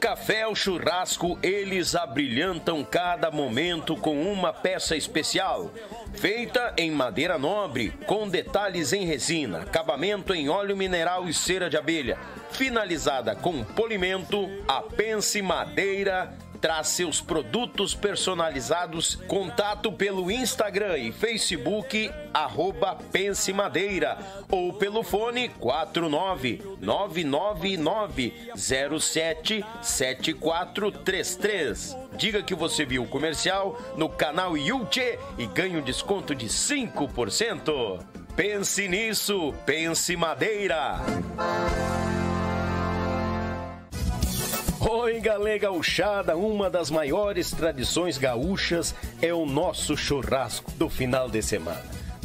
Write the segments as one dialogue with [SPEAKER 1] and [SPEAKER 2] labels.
[SPEAKER 1] café ao churrasco, eles abrilhantam cada momento com uma peça especial. Feita em madeira nobre, com detalhes em resina, acabamento em óleo mineral e cera de abelha. Finalizada com polimento, a Pense Madeira traz seus produtos personalizados. Contato pelo Instagram e Facebook, arroba Pense Madeira, ou pelo fone 49999077433. Diga que você viu o comercial no canal Yuchê e ganhe um desconto de 5%. Pense nisso, pense Madeira. Oi, galera gauchada, uma das maiores tradições gaúchas é o nosso churrasco do final de semana.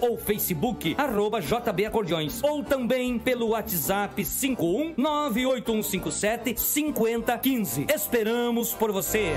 [SPEAKER 2] ou Facebook, arroba JB Acordeões ou também pelo WhatsApp 51 98157 5015. Esperamos por você.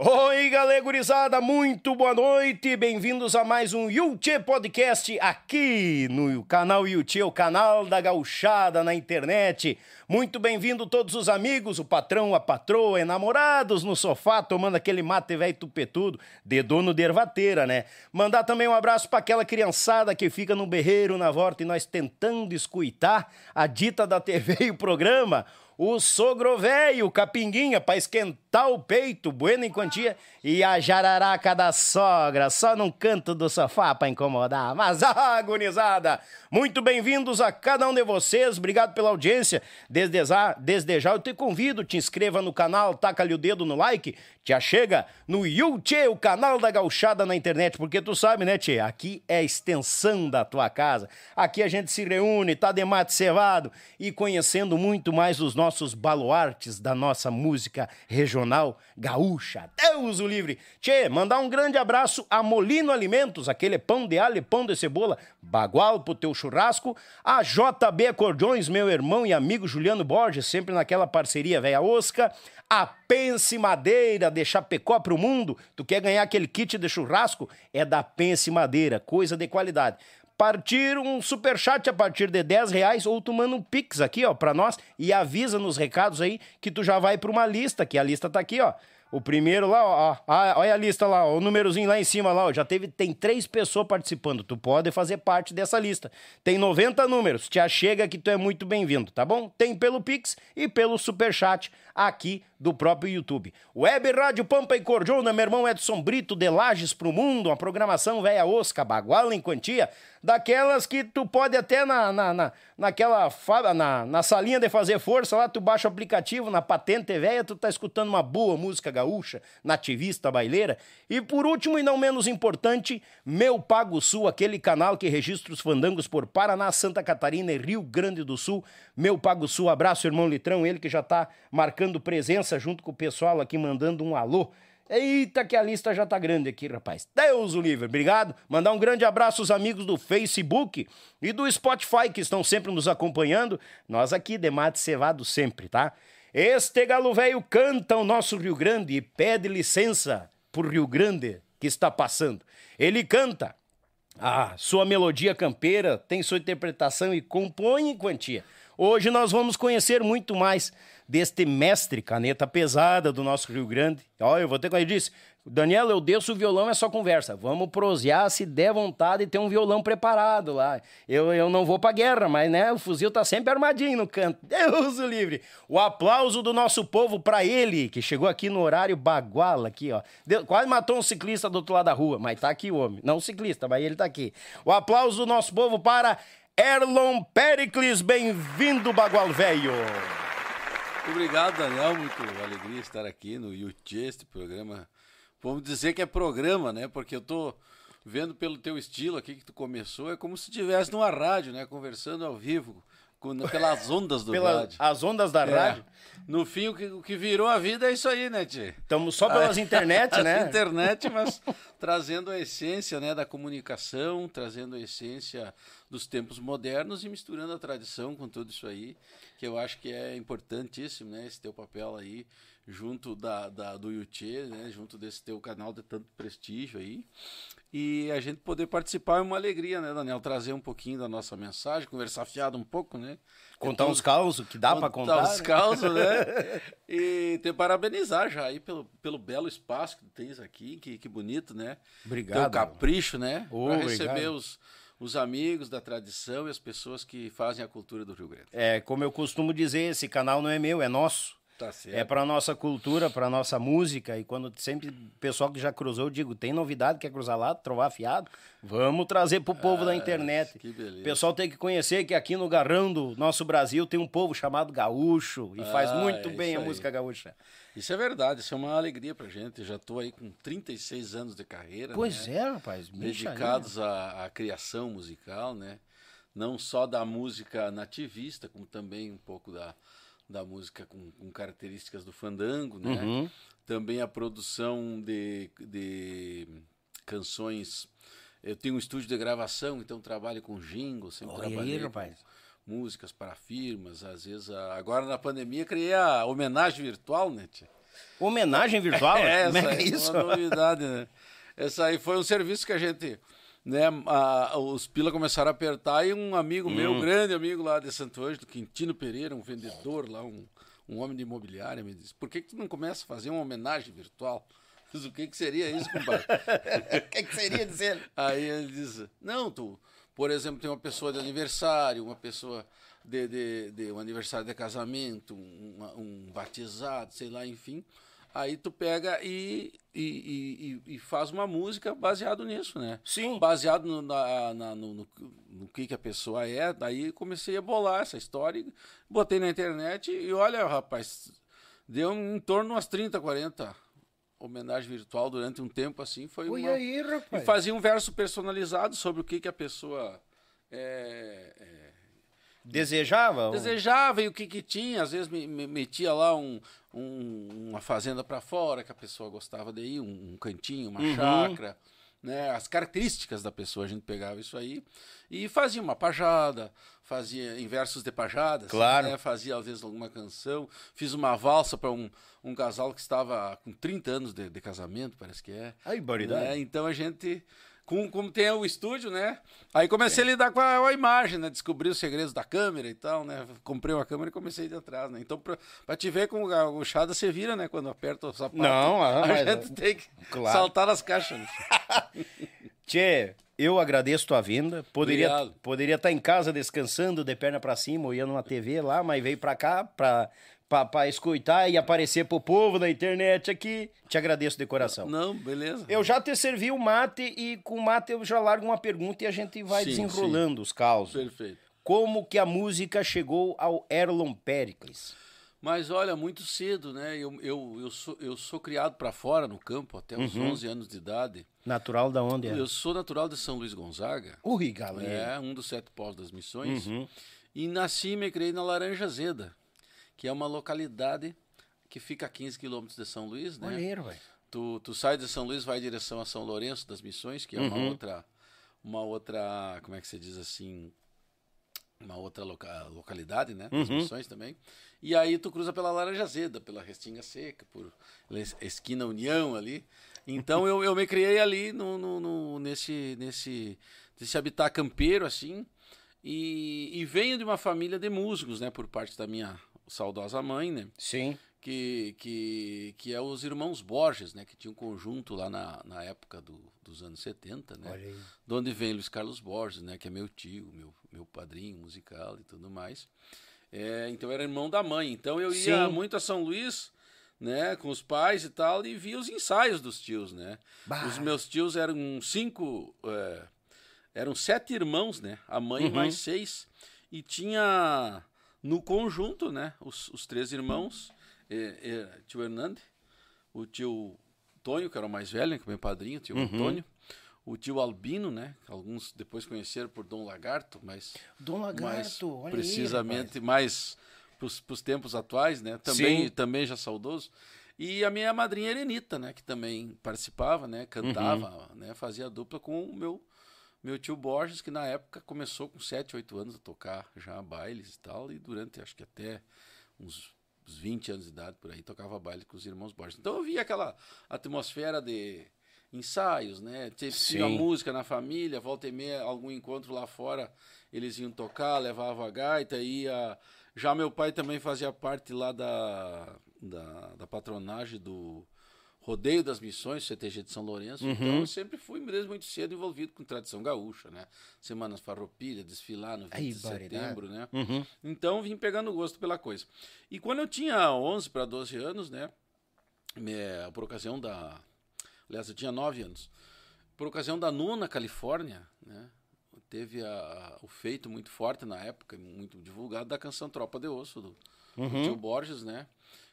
[SPEAKER 1] Oi, galera gurizada, muito boa noite, bem-vindos a mais um Yuchê Podcast aqui no canal Yuchê, o canal da gauchada na internet. Muito bem-vindo todos os amigos, o patrão, a patroa, enamorados no sofá, tomando aquele mate velho tupetudo, de dono de ervateira, né? Mandar também um abraço para aquela criançada que fica no berreiro na volta e nós tentando escutar a dita da TV e o programa o sogro velho, capinguinha, para esquentar o peito, bueno em quantia, e a jararaca da sogra, só num canto do sofá para incomodar. Mas, agonizada, muito bem-vindos a cada um de vocês, obrigado pela audiência. Desde já, desde já eu te convido, te inscreva no canal, taca-lhe o dedo no like, te achega no YouTube, o canal da gauchada na internet, porque tu sabe, né, tchê, aqui é a extensão da tua casa. Aqui a gente se reúne, tá de mate cevado e conhecendo muito mais os nossos nossos baluartes da nossa música regional gaúcha. Deus o livre! Tchê, mandar um grande abraço a Molino Alimentos, aquele pão de alho pão de cebola, bagual pro teu churrasco, a JB Acordeões, meu irmão e amigo Juliano Borges, sempre naquela parceria velha osca, A Pense Madeira, de Chapecó pro mundo. Tu quer ganhar aquele kit de churrasco? É da Pense Madeira, coisa de qualidade. Partir um superchat a partir de 10 reais ou tu manda um pix aqui, ó, pra nós e avisa nos recados aí que tu já vai pra uma lista, que a lista tá aqui, ó. O primeiro lá, ó, ó, olha a lista lá, ó, o númerozinho lá em cima lá, ó, já teve, tem três pessoas participando. Tu pode fazer parte dessa lista. Tem 90 números. Te achega que tu é muito bem-vindo, tá bom? Tem pelo Pix e pelo Superchat aqui do próprio YouTube. Web Rádio Pampa e Cordiona, meu irmão Edson Brito, de Lages pro Mundo, uma programação velha osca, baguala em quantia, daquelas que tu pode até na, na, na, naquela na, na salinha de fazer força, lá tu baixa o aplicativo, na patente velha, tu tá escutando uma boa música gaúcha, nativista, baileira. E por último e não menos importante, Meu Pago Sul, aquele canal que registra os fandangos por Paraná, Santa Catarina e Rio Grande do Sul. Meu Pago Sul, abraço, irmão Litrão, ele que já tá marcando presença junto com o pessoal aqui, mandando um alô. Eita, que a lista já tá grande aqui, rapaz. Deus o livre, obrigado. Mandar um grande abraço aos amigos do Facebook e do Spotify que estão sempre nos acompanhando. Nós aqui, Demate Cevado, sempre, tá? Este galo velho canta o nosso Rio Grande e pede licença pro Rio Grande que está passando. Ele canta. Ah, sua melodia campeira tem sua interpretação e compõe em quantia. Hoje nós vamos conhecer muito mais deste mestre caneta pesada do nosso Rio Grande. Olha, eu vou ter como ele disse, Daniel, eu desço o violão, é só conversa. Vamos prosear se der vontade e ter um violão preparado lá. Eu, eu não vou pra guerra, mas né, o fuzil tá sempre armadinho no canto. Deus o livre. O aplauso do nosso povo para ele, que chegou aqui no horário baguala, aqui, ó. Deu, quase matou um ciclista do outro lado da rua, mas tá aqui o homem. Não ciclista, mas ele tá aqui. O aplauso do nosso povo para Erlon Pericles. Bem-vindo, Bagual Velho.
[SPEAKER 3] Obrigado, Daniel. Muito alegria estar aqui no YouTube, este programa. Vamos dizer que é programa, né? Porque eu tô vendo pelo teu estilo aqui que tu começou, é como se estivesse numa rádio, né? Conversando ao vivo, pelas ondas do Pela, rádio.
[SPEAKER 1] As ondas da é. rádio.
[SPEAKER 3] No fim, o que, o que virou a vida é isso aí, né, Tchê?
[SPEAKER 1] Estamos só pelas ah, internet, né?
[SPEAKER 3] internet, mas trazendo a essência né, da comunicação, trazendo a essência dos tempos modernos e misturando a tradição com tudo isso aí que eu acho que é importantíssimo, né? Esse teu papel aí, junto da, da do Yuchê, né? Junto desse teu canal de tanto prestígio aí. E a gente poder participar é uma alegria, né, Daniel? Trazer um pouquinho da nossa mensagem, conversar fiado um pouco, né?
[SPEAKER 1] Contar então, uns causos que dá para contar.
[SPEAKER 3] Contar uns né? causos, né? e te parabenizar já aí pelo, pelo belo espaço que tu tens aqui, que, que bonito, né?
[SPEAKER 1] Obrigado. Teu
[SPEAKER 3] capricho, né? Oh, para receber os os amigos da tradição e as pessoas que fazem a cultura do Rio Grande.
[SPEAKER 1] É, como eu costumo dizer, esse canal não é meu, é nosso.
[SPEAKER 3] Tá
[SPEAKER 1] é para nossa cultura, para nossa música. E quando sempre pessoal que já cruzou, eu digo: tem novidade, quer cruzar lá, trovar fiado? Vamos trazer para o povo ah, da internet.
[SPEAKER 3] Que beleza.
[SPEAKER 1] O pessoal tem que conhecer que aqui no Garrão do nosso Brasil tem um povo chamado gaúcho e ah, faz muito é bem a aí. música gaúcha.
[SPEAKER 3] Isso é verdade, isso é uma alegria pra gente. já estou aí com 36 anos de carreira.
[SPEAKER 1] Pois
[SPEAKER 3] né?
[SPEAKER 1] é, rapaz.
[SPEAKER 3] Dedicados à, à, criação musical, né? Não só da música nativista, como também um pouco da, da música com, com características do fandango, né? Uhum. Também a produção de, de canções. Eu tenho um estúdio de gravação, então trabalho com jingle, sempre Olha trabalhei aí, rapaz. músicas para firmas, às vezes. A... Agora na pandemia criei a homenagem virtual, né? Tia?
[SPEAKER 1] Homenagem virtual?
[SPEAKER 3] é, essa é, é isso? uma novidade, né? Essa aí foi um serviço que a gente né, a, os pila começaram a apertar e um amigo hum. meu, grande amigo lá de Santo Ângelo, Quintino Pereira, um vendedor lá, um, um homem de imobiliária, me disse, por que, que tu não começa a fazer uma homenagem virtual? Diz, o que, que seria isso, compadre?
[SPEAKER 1] o que, que seria dizer?
[SPEAKER 3] Aí ele diz, não, tu, por exemplo, tem uma pessoa de aniversário, uma pessoa de, de, de um aniversário de casamento, um, um batizado, sei lá, enfim Aí tu pega e, e, e, e, faz uma música baseado nisso, né?
[SPEAKER 1] Sim.
[SPEAKER 3] Baseado no, na, na, no, no, no, que, que a pessoa é. Daí comecei a bolar essa história, botei na internet e olha, rapaz, deu em torno de umas 30, 40 homenagem virtual durante um tempo assim. Foi
[SPEAKER 1] Oi
[SPEAKER 3] uma...
[SPEAKER 1] aí, rapaz.
[SPEAKER 3] E fazia um verso personalizado sobre o que, que a pessoa é, é
[SPEAKER 1] Desejava?
[SPEAKER 3] Desejava e o que que tinha. Às vezes me, me metia lá um, um, uma fazenda para fora que a pessoa gostava de ir, um, um cantinho, uma uhum. chácara. né, as características da pessoa. A gente pegava isso aí e fazia uma pajada, fazia em versos de pajadas,
[SPEAKER 1] Claro.
[SPEAKER 3] né, fazia às vezes alguma canção. Fiz uma valsa para um, um casal que estava com 30 anos de, de casamento, parece que é.
[SPEAKER 1] Baridade.
[SPEAKER 3] né? Então a gente, com, como tem o estúdio, né? Aí comecei a lidar com a, a imagem, né? Descobri os segredos da câmera e tal, né? Comprei uma câmera e comecei de atrás, né? Então, pra, pra te ver como a gauchada você vira, né? Quando aperta o sapato.
[SPEAKER 1] Não, ah,
[SPEAKER 3] a gente tem que
[SPEAKER 1] Claro.
[SPEAKER 3] saltar nas caixas. né?
[SPEAKER 1] Tchê, eu agradeço tua vinda. Poderia
[SPEAKER 3] Obrigado.
[SPEAKER 1] poderia estar em casa descansando, de perna pra cima, olhando uma TV lá, mas veio pra cá pra, pra escutar e aparecer pro povo na internet aqui. Te agradeço de coração.
[SPEAKER 3] Não, beleza.
[SPEAKER 1] Eu já te servi o mate e com o mate eu já largo uma pergunta e a gente vai
[SPEAKER 3] Sim,
[SPEAKER 1] desenrolando os causos.
[SPEAKER 3] Perfeito.
[SPEAKER 1] Como que a música chegou ao Erlon Pericles?
[SPEAKER 3] Mas olha, muito cedo, né? Eu, eu, eu, sou, eu sou criado para fora, no campo, até os 11 anos de idade.
[SPEAKER 1] Natural da onde é?
[SPEAKER 3] Eu sou natural de São Luís Gonzaga.
[SPEAKER 1] Ui, galera.
[SPEAKER 3] É, um dos sete povos das missões. E nasci e me criei na Laranja Azeda, que é uma localidade que fica a 15 quilômetros de São Luís, né?
[SPEAKER 1] Olheiro, velho.
[SPEAKER 3] Tu, tu sai de São Luís, vai em direção a São Lourenço das Missões, que é uma outra, uma outra, como é que se diz assim, uma outra loca- localidade, né? Das Missões também. E aí tu cruza pela Laranja Azeda, pela Restinga Seca, por esquina União ali. Então eu, eu me criei ali no, no, no- nesse, nesse, nesse habitat campeiro, assim, e, e venho de uma família de músicos, né? Por parte da minha saudosa mãe, né?
[SPEAKER 1] Sim.
[SPEAKER 3] que, que, que é os irmãos Borges, né? Que tinha um conjunto lá na, na época do, dos anos 70, né?
[SPEAKER 1] Olha aí.
[SPEAKER 3] De onde vem Luiz Carlos Borges, né? Que é meu tio, meu, meu padrinho musical e tudo mais. É, então era irmão da mãe. Então eu ia
[SPEAKER 1] Sim.
[SPEAKER 3] muito a São Luís, né? Com os pais e tal, e via os ensaios dos tios, né?
[SPEAKER 1] Bah.
[SPEAKER 3] Os meus tios eram cinco... é, eram sete irmãos, né? A mãe mais seis. E tinha no conjunto, né? Os, os três irmãos, eh, eh, tio Hernande, o tio Tonho, que era o mais velho, né, que é meu padrinho, tio Antônio, o tio Albino, né? que Alguns depois conheceram por Dom Lagarto, mas
[SPEAKER 1] Dom
[SPEAKER 3] mais
[SPEAKER 1] Lagarto, olha aí,
[SPEAKER 3] precisamente mais para os tempos atuais, né? Também,
[SPEAKER 1] Sim.
[SPEAKER 3] também já saudoso. E a minha madrinha Erenita, né? Que também participava, né? Cantava,
[SPEAKER 1] Uhum.
[SPEAKER 3] né? Fazia dupla com o meu, meu tio Borges, que na época começou com 7, 8 anos a tocar já bailes e tal. E durante, acho que até uns, uns 20 anos de idade, por aí, tocava baile com os irmãos Borges. Então eu via aquela atmosfera de ensaios, né? Tinha música na família, volta e meia, algum encontro lá fora, eles iam tocar, levavam a gaita, ia... Já meu pai também fazia parte lá da, da, da patronagem do Rodeio das Missões, CTG de São Lourenço.
[SPEAKER 1] Uhum.
[SPEAKER 3] Então eu sempre fui, desde muito cedo, envolvido com tradição gaúcha, né? Semanas Farroupilha, desfilar no 20
[SPEAKER 1] Aí,
[SPEAKER 3] de setembro, né?
[SPEAKER 1] Uhum.
[SPEAKER 3] Então vim pegando gosto pela coisa. E quando eu tinha 11 para 12 anos, né? me- por ocasião da. Aliás, eu tinha 9 anos. Por ocasião da nona Califórnia, né? Teve a- o feito muito forte na época, muito divulgado, da canção Tropa de Osso, do, do tio Borges, né?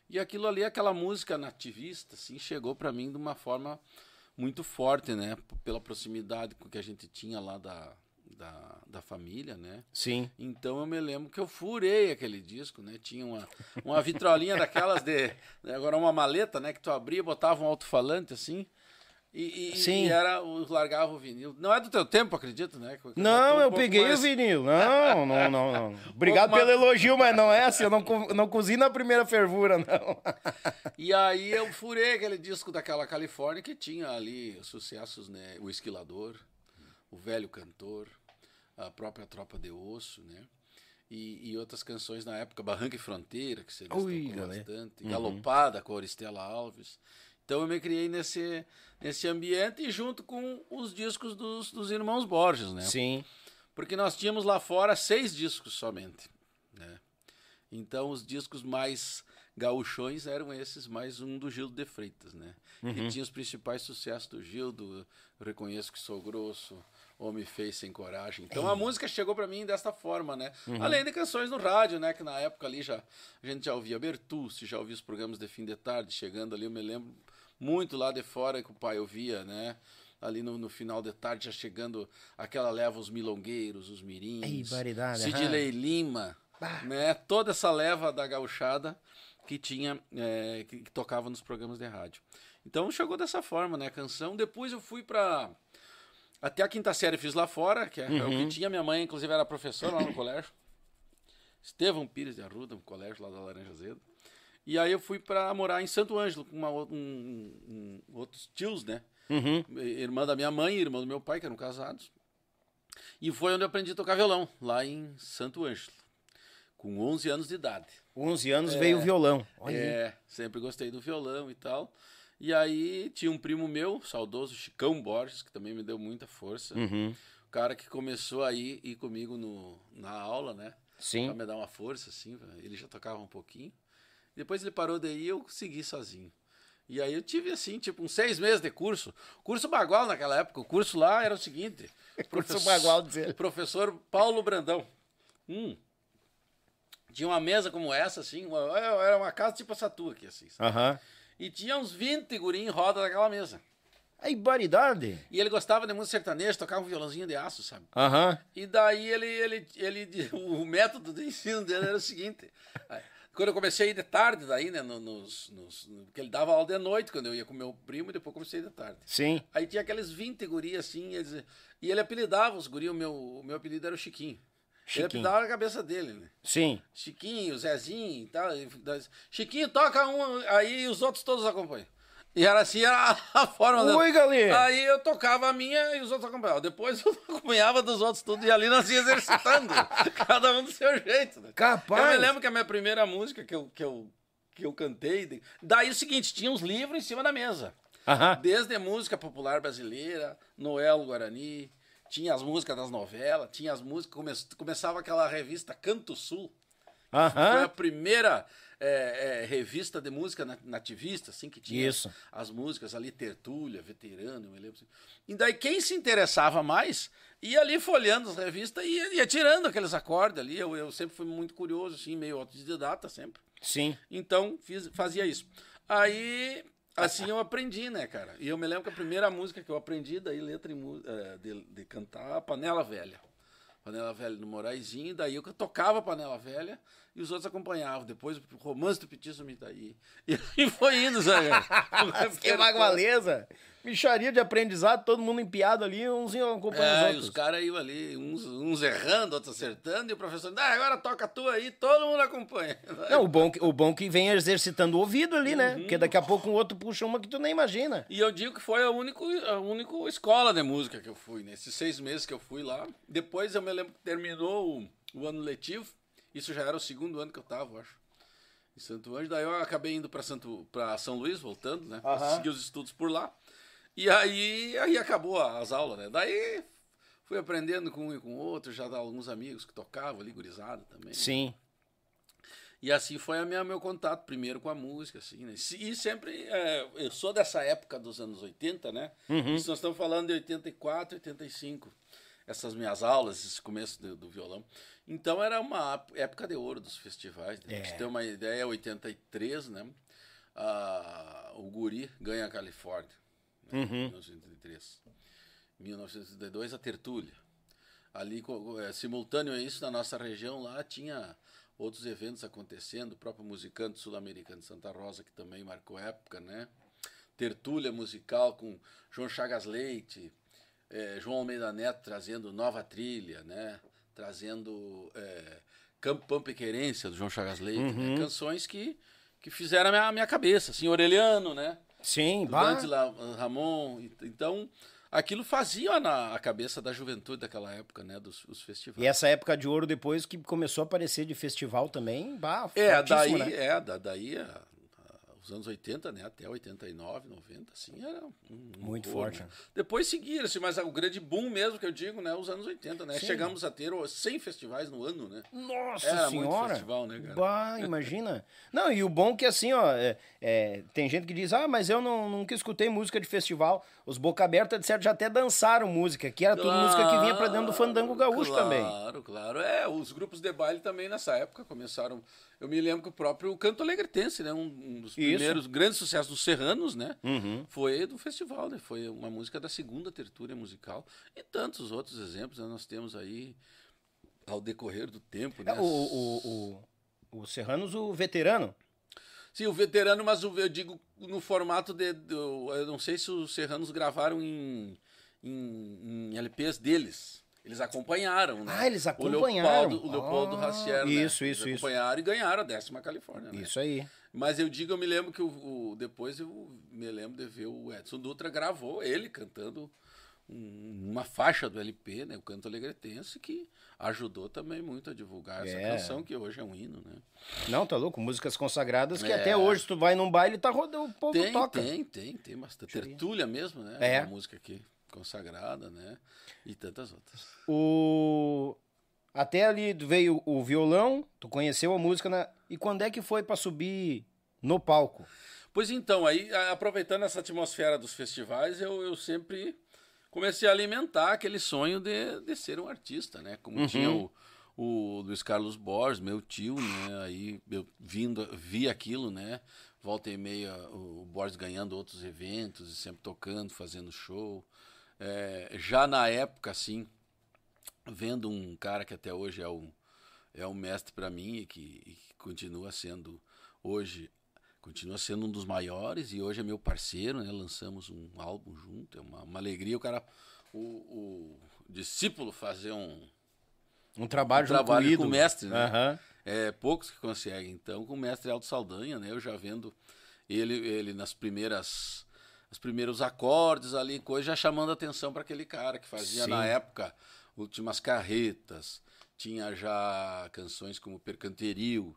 [SPEAKER 3] E aquilo ali, aquela música nativista, assim, chegou para mim de uma forma muito forte, né? Pela proximidade com que a gente tinha lá da, da, da família, né?
[SPEAKER 1] Sim.
[SPEAKER 3] Então eu me lembro que eu furei aquele disco, né? Tinha uma, uma vitrolinha daquelas de. Agora uma maleta, né? Que tu abria, botava um alto-falante assim. E, e-
[SPEAKER 1] Sim.
[SPEAKER 3] e era, largava o vinil. Não é do teu tempo, acredito, né? Que
[SPEAKER 1] Não,
[SPEAKER 3] um
[SPEAKER 1] eu peguei
[SPEAKER 3] mais-
[SPEAKER 1] o vinil. Não, não, não, não. Obrigado
[SPEAKER 3] Pouco
[SPEAKER 1] pelo elogio, mas não é assim. Eu não, co- não cozinho na primeira fervura, não.
[SPEAKER 3] E aí eu furei aquele disco daquela Califórnia que tinha ali os sucessos, né? O Esquilador, o Velho Cantor, a própria Tropa de Osso, né? E, e outras canções na época, Barranca e Fronteira, que você
[SPEAKER 1] Ui,
[SPEAKER 3] bastante, Galopada com a Oristela Alves. Então eu me criei nesse, nesse ambiente e junto com os discos dos, dos irmãos Borges, né?
[SPEAKER 1] Sim.
[SPEAKER 3] Porque nós tínhamos lá fora seis discos somente, né? Então os discos mais gauchões eram esses, mais um do Gildo de Freitas, né? Que tinha os principais sucessos do Gildo, Reconheço que Sou Grosso, Homem Fez Sem Coragem. Então a música chegou para mim desta forma, né? Além de canções no rádio, né? Que na época ali já, a gente já ouvia Bertucci, já ouvia os programas de fim de tarde, chegando ali, eu me lembro muito lá de fora que o pai ouvia, né? Ali no, no final de tarde, já chegando aquela leva, os milongueiros, os mirins,
[SPEAKER 1] Ei, variedade,
[SPEAKER 3] Sidney Lima, né? Toda essa leva da gauchada que tinha, é, que, que tocava nos programas de rádio. Então chegou dessa forma, né? A canção. Depois eu fui para Até a quinta série fiz lá fora, que é, é o que tinha. Minha mãe, inclusive, era professora lá no colégio. Estevão Pires de Arruda, um colégio lá da Laranja Azedo. E aí eu fui para morar em Santo Ângelo com uma, um, um, outros tios, né? Irmã da minha mãe e irmão do meu pai, que eram casados. E foi onde eu aprendi a tocar violão, lá em Santo Ângelo, com 11 anos de idade.
[SPEAKER 1] 11 anos veio o violão. Olha aí.
[SPEAKER 3] É, sempre gostei do violão e tal. E aí tinha um primo meu, saudoso Chicão Borges, que também me deu muita força.
[SPEAKER 1] Uhum.
[SPEAKER 3] O cara que começou a ir, ir comigo no, na aula, né?
[SPEAKER 1] Sim.
[SPEAKER 3] Pra me dar uma força, assim. Ele já tocava um pouquinho. Depois ele parou daí e eu segui sozinho. E aí eu tive, assim, tipo, uns seis meses de curso. Curso bagual naquela época. O curso lá era o seguinte.
[SPEAKER 1] Curso bagual, dizer.
[SPEAKER 3] Professor Paulo Brandão. Hum. Tinha uma mesa como essa, assim. uma- era uma casa tipo essa tua aqui, assim.
[SPEAKER 1] Aham.
[SPEAKER 3] E tinha uns 20 guri em roda naquela mesa.
[SPEAKER 1] Aí, baridade.
[SPEAKER 3] E ele gostava de música sertaneja, tocava um violãozinho de aço, sabe?
[SPEAKER 1] Aham.
[SPEAKER 3] E daí ele, ele, ele, o método de ensino dele era o seguinte. Quando eu comecei a ir de tarde, daí, né, no- nos, nos, no- porque ele dava aula de noite, quando eu ia com meu primo, e depois comecei de tarde.
[SPEAKER 1] Sim.
[SPEAKER 3] Aí tinha aqueles 20 guri assim, e eles- e ele apelidava os guri, o meu, o meu apelido era o Chiquinho.
[SPEAKER 1] Chiquinho.
[SPEAKER 3] Ele apelidava a cabeça dele, né?
[SPEAKER 1] Sim.
[SPEAKER 3] Chiquinho, Zezinho e tal. Chiquinho, toca um, aí os outros todos acompanham. E era assim a, a forma.
[SPEAKER 1] Oi, galera.
[SPEAKER 3] Aí eu tocava a minha e os outros acompanhavam. Depois eu acompanhava dos outros tudo e ali nós ia exercitando. cada um do seu jeito. Né?
[SPEAKER 1] Capaz.
[SPEAKER 3] Eu me lembro que a minha primeira música que eu, que eu, que eu cantei. Daí o seguinte: tinha uns livros em cima da mesa.
[SPEAKER 1] Aham.
[SPEAKER 3] Desde música popular brasileira, Noel Guarani, tinha as músicas das novelas, tinha as músicas. Come, começava aquela revista Canto Sul. Foi a
[SPEAKER 1] Aham.
[SPEAKER 3] primeira é, é, revista de música na- nativista, assim, que tinha
[SPEAKER 1] Isso.
[SPEAKER 3] as músicas ali, Tertúlia, Veterano, eu me lembro. assim. E daí quem se interessava mais ia ali folheando as revistas e ia, ia tirando aqueles acordes ali. Eu, eu sempre fui muito curioso, assim, meio autodidata sempre.
[SPEAKER 1] Sim.
[SPEAKER 3] Então, fiz, fazia isso. Aí, assim eu aprendi, né, cara? E eu me lembro que a primeira música que eu aprendi, daí letra e eh, de, de cantar, Panela Velha. Panela Velha no Moraizinho, daí eu tocava Panela Velha e os outros acompanhavam. Depois o Romance do Petisco Mitaí. E foi indo, sabe?
[SPEAKER 1] que bagualeza. Micharia de aprendizado, todo mundo empiado ali, uns iam acompanhando
[SPEAKER 3] É,
[SPEAKER 1] os
[SPEAKER 3] e
[SPEAKER 1] outros.
[SPEAKER 3] os caras iam ali, uns, uns errando, outros acertando, e o professor, ah, agora toca tu aí, todo mundo acompanha.
[SPEAKER 1] Não, o bom, que- o bom que vem exercitando o ouvido ali,
[SPEAKER 3] Uhum.
[SPEAKER 1] né? Porque daqui a pouco um outro puxa uma que tu nem imagina.
[SPEAKER 3] E eu digo que foi a única, a única escola de música que eu fui, nesses seis meses que eu fui lá. Depois eu me lembro que terminou o, o ano letivo, isso já era o segundo ano que eu tava, eu acho, em Santo Ângelo. Daí eu acabei indo para Santo, para São Luís, voltando, né? pra
[SPEAKER 1] Aham.
[SPEAKER 3] Seguir os estudos por lá. E aí, aí acabou as aulas, né? Daí fui aprendendo com um e com outro, já dá alguns amigos que tocavam ali, gurizada também.
[SPEAKER 1] Sim.
[SPEAKER 3] E assim foi a minha, meu contato, primeiro com a música, assim, né? E sempre, é, eu sou dessa época dos anos 80, né? Isso nós estamos falando de 84, 85. Essas minhas aulas, esse começo do, do violão. Então era uma época de ouro dos festivais. Né?
[SPEAKER 1] É.
[SPEAKER 3] Pra você ter uma ideia, 83, né? Ah, o Guri ganha a Califórnia. Né?
[SPEAKER 1] Uhum.
[SPEAKER 3] 1983. 1982, a Tertúlia. Ali, é, simultâneo a isso, na nossa região lá, tinha outros eventos acontecendo, o próprio Musicante Sul-Americano de Santa Rosa, que também marcou época, né? Tertúlia musical com João Chagas Leite, eh, João Almeida Neto trazendo nova trilha, né? Trazendo é, Campo Pampa e Querência, do João Chagas Leite, né? Canções que, que fizeram a minha, a minha cabeça, assim, Orelhano, né?
[SPEAKER 1] Sim.
[SPEAKER 3] Dante Ramon. Então, aquilo fazia na a cabeça da juventude daquela época, né? Dos os festivais.
[SPEAKER 1] E essa época de ouro depois que começou a aparecer de festival também, bah,
[SPEAKER 3] É, daí,
[SPEAKER 1] né?
[SPEAKER 3] é, da- daí a- os anos 80, né, até 89, 90, assim, era um
[SPEAKER 1] Muito
[SPEAKER 3] horror,
[SPEAKER 1] forte,
[SPEAKER 3] né?
[SPEAKER 1] né?
[SPEAKER 3] Depois seguiram-se, mas o grande boom mesmo que eu digo, né, os anos 80, né?
[SPEAKER 1] Sim.
[SPEAKER 3] Chegamos a ter ó, 100 festivais no ano, né?
[SPEAKER 1] Nossa
[SPEAKER 3] Era muito
[SPEAKER 1] senhora!
[SPEAKER 3] festival, né, cara?
[SPEAKER 1] Bah, imagina. Não, e o bom que assim, ó, é- é, tem gente que diz, ah, mas eu não, nunca escutei música de festival. Os Boca Aberta, de certo, já até dançaram música, que era tudo música que vinha pra dentro do fandango gaúcho
[SPEAKER 3] claro,
[SPEAKER 1] também.
[SPEAKER 3] Claro, claro. É, os grupos de baile também nessa época começaram. Eu me lembro que o próprio Canto Alegretense, né? Um, um dos
[SPEAKER 1] Isso. Uhum.
[SPEAKER 3] primeiros grandes sucessos dos Serranos, né? Foi do festival, né? Foi uma música da segunda tertúlia musical. E tantos outros exemplos né? nós temos aí ao decorrer do tempo, né?
[SPEAKER 1] É, O, o, o, o Serranos, o veterano.
[SPEAKER 3] Sim, o veterano, mas o- eu digo no formato de. eu não sei se os Serranos gravaram em, em, em LPs deles. Eles acompanharam, né?
[SPEAKER 1] Ah, eles
[SPEAKER 3] O
[SPEAKER 1] acompanharam.
[SPEAKER 3] Leopoldo, o Leopoldo
[SPEAKER 1] Ah,
[SPEAKER 3] né?
[SPEAKER 1] isso,
[SPEAKER 3] Eles
[SPEAKER 1] isso, isso.
[SPEAKER 3] acompanharam e ganharam a décima Califórnia, né?
[SPEAKER 1] Isso aí.
[SPEAKER 3] Mas eu digo, eu me lembro que o, o- depois eu me lembro de ver o Edson Dutra gravou ele cantando um- uma faixa do LP, né? O Canto Alegretense, que ajudou também muito a divulgar essa
[SPEAKER 1] É.
[SPEAKER 3] canção, que hoje é um hino, né?
[SPEAKER 1] Não, tá louco? Músicas consagradas que
[SPEAKER 3] É.
[SPEAKER 1] até hoje, tu vai num baile, tá rodando, o povo
[SPEAKER 3] Tem,
[SPEAKER 1] toca.
[SPEAKER 3] tem, tem, tem bastante. Tertúlia mesmo, né?
[SPEAKER 1] É.
[SPEAKER 3] Uma música aqui consagrada, né? E tantas outras.
[SPEAKER 1] O... Até ali veio o violão, tu conheceu a música, na... e quando é que foi pra subir no palco?
[SPEAKER 3] Pois então, aí, aproveitando essa atmosfera dos festivais, eu, eu sempre comecei a alimentar aquele sonho de, de ser um artista, né? Como tinha o, o Luiz Carlos Borges, meu tio, né? Aí eu vindo, vi aquilo, né? Volta e meia, o Borges ganhando outros eventos e sempre tocando, fazendo show. É, já na época, assim, vendo um cara que até hoje é um, é um mestre para mim e que, e que continua sendo hoje continua sendo um dos maiores e hoje é meu parceiro, né? Lançamos um álbum junto, é uma, uma alegria o cara o, o discípulo fazer um,
[SPEAKER 1] Um trabalho
[SPEAKER 3] um trabalho
[SPEAKER 1] com
[SPEAKER 3] com o mestre, né?
[SPEAKER 1] Aham.
[SPEAKER 3] É, poucos que conseguem. Então, com o mestre Aldo Saldanha, né? Eu já vendo ele, ele nas primeiras. Os primeiros acordes ali, coisa, já chamando atenção para aquele cara que fazia
[SPEAKER 1] Sim.
[SPEAKER 3] na época últimas carretas, tinha já canções como Percanteril,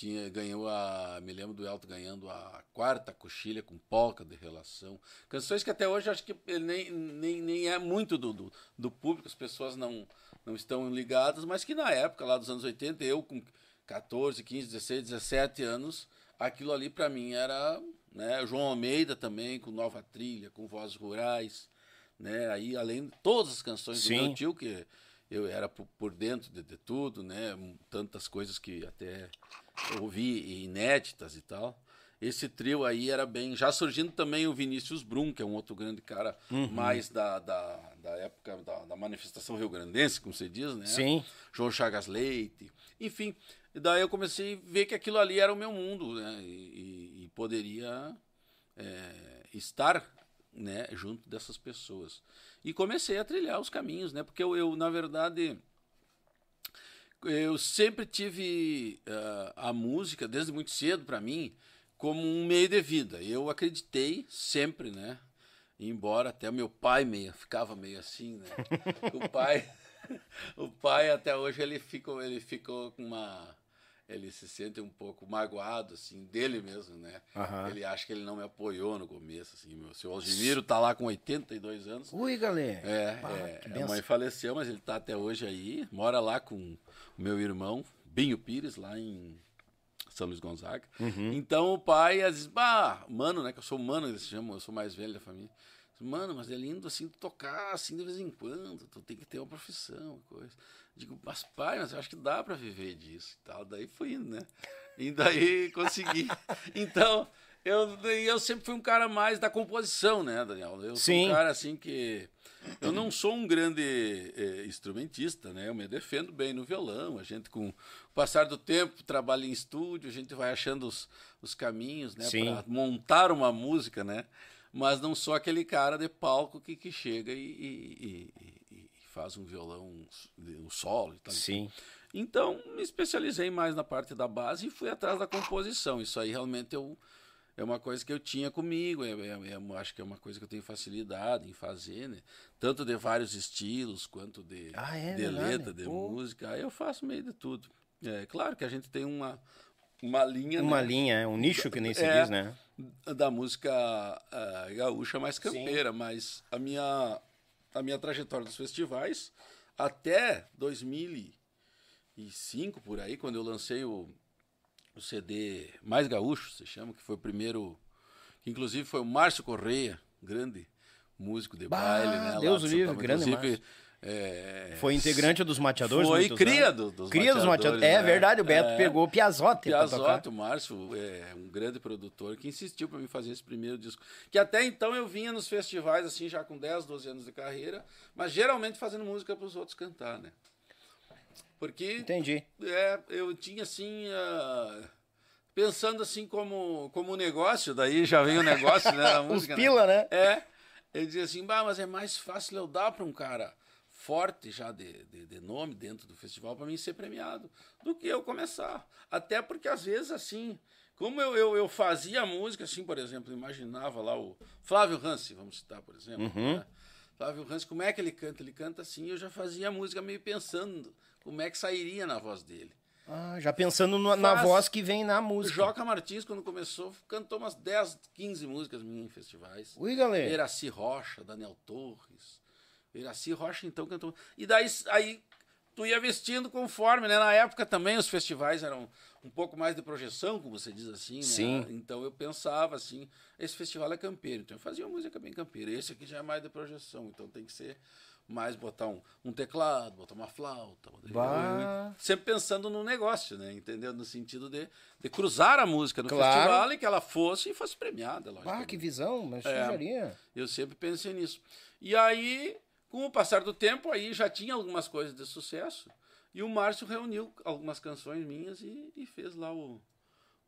[SPEAKER 3] tinha, ganhou a. Me lembro do Elton ganhando a quarta coxilha com polca de relação. Canções que até hoje acho que nem, nem, nem é muito do, do, do público, as pessoas não, não estão ligadas, mas que na época, lá dos anos 80, eu com 14, 15, 16, 17 anos, aquilo ali para mim era. Né, João Almeida também, com Nova Trilha, com Vozes Rurais. Né, aí, além de todas as canções
[SPEAKER 1] Sim.
[SPEAKER 3] do meu tio, que eu era por, por dentro de, de tudo, né? Tantas coisas que até eu ouvi inéditas e tal. Esse trio aí era bem. Já surgindo também o Vinícius Brum, que é um outro grande cara
[SPEAKER 1] Uhum.
[SPEAKER 3] mais da, da, da época da, da manifestação rio-grandense, como se diz, né?
[SPEAKER 1] Sim.
[SPEAKER 3] João Chagas Leite. Enfim, daí eu comecei a ver que aquilo ali era o meu mundo, né? E, e- e poderia é, estar né, junto dessas pessoas. E comecei a trilhar os caminhos, né? Porque eu, eu na verdade, eu sempre tive ah, a música, desde muito cedo para mim, como um meio de vida. Eu acreditei sempre, né? Embora até meu pai meio, ficava meio assim, né? O pai, o pai até hoje ele ficou, ele ficou com uma ele se sente um pouco magoado, assim, dele mesmo, né?
[SPEAKER 1] Aham.
[SPEAKER 3] Ele acha que ele não me apoiou no começo, assim. Meu seu Algimiro tá lá com 82 anos.
[SPEAKER 1] Ui, galera.
[SPEAKER 3] É,
[SPEAKER 1] Pá,
[SPEAKER 3] é, a mãe faleceu, mas ele tá até hoje aí. Mora lá com o meu irmão, Binho Pires, lá em São Luís Gonzaga.
[SPEAKER 1] Uhum.
[SPEAKER 3] Então o pai às vezes, mano, né? Que eu sou mano, eles chamam, eu sou mais velho da família. Mano, mas é lindo assim tocar assim de vez em quando, tu tem que ter uma profissão, coisa. Digo, mas pai, mas eu acho que dá pra viver disso e tal. Daí fui indo, né? E daí consegui. Então, eu, eu sempre fui um cara mais da composição, né, Daniel? Eu sou
[SPEAKER 1] Sim.
[SPEAKER 3] um cara assim que. Eu não sou um grande eh, instrumentista, né? Eu me defendo bem no violão. A gente, com o passar do tempo, trabalha em estúdio, a gente vai achando os, os caminhos, né? Para montar uma música, né? Mas não sou aquele cara de palco que, que chega e- e- e faz um violão, um solo e tal.
[SPEAKER 1] Sim.
[SPEAKER 3] Então, me especializei mais na parte da base e fui atrás da composição. Isso aí realmente eu, é uma coisa que eu tinha comigo. É, é- é- acho que é uma coisa que eu tenho facilidade em fazer, né? Tanto de vários estilos, quanto de,
[SPEAKER 1] Ah, é
[SPEAKER 3] de
[SPEAKER 1] verdade?
[SPEAKER 3] letra, de
[SPEAKER 1] Pô.
[SPEAKER 3] música. Aí eu faço meio de tudo. É claro que a gente tem uma, uma linha.
[SPEAKER 1] Uma
[SPEAKER 3] né?
[SPEAKER 1] linha, é um nicho que nem se
[SPEAKER 3] É.
[SPEAKER 1] diz, né?
[SPEAKER 3] da música ah, gaúcha mais campeira, mas a minha, a minha trajetória dos festivais até 2005 por aí, quando eu lancei o, o CD Mais Gaúcho, se chama, que foi o primeiro, que inclusive foi o Márcio Correia, grande músico de
[SPEAKER 1] Bah,
[SPEAKER 3] baile, né? lá
[SPEAKER 1] Deus
[SPEAKER 3] de
[SPEAKER 1] o livre, grande
[SPEAKER 3] Inclusive,
[SPEAKER 1] Márcio.
[SPEAKER 3] É,
[SPEAKER 1] Foi integrante dos mateadores.
[SPEAKER 3] Foi cria
[SPEAKER 1] anos.
[SPEAKER 3] do- dos
[SPEAKER 1] Cria dos
[SPEAKER 3] mateadores,
[SPEAKER 1] mateadores. É
[SPEAKER 3] né?
[SPEAKER 1] verdade, o Beto
[SPEAKER 3] É.
[SPEAKER 1] pegou o tocar.
[SPEAKER 3] Piazotto, o Márcio, é um grande produtor que insistiu para mim fazer esse primeiro disco. Que até então eu vinha nos festivais, assim, já com 10, 12 anos de carreira, mas geralmente fazendo música para os outros cantar, né? Porque
[SPEAKER 1] Entendi.
[SPEAKER 3] é, eu tinha assim. ah, pensando assim como, como negócio, daí já vem o negócio, né? Da
[SPEAKER 1] Os
[SPEAKER 3] música, né?
[SPEAKER 1] pila, né?
[SPEAKER 3] É. Ele dizia assim, bah, mas é mais fácil eu dar para um cara forte já de, de, de nome dentro do festival para mim ser premiado do que eu começar. Até porque às vezes assim, como eu, eu, eu fazia música, assim, por exemplo, imaginava lá o Flávio Hansi, vamos citar, por exemplo.
[SPEAKER 1] Uhum.
[SPEAKER 3] Né? Flávio Hansi, como é que ele canta? Ele canta assim, eu já fazia música meio pensando como é que sairia na voz dele.
[SPEAKER 1] Ah, já pensando no, na
[SPEAKER 3] Faz-
[SPEAKER 1] voz que vem na música.
[SPEAKER 3] Joca Martins, quando começou, cantou umas 10, 15 músicas minhas em festivais.
[SPEAKER 1] Ui, galera.
[SPEAKER 3] Eraci Rocha, Daniel Torres. Eraci Rocha, então, cantou. E daí aí, tu ia vestindo conforme, né? Na época também os festivais eram um pouco mais de projeção, como você diz assim, né?
[SPEAKER 1] Sim.
[SPEAKER 3] Então eu pensava assim, esse festival é campeiro, então eu fazia uma música bem campeira. Esse aqui já é mais de projeção, então tem que ser mais botar um, um teclado, botar uma flauta.
[SPEAKER 1] Bah.
[SPEAKER 3] Sempre pensando no negócio, né? Entendeu? No sentido de, de cruzar a música no
[SPEAKER 1] Claro.
[SPEAKER 3] festival e que ela fosse e fosse premiada,
[SPEAKER 1] Ah,
[SPEAKER 3] logicamente.
[SPEAKER 1] que visão, mas
[SPEAKER 3] É.
[SPEAKER 1] sujaria.
[SPEAKER 3] Eu sempre pensei nisso. E aí, com o passar do tempo, aí já tinha algumas coisas de sucesso. E o Márcio reuniu algumas canções minhas e, e fez lá o,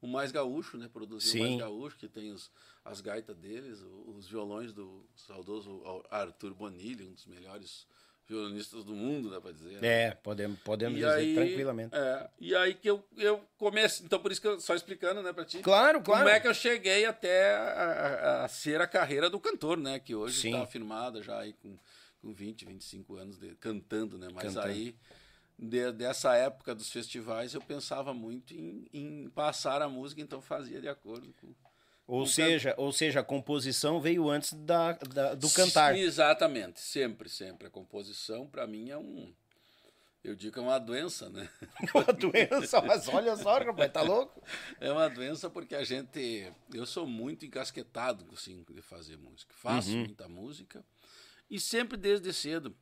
[SPEAKER 3] o Mais Gaúcho, né? Produziu
[SPEAKER 1] Sim.
[SPEAKER 3] o Mais Gaúcho, que tem os, as gaitas deles, os violões do saudoso Arthur Bonilli, um dos melhores violonistas do mundo, dá pra dizer. né?
[SPEAKER 1] É, podemos, podemos
[SPEAKER 3] E
[SPEAKER 1] dizer
[SPEAKER 3] aí,
[SPEAKER 1] tranquilamente.
[SPEAKER 3] é, e aí que eu, eu comecei, então por isso que eu só explicando, né, pra ti.
[SPEAKER 1] Claro, claro.
[SPEAKER 3] Como é que eu cheguei até a, a- a ser a carreira do cantor, né? Que hoje está afirmada já aí com, com 20, 25 anos de, cantando, né? Mas
[SPEAKER 1] Cantando.
[SPEAKER 3] aí, de- dessa época dos festivais, eu pensava muito em, em passar a música, então fazia de acordo com.
[SPEAKER 1] Ou
[SPEAKER 3] com
[SPEAKER 1] seja, ou seja, a composição veio antes da, da- do cantar.
[SPEAKER 3] Sim, exatamente, sempre, sempre. A composição, para mim, é um. Eu digo que é uma doença, né?
[SPEAKER 1] Uma doença, mas olha só, rapaz, tá louco?
[SPEAKER 3] É uma doença porque a gente. Eu sou muito encasquetado assim, de fazer música. Faço
[SPEAKER 1] Uhum.
[SPEAKER 3] muita música e sempre desde cedo.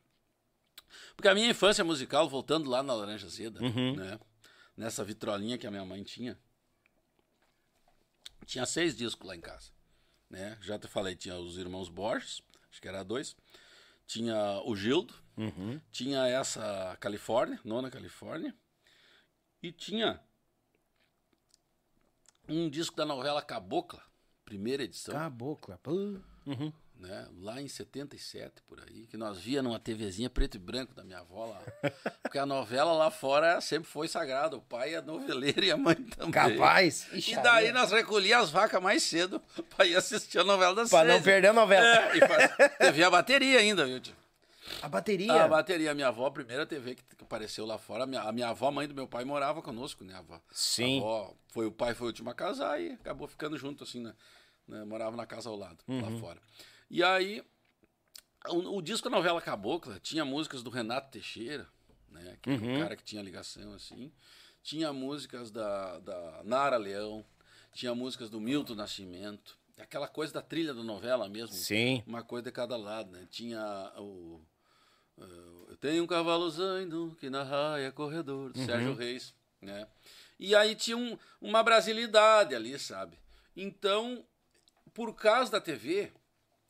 [SPEAKER 3] Porque a minha infância musical, voltando lá na Laranja Zeda,
[SPEAKER 1] Uhum.
[SPEAKER 3] né? Nessa vitrolinha que a minha mãe tinha, tinha seis discos lá em casa. Né? Já te falei, tinha os irmãos Borges, acho que era dois. Tinha o Gildo,
[SPEAKER 1] Uhum.
[SPEAKER 3] tinha essa Califórnia, nona Califórnia, e tinha um disco da novela Cabocla, primeira edição,
[SPEAKER 1] Cabocla. Uhum.
[SPEAKER 3] Né? Lá em 77, por aí, que nós via numa TVzinha preto e branco da minha avó lá. Porque a novela lá fora sempre foi sagrada. O pai é noveleiro e a mãe também.
[SPEAKER 1] Capaz.
[SPEAKER 3] E
[SPEAKER 1] Ixi,
[SPEAKER 3] daí
[SPEAKER 1] aí.
[SPEAKER 3] nós recolhíamos as vacas mais cedo pra ir assistir a novela das
[SPEAKER 1] Pra não perder a novela.
[SPEAKER 3] É, e faz... TV a bateria ainda, viu, tio?
[SPEAKER 1] A bateria.
[SPEAKER 3] A bateria, a minha avó, a primeira TV que, que apareceu lá fora, a minha, a minha avó, a mãe do meu pai, morava conosco, né? A avó.
[SPEAKER 1] Sim.
[SPEAKER 3] A avó, foi o pai, foi o último a casar e acabou ficando junto, assim, né? né, Morava na casa ao lado,
[SPEAKER 1] Uhum.
[SPEAKER 3] lá fora. E aí, o, o disco da novela Cabocla tinha músicas do Renato Teixeira, né? Que era
[SPEAKER 1] Uhum.
[SPEAKER 3] um cara que tinha ligação, assim. Tinha músicas da, da Nara Leão, tinha músicas do Milton Nascimento, aquela coisa da trilha da novela mesmo.
[SPEAKER 1] Sim.
[SPEAKER 3] Uma coisa de cada lado, né? Tinha o. eh, Eu tenho um cavalo zaino que na raia corredor, do Sérgio Reis, né? E aí tinha um- uma brasilidade ali, sabe? Então, por causa da TV,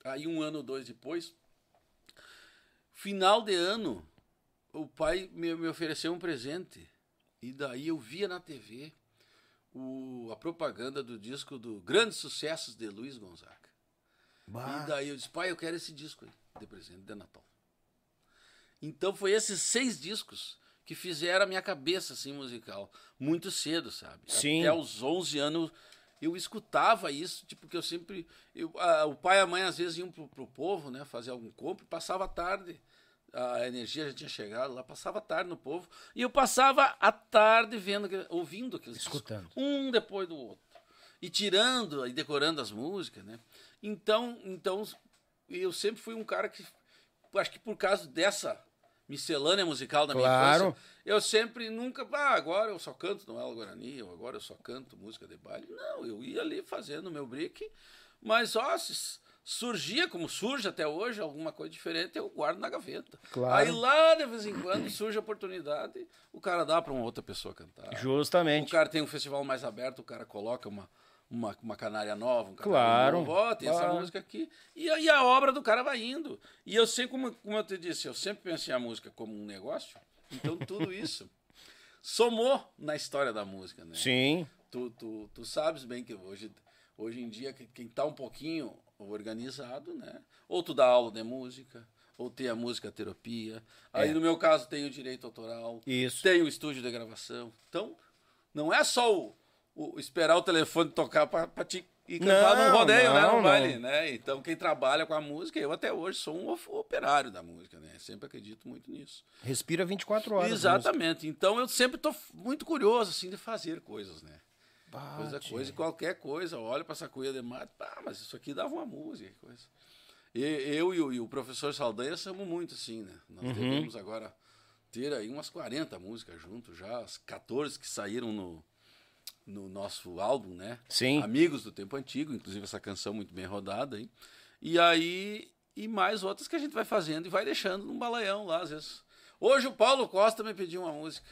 [SPEAKER 3] aí um ano ou dois depois, final de ano, o pai me, me ofereceu um presente. E daí eu via na TV o, a propaganda do disco do Grandes Sucessos de Luiz Gonzaga.
[SPEAKER 1] Bah.
[SPEAKER 3] E daí eu disse, pai, eu quero esse disco aí, de presente de Natal. Então foi esses seis discos que fizeram a minha cabeça assim musical muito cedo, sabe?
[SPEAKER 1] Sim.
[SPEAKER 3] Até aos 11 anos eu escutava isso, tipo que eu sempre eu, a- o pai e a mãe às vezes iam pro, pro povo, né, fazer algum compro, passava a tarde a energia já tinha chegado lá, passava a tarde no povo, e eu passava a tarde vendo, ouvindo aqueles discos,
[SPEAKER 1] Escutando.
[SPEAKER 3] um depois do outro. E tirando e decorando as músicas, né? Então, então eu sempre fui um cara que acho que por causa dessa miscelânea musical da minha
[SPEAKER 1] Claro.
[SPEAKER 3] infância, eu sempre nunca, ah, agora eu só canto novela Guarani, ou agora eu só canto música de baile. Não, eu ia ali fazendo o meu break, mas ó, se surgia como surge até hoje alguma coisa diferente, eu guardo na gaveta.
[SPEAKER 1] Claro.
[SPEAKER 3] Aí lá de vez em quando surge a oportunidade, o cara dá para uma outra pessoa cantar. O
[SPEAKER 1] Justamente.
[SPEAKER 3] cara tem um festival mais aberto, o cara coloca uma, uma, uma canária nova, um canário
[SPEAKER 1] Claro.
[SPEAKER 3] novo, ó, tem essa
[SPEAKER 1] Claro.
[SPEAKER 3] música aqui. E aí a obra do cara vai indo. E eu sei, como, como eu te disse, eu sempre pensei a música como um negócio, então tudo isso somou na história da música, né?
[SPEAKER 1] Sim.
[SPEAKER 3] Tu, tu, tu sabes bem que hoje, hoje em dia, que- quem está um pouquinho organizado, né? Ou tu dá aula de música, ou tem a música terapia. Aí,
[SPEAKER 1] É.
[SPEAKER 3] no meu caso, tem o direito autoral.
[SPEAKER 1] Isso.
[SPEAKER 3] Tem o estúdio de gravação. Então, não é só o, o esperar o telefone tocar para te ir cantar
[SPEAKER 1] Não,
[SPEAKER 3] num rodeio, né?
[SPEAKER 1] não,
[SPEAKER 3] baile,
[SPEAKER 1] não.
[SPEAKER 3] né? Então, quem trabalha com a música, eu até hoje sou um operário da música, né? Sempre acredito muito nisso.
[SPEAKER 1] Respira 24 horas.
[SPEAKER 3] Exatamente. Então, eu sempre tô muito curioso, assim, de fazer coisas, né?
[SPEAKER 1] Bah,
[SPEAKER 3] Coisa, coisa, qualquer coisa. Olha para essa coisa de mato, pá, mas isso aqui dava uma música. Coisa. E, eu e o, e o professor Saldanha somos muito assim, né? Nós
[SPEAKER 1] Uhum.
[SPEAKER 3] devemos agora ter aí umas 40 músicas juntos já, as 14 que saíram no, no nosso álbum, né?
[SPEAKER 1] Sim.
[SPEAKER 3] Amigos do Tempo Antigo, inclusive essa canção muito bem rodada aí. E aí, e mais outras que a gente vai fazendo e vai deixando num balaião lá, às vezes. Hoje o Paulo Costa me pediu uma música.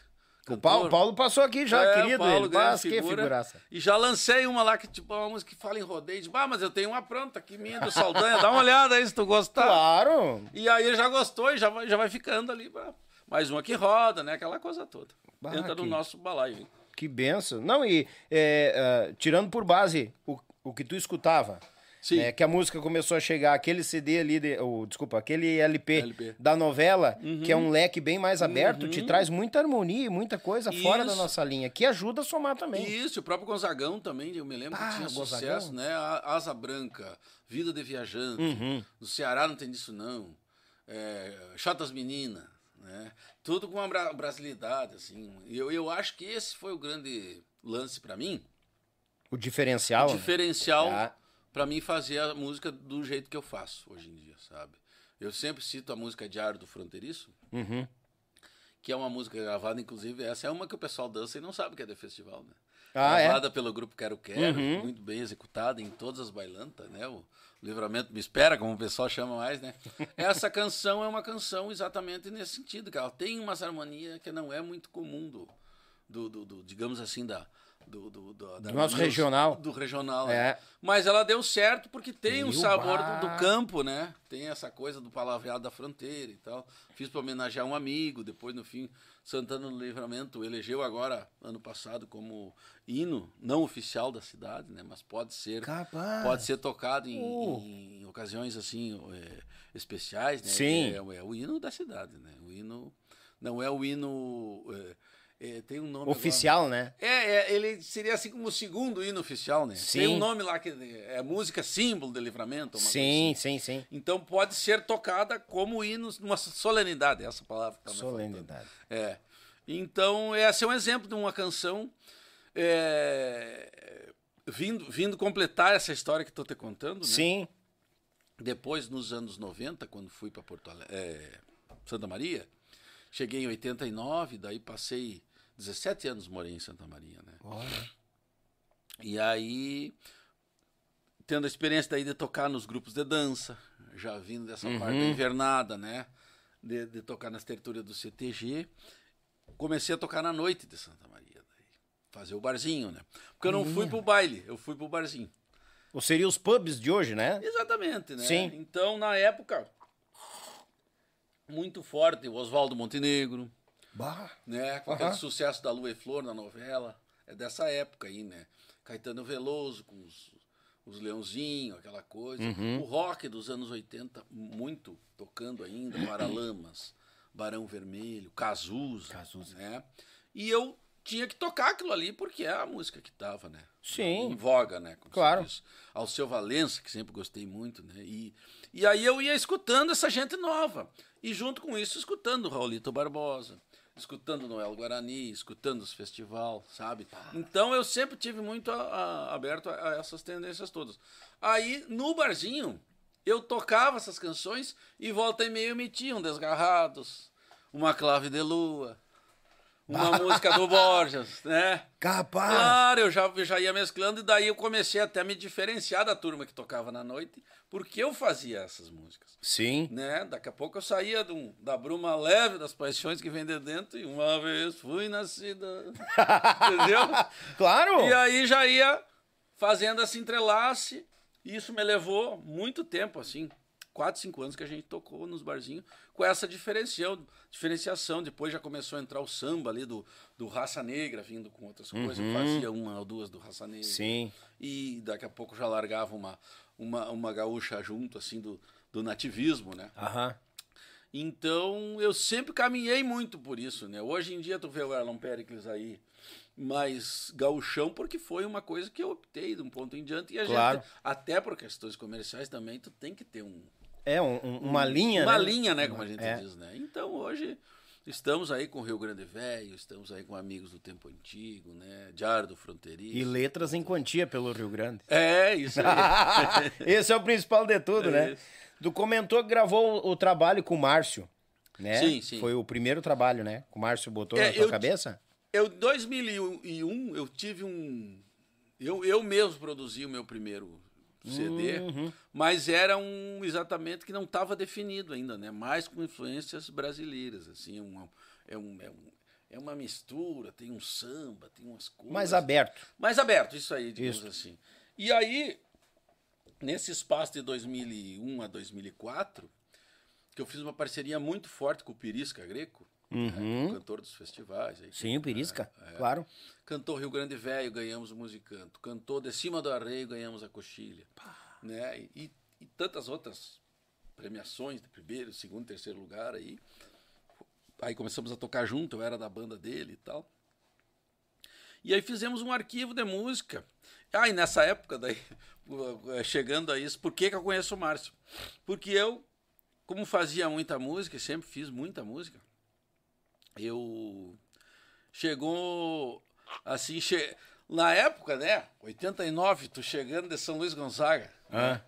[SPEAKER 1] O Paulo. Paulo passou aqui já,
[SPEAKER 3] É, o
[SPEAKER 1] querido.
[SPEAKER 3] Paulo,
[SPEAKER 1] ele. Mas que
[SPEAKER 3] figura.
[SPEAKER 1] figuraça.
[SPEAKER 3] E já lancei uma lá que, tipo, uma música que fala em rodeio. De, ah, mas eu tenho uma pronta aqui, minha do Saldanha. Dá uma olhada aí se tu gostar.
[SPEAKER 1] Claro.
[SPEAKER 3] E aí ele já gostou e já vai, já vai ficando ali pra mais uma que roda, né? Aquela coisa toda.
[SPEAKER 1] Bah,
[SPEAKER 3] Entra no
[SPEAKER 1] que-
[SPEAKER 3] nosso balaio. hein?
[SPEAKER 1] Que benção. Não, e é, ah, tirando por base o, o que tu escutava,
[SPEAKER 3] Sim.
[SPEAKER 1] é, que a música começou a chegar, aquele CD ali, de, o, desculpa, aquele LP,
[SPEAKER 3] LP.
[SPEAKER 1] da novela,
[SPEAKER 3] Uhum.
[SPEAKER 1] que é um leque bem mais aberto, te traz muita harmonia e muita coisa fora da
[SPEAKER 3] Isso.
[SPEAKER 1] nossa linha, que ajuda a somar também.
[SPEAKER 3] Isso, o próprio Gonzagão também, eu me lembro
[SPEAKER 1] Ah,
[SPEAKER 3] que tinha
[SPEAKER 1] Gonzagão.
[SPEAKER 3] sucesso, né? Asa Branca, Vida de Viajante,
[SPEAKER 1] Uhum.
[SPEAKER 3] no Ceará não tem disso não, é, Chotas Menina, né? Tudo com uma bra brasilidade, assim. Eu, eu acho que esse foi o grande lance para mim,
[SPEAKER 1] O diferencial.
[SPEAKER 3] o
[SPEAKER 1] né?
[SPEAKER 3] diferencial
[SPEAKER 1] Ah.
[SPEAKER 3] para mim fazer a música do jeito que eu faço hoje em dia, sabe? Eu sempre cito a música Diário do Fronteiriço,
[SPEAKER 1] Uhum.
[SPEAKER 3] que é uma música gravada, inclusive, essa é uma que o pessoal dança e não sabe que é de festival, né?
[SPEAKER 1] Ah, é?
[SPEAKER 3] gravada pelo grupo Quero Quero,
[SPEAKER 1] Uhum.
[SPEAKER 3] muito bem executada em todas as bailantas, né? O Livramento Me Espera, como o pessoal chama mais, né? Essa canção é uma canção exatamente nesse sentido, que ela tem uma harmonia que não é muito comum do, do, do- do, digamos assim, da... Do, do, do,
[SPEAKER 1] Do nosso regional.
[SPEAKER 3] Do regional,
[SPEAKER 1] É.
[SPEAKER 3] né? Mas ela deu certo porque tem um
[SPEAKER 1] Meu
[SPEAKER 3] sabor do campo, né? Tem essa coisa do palavreado da fronteira e tal. Fiz para homenagear um amigo, depois no fim Santana do Livramento elegeu agora ano passado como hino não oficial da cidade, né? Mas pode ser
[SPEAKER 1] Capaz.
[SPEAKER 3] pode ser tocado em,
[SPEAKER 1] Uh.
[SPEAKER 3] em ocasiões assim é, especiais, né?
[SPEAKER 1] Sim.
[SPEAKER 3] É, é o hino da cidade, né? O hino não é o hino é, é, tem um nome agora.
[SPEAKER 1] Oficial, né?
[SPEAKER 3] É, é, ele seria assim como o segundo hino oficial, né?
[SPEAKER 1] Sim.
[SPEAKER 3] Tem um nome lá que é música símbolo de livramento.
[SPEAKER 1] Sim,
[SPEAKER 3] assim.
[SPEAKER 1] sim, sim.
[SPEAKER 3] Então pode ser tocada como hino numa solenidade, essa palavra que tá
[SPEAKER 1] Solenidade.
[SPEAKER 3] É. Então, esse é um exemplo de uma canção é, vindo, vindo completar essa história que estou te contando, né?
[SPEAKER 1] Sim.
[SPEAKER 3] Depois, nos anos 90, quando fui para Porto Ale- é, Santa Maria, cheguei em 89, daí passei 17 anos morei em Santa Maria, né?
[SPEAKER 1] Olha.
[SPEAKER 3] E aí, tendo a experiência daí de tocar nos grupos de dança, já vindo dessa parte da invernada, né? De, de tocar nas territórias do CTG, comecei a tocar na noite de Santa Maria, daí, fazer o barzinho, né? Porque eu não fui pro baile, eu fui pro barzinho.
[SPEAKER 1] Ou seria os pubs de hoje, né?
[SPEAKER 3] Exatamente, né?
[SPEAKER 1] Sim.
[SPEAKER 3] Então, na época, muito forte, o Oswaldo Montenegro,
[SPEAKER 1] Bah.
[SPEAKER 3] né? Com aquele sucesso da Lua e Flor na novela. É dessa época aí, né? Caetano Veloso com os, os Leãozinhos, aquela coisa.
[SPEAKER 1] Uhum.
[SPEAKER 3] O rock dos anos 80, muito tocando ainda, Paralamas, Barão Vermelho, Cazuza.
[SPEAKER 1] Cazuza.
[SPEAKER 3] Né? E eu tinha que tocar aquilo ali porque é a música que tava, né?
[SPEAKER 1] Sim.
[SPEAKER 3] Em voga, né? como
[SPEAKER 1] Claro.
[SPEAKER 3] diz. Alceu Valença, que sempre gostei muito, né? E, e aí eu ia escutando essa gente nova. E junto com isso, escutando Raulito Barbosa, escutando Noel Guarani, escutando os festival, sabe? Então eu sempre tive muito a- a- aberto a, a essas tendências todas. Aí, no barzinho, eu tocava essas canções e volta e meio metiam Desgarrados, Uma Clave de Lua, uma música do Borges, né?
[SPEAKER 1] Capaz.
[SPEAKER 3] Claro, eu já, eu já ia mesclando e daí eu comecei até a me diferenciar da turma que tocava na noite, porque eu fazia essas músicas.
[SPEAKER 1] Sim.
[SPEAKER 3] Né? Daqui a pouco eu saía um- da bruma leve das paixões que vem de dentro e uma vez fui nascida. Entendeu?
[SPEAKER 1] Claro.
[SPEAKER 3] E aí já ia fazendo esse entrelace. E isso me levou muito tempo, assim, quatro, cinco anos que a gente tocou nos barzinhos com essa diferenciação. diferenciação. Depois já começou a entrar o samba ali do, do Raça Negra, vindo com outras coisas. Eu fazia uma ou duas do Raça Negra.
[SPEAKER 1] Sim.
[SPEAKER 3] E daqui a pouco já largava uma, uma, uma gaúcha junto, assim, do, do nativismo, né?
[SPEAKER 1] Aham.
[SPEAKER 3] Então, eu sempre caminhei muito por isso, né? Hoje em dia tu vê o Erlon Pericles aí mais gauchão, porque foi uma coisa que eu optei de um ponto em diante. E a
[SPEAKER 1] Claro.
[SPEAKER 3] gente, até por questões comerciais também, tu tem que ter um,
[SPEAKER 1] É, um- um- uma linha,
[SPEAKER 3] uma
[SPEAKER 1] né?
[SPEAKER 3] linha, né, como a gente
[SPEAKER 1] É.
[SPEAKER 3] diz, né? Então, hoje estamos aí com o Rio Grande Velho, estamos aí com amigos do tempo antigo, né? Diário do Fronteiriço.
[SPEAKER 1] E letras em quantia pelo Rio Grande.
[SPEAKER 3] É, isso aí.
[SPEAKER 1] Esse é o principal de tudo,
[SPEAKER 3] É
[SPEAKER 1] né?
[SPEAKER 3] isso.
[SPEAKER 1] Tu comentou que gravou o, trabalho com o Márcio, né?
[SPEAKER 3] Sim, sim.
[SPEAKER 1] Foi o primeiro trabalho, né? O Márcio botou
[SPEAKER 3] É,
[SPEAKER 1] na tua
[SPEAKER 3] eu-
[SPEAKER 1] cabeça?
[SPEAKER 3] Eu, em 2001, eu tive um. Eu, eu mesmo produzi o meu primeiro CD,
[SPEAKER 1] Uhum.
[SPEAKER 3] mas era um exatamente que não estava definido ainda, né? Mais com influências brasileiras, assim, um, é, um, é, um, é uma mistura, tem um samba, tem umas coisas.
[SPEAKER 1] Mais aberto.
[SPEAKER 3] Mais aberto, isso aí, digamos
[SPEAKER 1] Isso.
[SPEAKER 3] assim. E aí, nesse espaço de 2001 a 2004, que eu fiz uma parceria muito forte com o Pirisca Greco, né, o cantor dos festivais. Aí,
[SPEAKER 1] Uhum. Sim, o Pirisca,
[SPEAKER 3] É,
[SPEAKER 1] claro.
[SPEAKER 3] Cantou Rio Grande Velho, ganhamos o Musicanto. Cantou De Cima do Arreio, ganhamos a Coxilha. Né? E, e tantas outras premiações de primeiro, segundo, terceiro lugar aí. Aí começamos a tocar junto, eu era da banda dele e tal. E aí fizemos um arquivo de música. Ah, e nessa época, daí, chegando a isso, por que, que eu conheço o Márcio? Porque eu, como fazia muita música, e sempre fiz muita música, eu chegou assim, che... na época, né? 89, tu chegando de São Luís Gonzaga,
[SPEAKER 1] Ah,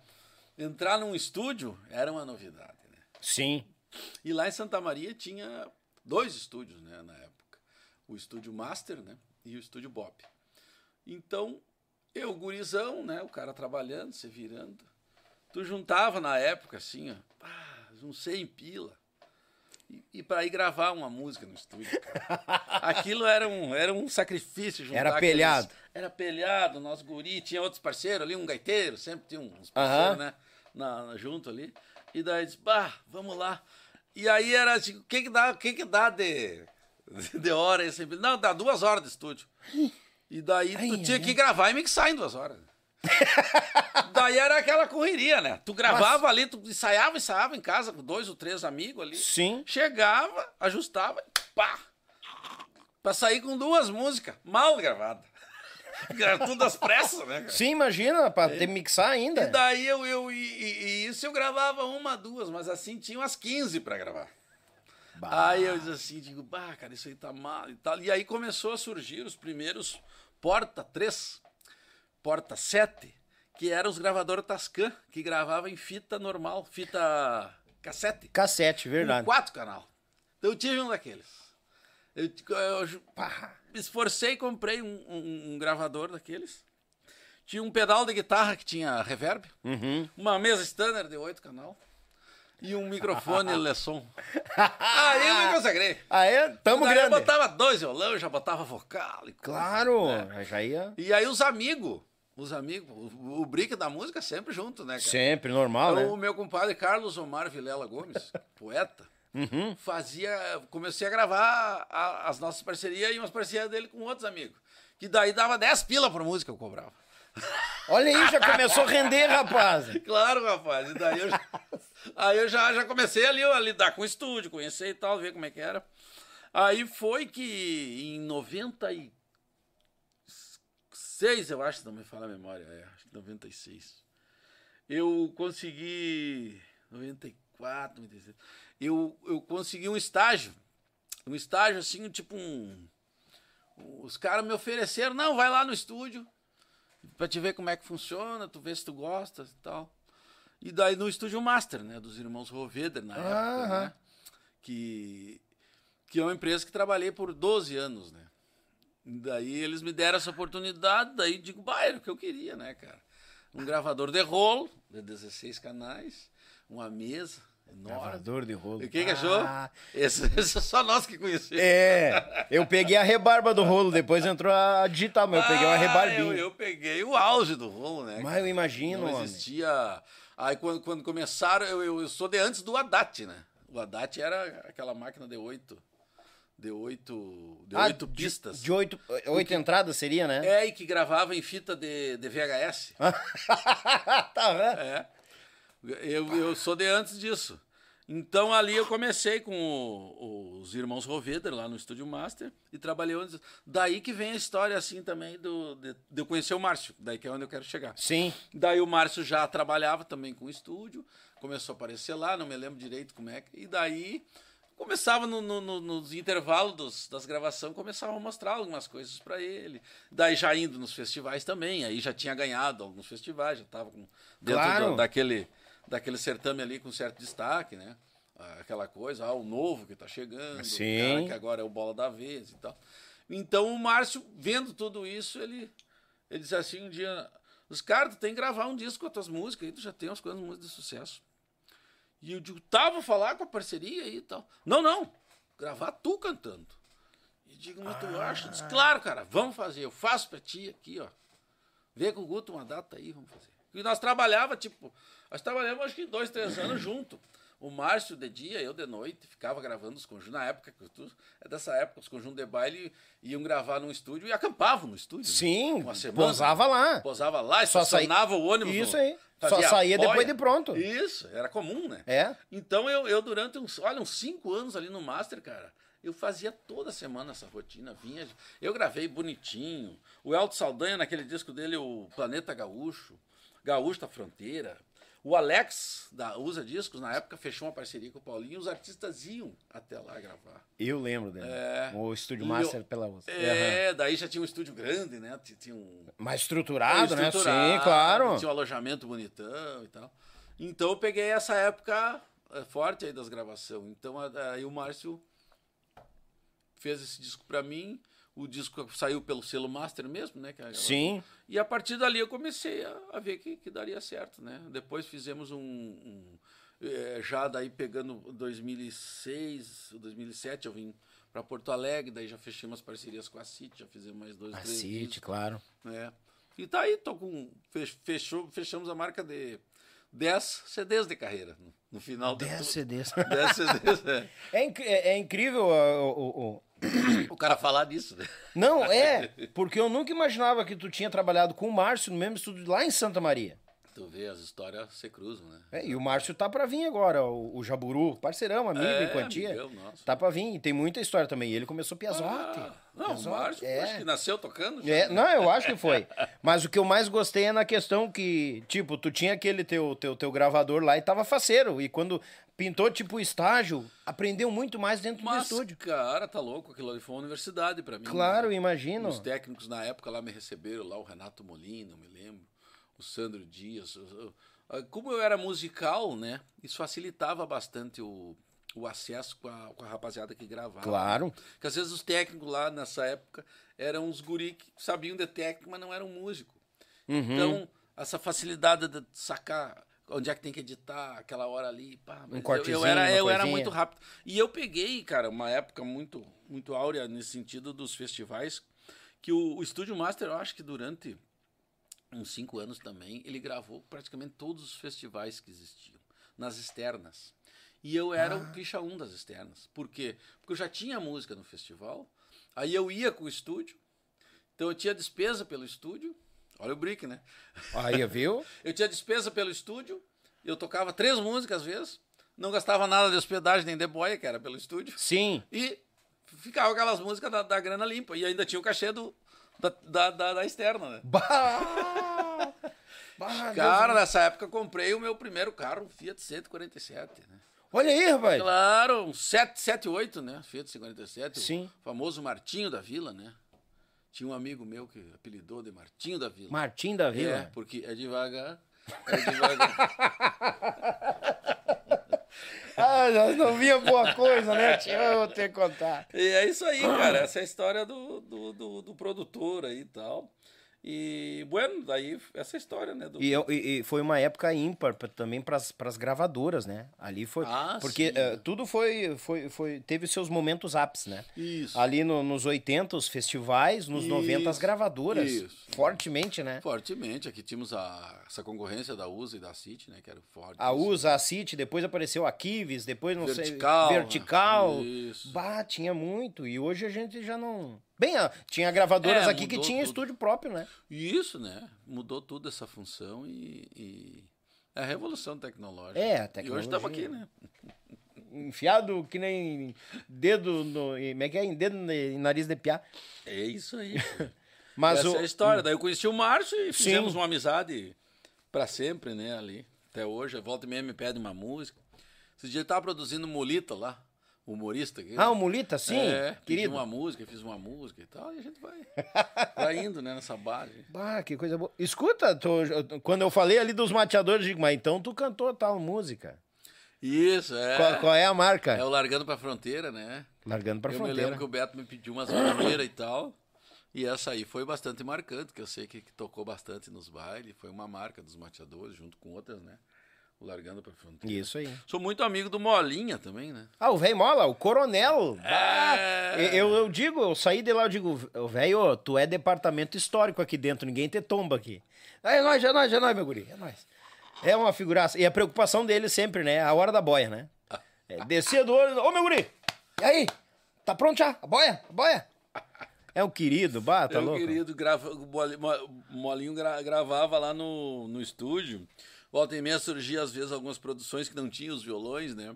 [SPEAKER 3] entrar num estúdio era uma novidade, né?
[SPEAKER 1] sim.
[SPEAKER 3] E lá em Santa Maria tinha dois estúdios, né, na época. O estúdio Master, né, e o estúdio Bob. Então, eu, gurizão, né, o cara trabalhando, se virando. Tu juntava na época, assim, ó, ah, uns 100 pila. E, e para ir gravar uma música no estúdio, cara. Aquilo era um, era um sacrifício. Juntar
[SPEAKER 1] Era
[SPEAKER 3] aqueles-
[SPEAKER 1] pelhado.
[SPEAKER 3] Era pelhado, nosso guri. Tinha outros parceiros ali, um gaiteiro, sempre tinha uns parceiros,
[SPEAKER 1] Aham.
[SPEAKER 3] né? Na, junto ali. E daí disse, bah, vamos lá. E aí era assim, o que que dá, que que dá de, de hora? sempre, não, dá duas horas de estúdio. E daí tu
[SPEAKER 1] Ai,
[SPEAKER 3] tinha
[SPEAKER 1] ai,
[SPEAKER 3] que gravar e mixar em duas horas. daí era aquela correria, né? Tu gravava ali, tu ensaiava, ensaiava em casa com dois ou três amigos ali.
[SPEAKER 1] Sim.
[SPEAKER 3] Chegava, ajustava, pá! Pra sair com duas músicas mal gravadas. Era tudo às pressas, né? cara?
[SPEAKER 1] Sim, imagina, pra ter que mixar ainda.
[SPEAKER 3] E daí eu, eu e, e- e isso eu gravava uma, duas, mas assim tinha umas 15 pra gravar.
[SPEAKER 1] Bah.
[SPEAKER 3] Aí eu disse assim, digo, bah, cara, isso aí tá mal e tal. E aí começou a surgir os primeiros Porta 3, Porta 7, que eram os gravadores Tascam, que gravavam em fita normal, fita cassete.
[SPEAKER 1] Cassete, verdade.
[SPEAKER 3] quatro canal. Então eu tive um daqueles. Eu, eu, pá, me esforcei e comprei um, um- um gravador daqueles. Tinha um pedal de guitarra que tinha reverb.
[SPEAKER 1] Uhum.
[SPEAKER 3] Uma mesa standard de oito canal. E um microfone Lesson. Aí eu me consagrei.
[SPEAKER 1] Aí, tamo
[SPEAKER 3] Daí eu
[SPEAKER 1] grande.
[SPEAKER 3] botava dois violão, já botava vocal. E, coisa.
[SPEAKER 1] Claro,
[SPEAKER 3] É.
[SPEAKER 1] já ia.
[SPEAKER 3] e aí os amigos, os amigos, o, o da música sempre junto, né, cara?
[SPEAKER 1] Sempre, normal,
[SPEAKER 3] Então, o
[SPEAKER 1] né?
[SPEAKER 3] meu compadre Carlos Omar Vilela Gomes, poeta,
[SPEAKER 1] Uhum.
[SPEAKER 3] fazia. Comecei a gravar a- as nossas parcerias e umas parcerias dele com outros amigos. Que daí dava 10 pila por música que eu cobrava.
[SPEAKER 1] Olha aí, já começou a render, rapaz.
[SPEAKER 3] Claro, rapaz. E daí eu já, aí eu já, já comecei ali a lidar com o estúdio, conhecer e tal, ver como é que era. Aí foi que em 96, eu acho, não me fala a memória, é, acho que 96. Eu consegui. 94, 96. Eu, eu consegui um estágio. Um estágio assim, tipo um. Os caras me ofereceram, não, vai lá no estúdio pra te ver como é que funciona, tu vê se tu gosta e tal. E daí no estúdio Master, né, dos irmãos Roveder na época, né, que que é uma empresa que trabalhei por 12 anos, né. Daí eles me deram essa oportunidade, daí digo, bah, era o que eu queria, né, cara. Um gravador de rolo, de 16 canais, uma mesa enorme.
[SPEAKER 1] Gravador de rolo.
[SPEAKER 3] E quem que achou?
[SPEAKER 1] Ah,
[SPEAKER 3] Esse, esse é só nós que conhecemos.
[SPEAKER 1] É, eu peguei a rebarba do rolo, depois entrou a digital, mas eu peguei uma
[SPEAKER 3] Ah,
[SPEAKER 1] rebarbinha.
[SPEAKER 3] Eu, eu peguei o auge do rolo, né?
[SPEAKER 1] Mas eu imagino,
[SPEAKER 3] Não
[SPEAKER 1] homem.
[SPEAKER 3] existia. Aí quando, quando começaram, eu, eu, eu sou de antes do Haddad, né? O Haddad era aquela máquina de oito, de oito, de
[SPEAKER 1] Ah,
[SPEAKER 3] oito pistas.
[SPEAKER 1] De oito, oito entradas seria, né?
[SPEAKER 3] É, e que gravava em fita de, de VHS.
[SPEAKER 1] tá, né?
[SPEAKER 3] É. Eu, eu sou de antes disso. Então ali eu comecei com o- os irmãos Roveder lá no Estúdio Master e trabalhei onde. Daí que vem a história assim também do, de, de eu conhecer o Márcio, daí que é onde eu quero chegar.
[SPEAKER 1] Sim.
[SPEAKER 3] Daí o Márcio já trabalhava também com o estúdio, começou a aparecer lá, não me lembro direito como é que. E daí começava no, no- no- nos intervalos dos- das gravações, começava a mostrar algumas coisas para ele. Daí já indo nos festivais também, aí já tinha ganhado alguns festivais, já estava dentro
[SPEAKER 1] Claro.
[SPEAKER 3] da- daquele, daquele certame ali com certo destaque, né? Aquela coisa, ah, o novo que tá chegando,
[SPEAKER 1] Sim.
[SPEAKER 3] o cara que agora é o bola da vez e tal. Então o Márcio, vendo tudo isso, ele, ele disse assim um dia, os caras, tu tem que gravar um disco com as tuas músicas, aí tu já tem umas coisas muito de sucesso. E eu digo, tá, vou falar com a parceria aí e tal. Não, não, gravar tu cantando. E digo, mas tu acha? Diz, claro, cara, vamos fazer, eu faço pra ti aqui, ó. Vê com o Guto uma data aí, vamos fazer. E nós trabalhava, tipo, nós trabalhamos acho que dois, três anos junto. O Márcio de dia, eu de noite, ficava gravando os conjuntos. Na época, é dessa época, os conjuntos de baile iam gravar num estúdio e acampavam no estúdio. né?
[SPEAKER 1] Sim,
[SPEAKER 3] Uma semana.
[SPEAKER 1] pousava lá.
[SPEAKER 3] Posava lá,
[SPEAKER 1] Só saí-
[SPEAKER 3] estacionava o ônibus.
[SPEAKER 1] Isso aí. Só saía
[SPEAKER 3] boia.
[SPEAKER 1] depois de pronto.
[SPEAKER 3] Isso, era comum, né?
[SPEAKER 1] É.
[SPEAKER 3] Então eu, eu durante uns, olha, uns cinco anos ali no Master, cara, eu fazia toda semana essa rotina, vinha, eu gravei bonitinho. O Elton Saldanha naquele disco dele, o Planeta Gaúcho, Gaúcho da Fronteira. O Alex da Usa Discos na época fechou uma parceria com o Paulinho, os artistas iam até lá gravar.
[SPEAKER 1] Eu lembro dele.
[SPEAKER 3] É.
[SPEAKER 1] O Estúdio Master
[SPEAKER 3] eu-
[SPEAKER 1] pela USA.
[SPEAKER 3] É, daí já tinha um estúdio grande, né? Tinha- um
[SPEAKER 1] Mais estruturado, né?
[SPEAKER 3] estruturado,
[SPEAKER 1] Sim, claro.
[SPEAKER 3] Tinha um alojamento bonitão e tal. Então eu peguei essa época eh, forte aí das gravações. Então aí o Márcio fez esse disco pra mim. O disco saiu pelo selo Master mesmo, né? é.
[SPEAKER 1] Sim.
[SPEAKER 3] E a partir dali eu comecei a, a ver que, que daria certo, né? Depois fizemos um, um, eh, já daí pegando 2006, 2007 eu vim para Porto Alegre, daí já fechamos as parcerias com a City, já fizemos mais dois,
[SPEAKER 1] A
[SPEAKER 3] três
[SPEAKER 1] City,
[SPEAKER 3] discos.
[SPEAKER 1] claro.
[SPEAKER 3] É. E tá aí, tô com. fech- Fechou, fechamos a marca de 10 CDs de carreira no, final de
[SPEAKER 1] 10
[SPEAKER 3] tudo.
[SPEAKER 1] CDs.
[SPEAKER 3] 10 CDs, é.
[SPEAKER 1] É, inc- é- é incrível o, o- o-
[SPEAKER 3] O cara falar disso, né?
[SPEAKER 1] Não, é, porque eu nunca imaginava que tu tinha trabalhado com o Márcio no mesmo estúdio lá em Santa Maria.
[SPEAKER 3] Tu vê, as histórias se cruzam, né?
[SPEAKER 1] É, e o Márcio tá pra vir agora, o, o Jaburu, parceirão, amigo
[SPEAKER 3] É,
[SPEAKER 1] em quantia.
[SPEAKER 3] amigão nosso.
[SPEAKER 1] Tá pra vir, e tem muita história também. E ele começou piazote.
[SPEAKER 3] Ah, não, o Márcio,
[SPEAKER 1] é.
[SPEAKER 3] acho que nasceu tocando.
[SPEAKER 1] É, não, eu acho que foi. Mas o que eu mais gostei é na questão que, tipo, tu tinha aquele teu, teu, teu gravador lá e tava faceiro. E quando pintou, tipo, o estágio, aprendeu muito mais dentro
[SPEAKER 3] Mas,
[SPEAKER 1] do estúdio.
[SPEAKER 3] cara, tá louco, aquilo ali foi uma universidade pra mim.
[SPEAKER 1] Claro,
[SPEAKER 3] né?
[SPEAKER 1] imagino.
[SPEAKER 3] Os técnicos na época lá me receberam, lá o Renato Molina, eu me lembro, o Sandro Dias. eu- eu- Como eu era musical, né, isso facilitava bastante o, o acesso com a, com a rapaziada que gravava.
[SPEAKER 1] Claro.
[SPEAKER 3] Porque às vezes os técnicos lá nessa época eram os guri que sabiam de técnico, mas não eram músicos.
[SPEAKER 1] Uhum.
[SPEAKER 3] Então, essa facilidade de sacar onde é que tem que editar, aquela hora ali, pá, mas eu- eu,
[SPEAKER 1] cortezinho,
[SPEAKER 3] era, eu era muito rápido. E eu peguei, cara, uma época muito, muito áurea nesse sentido dos festivais, que o, o Estúdio Master, eu acho que durante uns cinco anos também, ele gravou praticamente todos os festivais que existiam, nas externas. E eu era
[SPEAKER 1] Ah.
[SPEAKER 3] o picha um das externas. Por quê? Porque eu já tinha música no festival, aí eu ia com o estúdio, então eu tinha despesa pelo estúdio, olha o brick, né?
[SPEAKER 1] Aí, viu?
[SPEAKER 3] Eu tinha despesa pelo estúdio, eu tocava três músicas às vezes, não gastava nada de hospedagem nem de boia, que era pelo estúdio,
[SPEAKER 1] Sim.
[SPEAKER 3] e ficava aquelas músicas da, da grana limpa, e ainda tinha o cachê do, da, da, da- da externa, né?
[SPEAKER 1] Bah! Bah,
[SPEAKER 3] Cara, nessa época eu comprei o meu primeiro carro, um Fiat 147, né?
[SPEAKER 1] Olha aí, rapaz.
[SPEAKER 3] Claro, um 778, né? Fiat 147,
[SPEAKER 1] Sim.
[SPEAKER 3] o famoso Martinho da Vila, né? Tinha um amigo meu que apelidou de Martinho da Vila.
[SPEAKER 1] Martim da
[SPEAKER 3] É,
[SPEAKER 1] Vila.
[SPEAKER 3] porque é devagar, é devagar.
[SPEAKER 1] Ah, não vinha boa coisa, né? Tio? Eu ter que contar.
[SPEAKER 3] E é isso aí, cara. Essa é a história do, do, do, do produtor aí e tal. E, bueno, daí essa história, né? Do...
[SPEAKER 1] E, e- foi uma época ímpar também para as gravadoras, né? Ali foi.
[SPEAKER 3] Ah,
[SPEAKER 1] porque eh, tudo foi, foi, foi. Teve seus momentos ápices, né?
[SPEAKER 3] Isso.
[SPEAKER 1] Ali no- nos 80, os festivais, nos 90, as
[SPEAKER 3] Isso,
[SPEAKER 1] gravadoras.
[SPEAKER 3] isso.
[SPEAKER 1] Fortemente, né?
[SPEAKER 3] Fortemente, aqui tínhamos a, essa concorrência da USA e da City, né? Que era forte.
[SPEAKER 1] A USA, a City, depois apareceu a Kivis, depois não
[SPEAKER 3] Vertical,
[SPEAKER 1] sei.
[SPEAKER 3] né?
[SPEAKER 1] Vertical.
[SPEAKER 3] Isso.
[SPEAKER 1] Bah, tinha muito. E hoje a gente já não. Bem, tinha gravadoras
[SPEAKER 3] É,
[SPEAKER 1] aqui que tinha
[SPEAKER 3] tudo.
[SPEAKER 1] estúdio próprio, né?
[SPEAKER 3] Isso, né? Mudou tudo essa função e. e... É a revolução tecnológica.
[SPEAKER 1] É, a
[SPEAKER 3] E hoje estamos
[SPEAKER 1] tecnologia.
[SPEAKER 3] aqui, né?
[SPEAKER 1] Enfiado que nem dedo no. Como é que é? Em dedo em nariz de piá.
[SPEAKER 3] É isso aí.
[SPEAKER 1] Mas
[SPEAKER 3] Essa
[SPEAKER 1] o.
[SPEAKER 3] é a história. Daí eu conheci o Márcio e
[SPEAKER 1] Sim.
[SPEAKER 3] fizemos uma amizade pra sempre, né? Ali. Até hoje. Volta e meia me pede uma música. Esse dia ele tava produzindo Molita lá, humorista. Aqui,
[SPEAKER 1] Ah, o Mulita, sim,
[SPEAKER 3] é,
[SPEAKER 1] querido.
[SPEAKER 3] uma música, fiz uma música e tal, e a gente vai, vai indo, né, nessa base.
[SPEAKER 1] Bah, que coisa boa. Escuta, tô- quando eu falei ali dos mateadores, eu digo, mas então tu cantou tal música.
[SPEAKER 3] Isso, é.
[SPEAKER 1] Qual, qual é a marca?
[SPEAKER 3] É o Largando pra Fronteira, né?
[SPEAKER 1] Largando pra
[SPEAKER 3] eu
[SPEAKER 1] fronteira.
[SPEAKER 3] me lembro que o Beto me pediu umas maneiras e tal. E essa aí foi bastante marcante, que eu sei que, que tocou bastante nos bailes. Foi uma marca dos mateadores, junto com outras, né? O Largando pra Fronteira.
[SPEAKER 1] Isso aí.
[SPEAKER 3] Sou muito amigo do Molinha também, né?
[SPEAKER 1] Ah, o velho Mola, o coronel.
[SPEAKER 3] É.
[SPEAKER 1] eu, eu digo, eu saí de lá, eu digo, velho, tu é departamento histórico aqui dentro, ninguém te tomba aqui. Ah, É nóis, é nóis, é nóis, meu guri, é nóis. É uma figuraça. E a preocupação dele sempre, né? A hora da boia, né? É, descia do olho, ô meu guri, e aí? Tá pronto já? A boia? A boia? É um querido, bah, tá
[SPEAKER 3] Meu
[SPEAKER 1] louco?
[SPEAKER 3] querido, grava, o Moli- Mo- Molinho gra- gravava lá no, no estúdio. Volta e meia surgia, às vezes, algumas produções que não tinham os violões, né?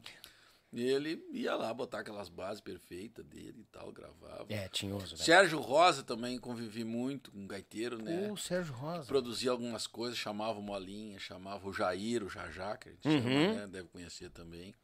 [SPEAKER 3] E ele ia lá botar aquelas bases perfeitas dele e tal, gravava.
[SPEAKER 1] É, tinhoso, velho.
[SPEAKER 3] Sérgio Rosa também convivi muito com o gaiteiro, né?
[SPEAKER 1] O Sérgio Rosa.
[SPEAKER 3] Produzia algumas coisas, chamava o Molinha, chamava o Jair, o Jajá, que a gente
[SPEAKER 1] Uhum.
[SPEAKER 3] chama, né? Deve conhecer também.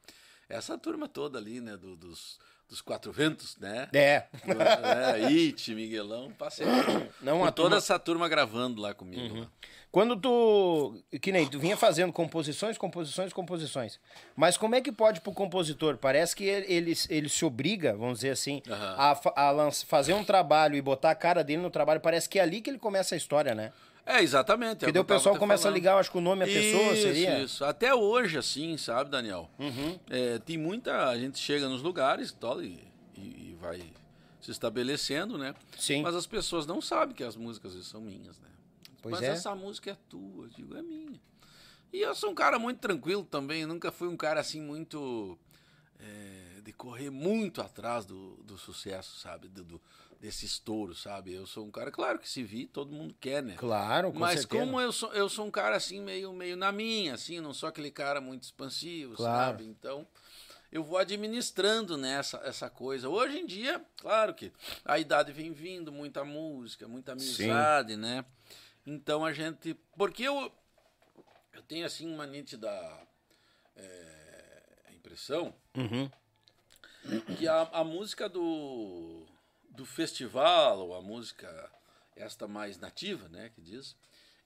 [SPEAKER 3] Essa turma toda ali, né? do- dos, dos quatro ventos, né?
[SPEAKER 1] É.
[SPEAKER 3] é, It, Miguelão, passei
[SPEAKER 1] Não,
[SPEAKER 3] com
[SPEAKER 1] a
[SPEAKER 3] toda
[SPEAKER 1] turma- Uhum.
[SPEAKER 3] essa turma gravando lá comigo. lá.
[SPEAKER 1] Quando tu. Que nem tu vinha fazendo composições, composições, composições. Mas como é que pode pro compositor? Parece que ele, ele, se obriga, vamos dizer assim,
[SPEAKER 3] Aham.
[SPEAKER 1] a, a lança- fazer um trabalho e botar a cara dele no trabalho. Parece que é ali que ele começa a história, né?
[SPEAKER 3] É, exatamente. é
[SPEAKER 1] Porque
[SPEAKER 3] o
[SPEAKER 1] daí o pessoal começa a
[SPEAKER 3] falando.
[SPEAKER 1] ligar, eu acho que o nome da pessoa
[SPEAKER 3] isso,
[SPEAKER 1] seria.
[SPEAKER 3] Isso, até hoje, assim, sabe, Daniel?
[SPEAKER 1] Uhum.
[SPEAKER 3] É, tem muita. A gente chega nos lugares tal, e, e- e vai se estabelecendo, né?
[SPEAKER 1] Sim.
[SPEAKER 3] Mas as pessoas não sabem que as músicas são minhas, né?
[SPEAKER 1] Pois
[SPEAKER 3] Mas
[SPEAKER 1] é.
[SPEAKER 3] essa música é tua, eu digo, é minha. E eu sou um cara muito tranquilo também, nunca fui um cara assim muito. é, de correr muito atrás do, do sucesso, sabe? Do, do- desse estouro, sabe? Eu sou um cara, claro que se vir, todo mundo quer, né?
[SPEAKER 1] Claro, com
[SPEAKER 3] Mas
[SPEAKER 1] certeza.
[SPEAKER 3] como eu sou, eu sou um cara assim, meio, meio na minha, assim, não sou aquele cara muito expansivo,
[SPEAKER 1] Claro.
[SPEAKER 3] sabe? Então, eu vou administrando nessa essa coisa. Hoje em dia, claro que a idade vem vindo, muita música, muita amizade, né? Então a gente. Porque eu, eu tenho assim uma nítida é, impressão
[SPEAKER 1] Uhum.
[SPEAKER 3] que a, a música do, do festival, ou a música esta mais nativa, né, que diz,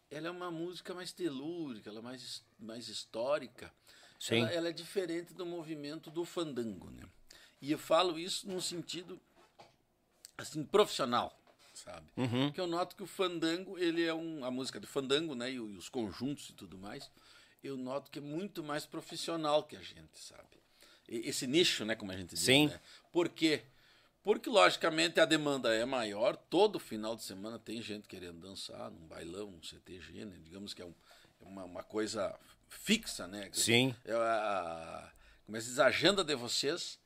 [SPEAKER 3] ela é uma música mais telúrica, ela é mais, mais histórica.
[SPEAKER 1] Sim.
[SPEAKER 3] Ela, ela é diferente do movimento do fandango, né? E eu falo isso num sentido, assim, profissional, sabe?
[SPEAKER 1] Uhum.
[SPEAKER 3] Porque eu noto que o fandango, ele é um, a música do fandango, né, e, e os conjuntos e tudo mais, eu noto que é muito mais profissional que a gente, sabe? Esse nicho, né, como a gente diz,
[SPEAKER 1] Sim.
[SPEAKER 3] né? Por quê? Porque, logicamente, a demanda é maior. Todo final de semana tem gente querendo dançar num bailão, num CTG, né? Digamos que é, um- é uma, uma coisa fixa, né?
[SPEAKER 1] Sim.
[SPEAKER 3] É a, como é que diz? A agenda de vocês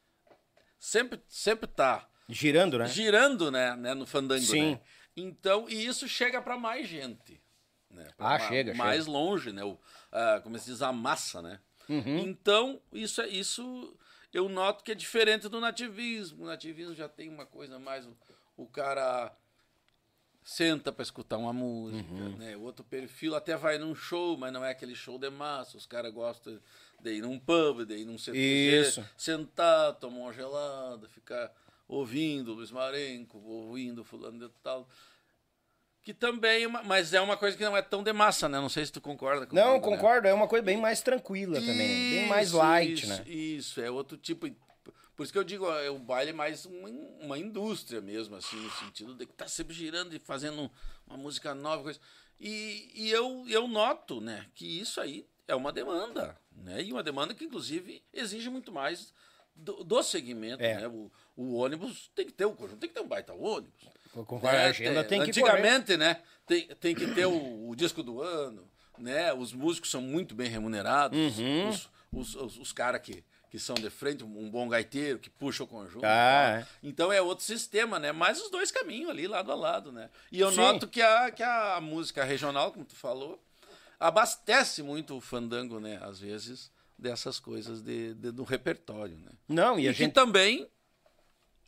[SPEAKER 3] sempre, sempre tá
[SPEAKER 1] Girando, né?
[SPEAKER 3] girando, né, né, no fandango,
[SPEAKER 1] Sim.
[SPEAKER 3] né? Então, e isso chega para mais gente, né? Pra
[SPEAKER 1] Ah,
[SPEAKER 3] ma-
[SPEAKER 1] chega,
[SPEAKER 3] mais
[SPEAKER 1] chega.
[SPEAKER 3] longe, né? O, ah, como se diz, a massa, né?
[SPEAKER 1] Uhum.
[SPEAKER 3] Então, isso é isso eu noto que é diferente do nativismo. O nativismo já tem uma coisa mais o, o cara senta para escutar uma música,
[SPEAKER 1] Uhum.
[SPEAKER 3] né? O outro perfil até vai num show, mas não é aquele show de massa. Os caras gostam de ir num pub, de ir num CTG, sentar, tomar uma gelada, ficar ouvindo Luiz Marenco, ouvindo fulano de tal. Que também, é uma- mas é uma coisa que não é tão de massa, né? Não sei se tu concorda comigo.
[SPEAKER 1] Não,
[SPEAKER 3] né?
[SPEAKER 1] concordo, é uma coisa bem mais tranquila também, bem mais
[SPEAKER 3] Isso,
[SPEAKER 1] light,
[SPEAKER 3] isso,
[SPEAKER 1] né?
[SPEAKER 3] Isso, é outro tipo. Por isso que eu digo, é o baile é mais uma, uma indústria mesmo, assim, no sentido de que tá sempre girando e fazendo uma música nova, coisa. E, e eu, eu noto, né, que isso aí é uma demanda, né? E uma demanda que, inclusive, exige muito mais do, do segmento,
[SPEAKER 1] É.
[SPEAKER 3] né? O, o ônibus tem que ter um conjunto, tem que ter um baita ônibus.
[SPEAKER 1] Concordo, a agenda tem que correr.
[SPEAKER 3] Antigamente, né? Tem, tem que ter o, o disco do ano, né? Os músicos são muito bem remunerados.
[SPEAKER 1] Uhum.
[SPEAKER 3] Os, os, os, os caras que, que são de frente, um bom gaiteiro, que puxa o conjunto.
[SPEAKER 1] Ah, é.
[SPEAKER 3] Então é outro sistema, né? Mas os dois caminham ali, lado a lado, né? E eu
[SPEAKER 1] Sim.
[SPEAKER 3] noto que a, que a música regional, como tu falou, abastece muito o fandango, né? Às vezes, dessas coisas de, de- do repertório, né?
[SPEAKER 1] Não, e
[SPEAKER 3] E,
[SPEAKER 1] a gente.
[SPEAKER 3] também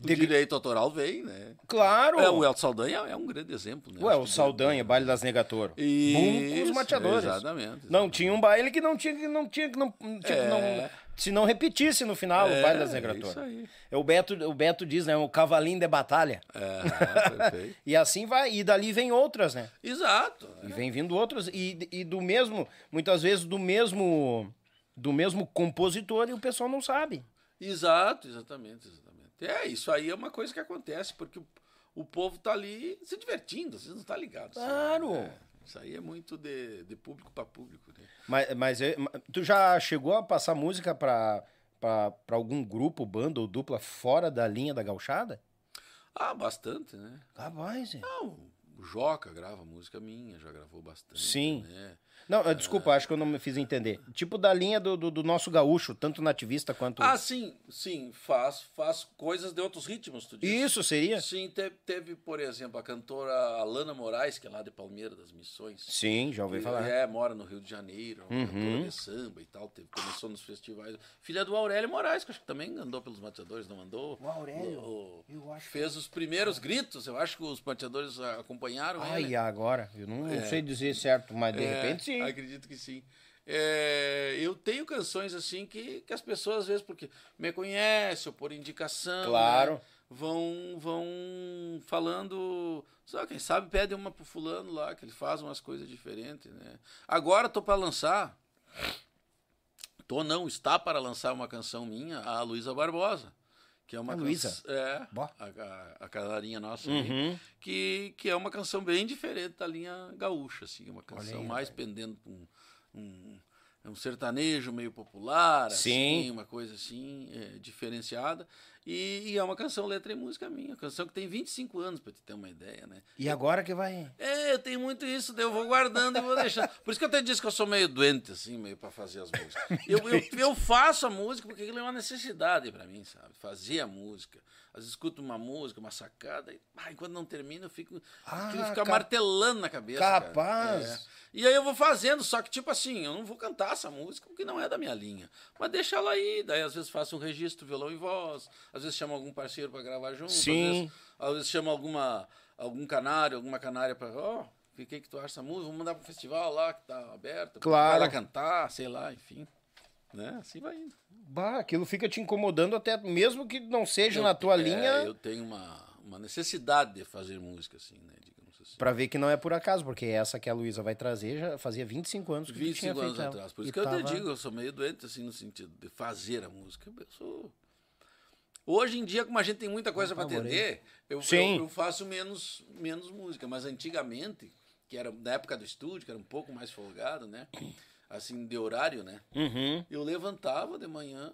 [SPEAKER 3] o
[SPEAKER 1] De-
[SPEAKER 3] direito autoral vem, né?
[SPEAKER 1] Claro!
[SPEAKER 3] É, o Elton Saldanha é um grande exemplo, né?
[SPEAKER 1] Ué, o
[SPEAKER 3] que-
[SPEAKER 1] Saldanha, baile das Bum com os mateadores.
[SPEAKER 3] Exatamente.
[SPEAKER 1] Não, tinha um baile que não tinha que não tinha que não, tipo,
[SPEAKER 3] É.
[SPEAKER 1] não se não repetisse no final o baile das
[SPEAKER 3] É,
[SPEAKER 1] Negatoro.
[SPEAKER 3] isso aí.
[SPEAKER 1] É o Beto, o Beto diz, né, o cavalinho de batalha.
[SPEAKER 3] É, perfeito.
[SPEAKER 1] E assim vai, e dali vem outras, né?
[SPEAKER 3] Exato.
[SPEAKER 1] E vem vindo outras e, e do mesmo, muitas vezes do mesmo do mesmo compositor e o pessoal não sabe.
[SPEAKER 3] Exato, exatamente, exatamente. É, isso aí é uma coisa que acontece, porque o, o povo tá ali se divertindo, vocês não estão ligados.
[SPEAKER 1] Claro.
[SPEAKER 3] É, isso aí é muito de, de público para público, né?
[SPEAKER 1] Mas, mas é- tu já chegou a passar música pra algum grupo, banda ou dupla fora da linha da gauchada?
[SPEAKER 3] Ah, bastante, né?
[SPEAKER 1] Capaz, é.
[SPEAKER 3] Não, o Joca grava música minha, já gravou bastante.
[SPEAKER 1] Sim.
[SPEAKER 3] Né?
[SPEAKER 1] Não, eh, desculpa, acho que eu não me fiz entender. Tipo da linha do, do, do nosso gaúcho, tanto nativista quanto.
[SPEAKER 3] Ah, sim, sim, faz, faz coisas de outros ritmos, tu diz.
[SPEAKER 1] Isso seria?
[SPEAKER 3] Sim, teve, teve, por exemplo, a cantora Alana Moraes, que é lá de Palmeira das Missões.
[SPEAKER 1] Sim, já ouvi
[SPEAKER 3] Que,
[SPEAKER 1] falar.
[SPEAKER 3] É, mora no Rio de Janeiro, uma
[SPEAKER 1] Uhum.
[SPEAKER 3] cantora de samba e tal, teve, começou nos festivais. Filha do Aurélio Moraes, que acho que também andou pelos mateadores, não andou?
[SPEAKER 1] O Aurélio?
[SPEAKER 3] O-
[SPEAKER 1] Eu acho que-
[SPEAKER 3] Fez os primeiros gritos, eu acho que os mateadores ah, acompanharam
[SPEAKER 1] Ai,
[SPEAKER 3] ele.
[SPEAKER 1] agora, eu não, não sei dizer certo, mas de
[SPEAKER 3] É,
[SPEAKER 1] repente sim.
[SPEAKER 3] Acredito que sim. É, eu tenho canções assim que, que as pessoas, às vezes, porque me conhecem ou por indicação,
[SPEAKER 1] Claro.
[SPEAKER 3] né, vão, vão falando. Só quem sabe pede uma pro fulano lá, que ele faz umas coisas diferentes, né? Agora tô para lançar. Tô não, está para lançar uma canção minha, a Luísa Barbosa. Que é uma
[SPEAKER 1] A
[SPEAKER 3] canção.
[SPEAKER 1] Luísa?
[SPEAKER 3] É, a, a, a canarinha nossa.
[SPEAKER 1] Uhum.
[SPEAKER 3] que, que é uma canção bem diferente da linha gaúcha, assim, uma canção
[SPEAKER 1] aí,
[SPEAKER 3] mais pendendo para um, um, é um sertanejo meio popular,
[SPEAKER 1] Sim.
[SPEAKER 3] assim, uma coisa assim, é, diferenciada. E, e é uma canção letra e música minha, canção que tem 25 anos, para te ter uma ideia, né?
[SPEAKER 1] E agora que vai.
[SPEAKER 3] É, eu tenho muito isso, daí eu vou guardando e vou deixando. Por isso que eu até disse que eu sou meio doente, assim, meio para fazer as músicas. Eu, eu, eu faço a música porque aquilo é uma necessidade para mim, sabe? Fazer a música. Às vezes escuto uma música, uma sacada, e ah, enquanto não termina, eu fico.
[SPEAKER 1] Ah,
[SPEAKER 3] aquilo fica
[SPEAKER 1] cap-
[SPEAKER 3] martelando na cabeça.
[SPEAKER 1] Capaz.
[SPEAKER 3] É. E aí eu vou fazendo, só que tipo assim, eu não vou cantar essa música porque não é da minha linha. Mas deixa ela aí, daí às vezes faço um registro, violão e voz, às vezes chamo algum parceiro para gravar junto,
[SPEAKER 1] Sim.
[SPEAKER 3] às vezes, às vezes chamo alguma, algum canário, alguma canária para, ó, o que, que tu acha dessa música? Vamos mandar pro festival lá que tá aberto,
[SPEAKER 1] Claro.
[SPEAKER 3] lá cantar, sei lá, enfim. Né? Assim vai indo.
[SPEAKER 1] Bah, aquilo fica te incomodando até mesmo que não seja na tua
[SPEAKER 3] é,
[SPEAKER 1] linha,
[SPEAKER 3] Eu tenho uma, uma necessidade de fazer música, assim, né? Digamos assim.
[SPEAKER 1] Pra ver que não é por acaso, porque essa que a Luísa vai trazer já fazia 25 anos que tu tinha
[SPEAKER 3] 25
[SPEAKER 1] feito
[SPEAKER 3] anos atrás. Por
[SPEAKER 1] E
[SPEAKER 3] isso que eu
[SPEAKER 1] tava-
[SPEAKER 3] te digo, eu sou meio doente, assim, no sentido de fazer a música. Eu sou... Hoje em dia, como a gente tem muita coisa para atender, eu, eu, eu faço menos, menos música. Mas antigamente, que era na época do estúdio, que era um pouco mais folgado, né? Assim, de horário, né?
[SPEAKER 1] Uhum.
[SPEAKER 3] Eu levantava de manhã,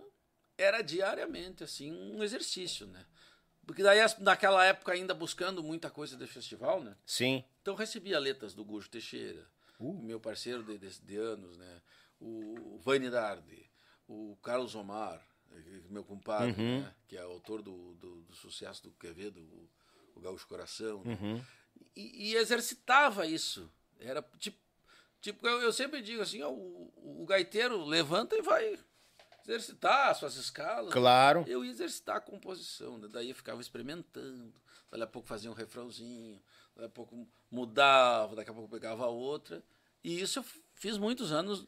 [SPEAKER 3] era diariamente, assim, um exercício, né? Porque daí, naquela época, ainda buscando muita coisa de festival, né?
[SPEAKER 1] Sim.
[SPEAKER 3] Então eu recebia letras do Gujo Teixeira,
[SPEAKER 1] Uh.
[SPEAKER 3] meu parceiro de, de, de anos, né? O Vani Dardi, o Carlos Omar, meu compadre,
[SPEAKER 1] Uhum.
[SPEAKER 3] né? que é autor do, do, do sucesso do Quevedo, o, o Gaúcho Coração. né?
[SPEAKER 1] Uhum.
[SPEAKER 3] E, e exercitava isso. Era tipo, tipo eu, eu sempre digo assim, ó, o, o gaiteiro levanta e vai exercitar as suas escalas.
[SPEAKER 1] Claro.
[SPEAKER 3] Eu ia exercitar a composição, né? daí eu ficava experimentando. Daqui a pouco fazia um refrãozinho, daqui a pouco mudava, daqui a pouco pegava outra. E isso eu fiz muitos anos.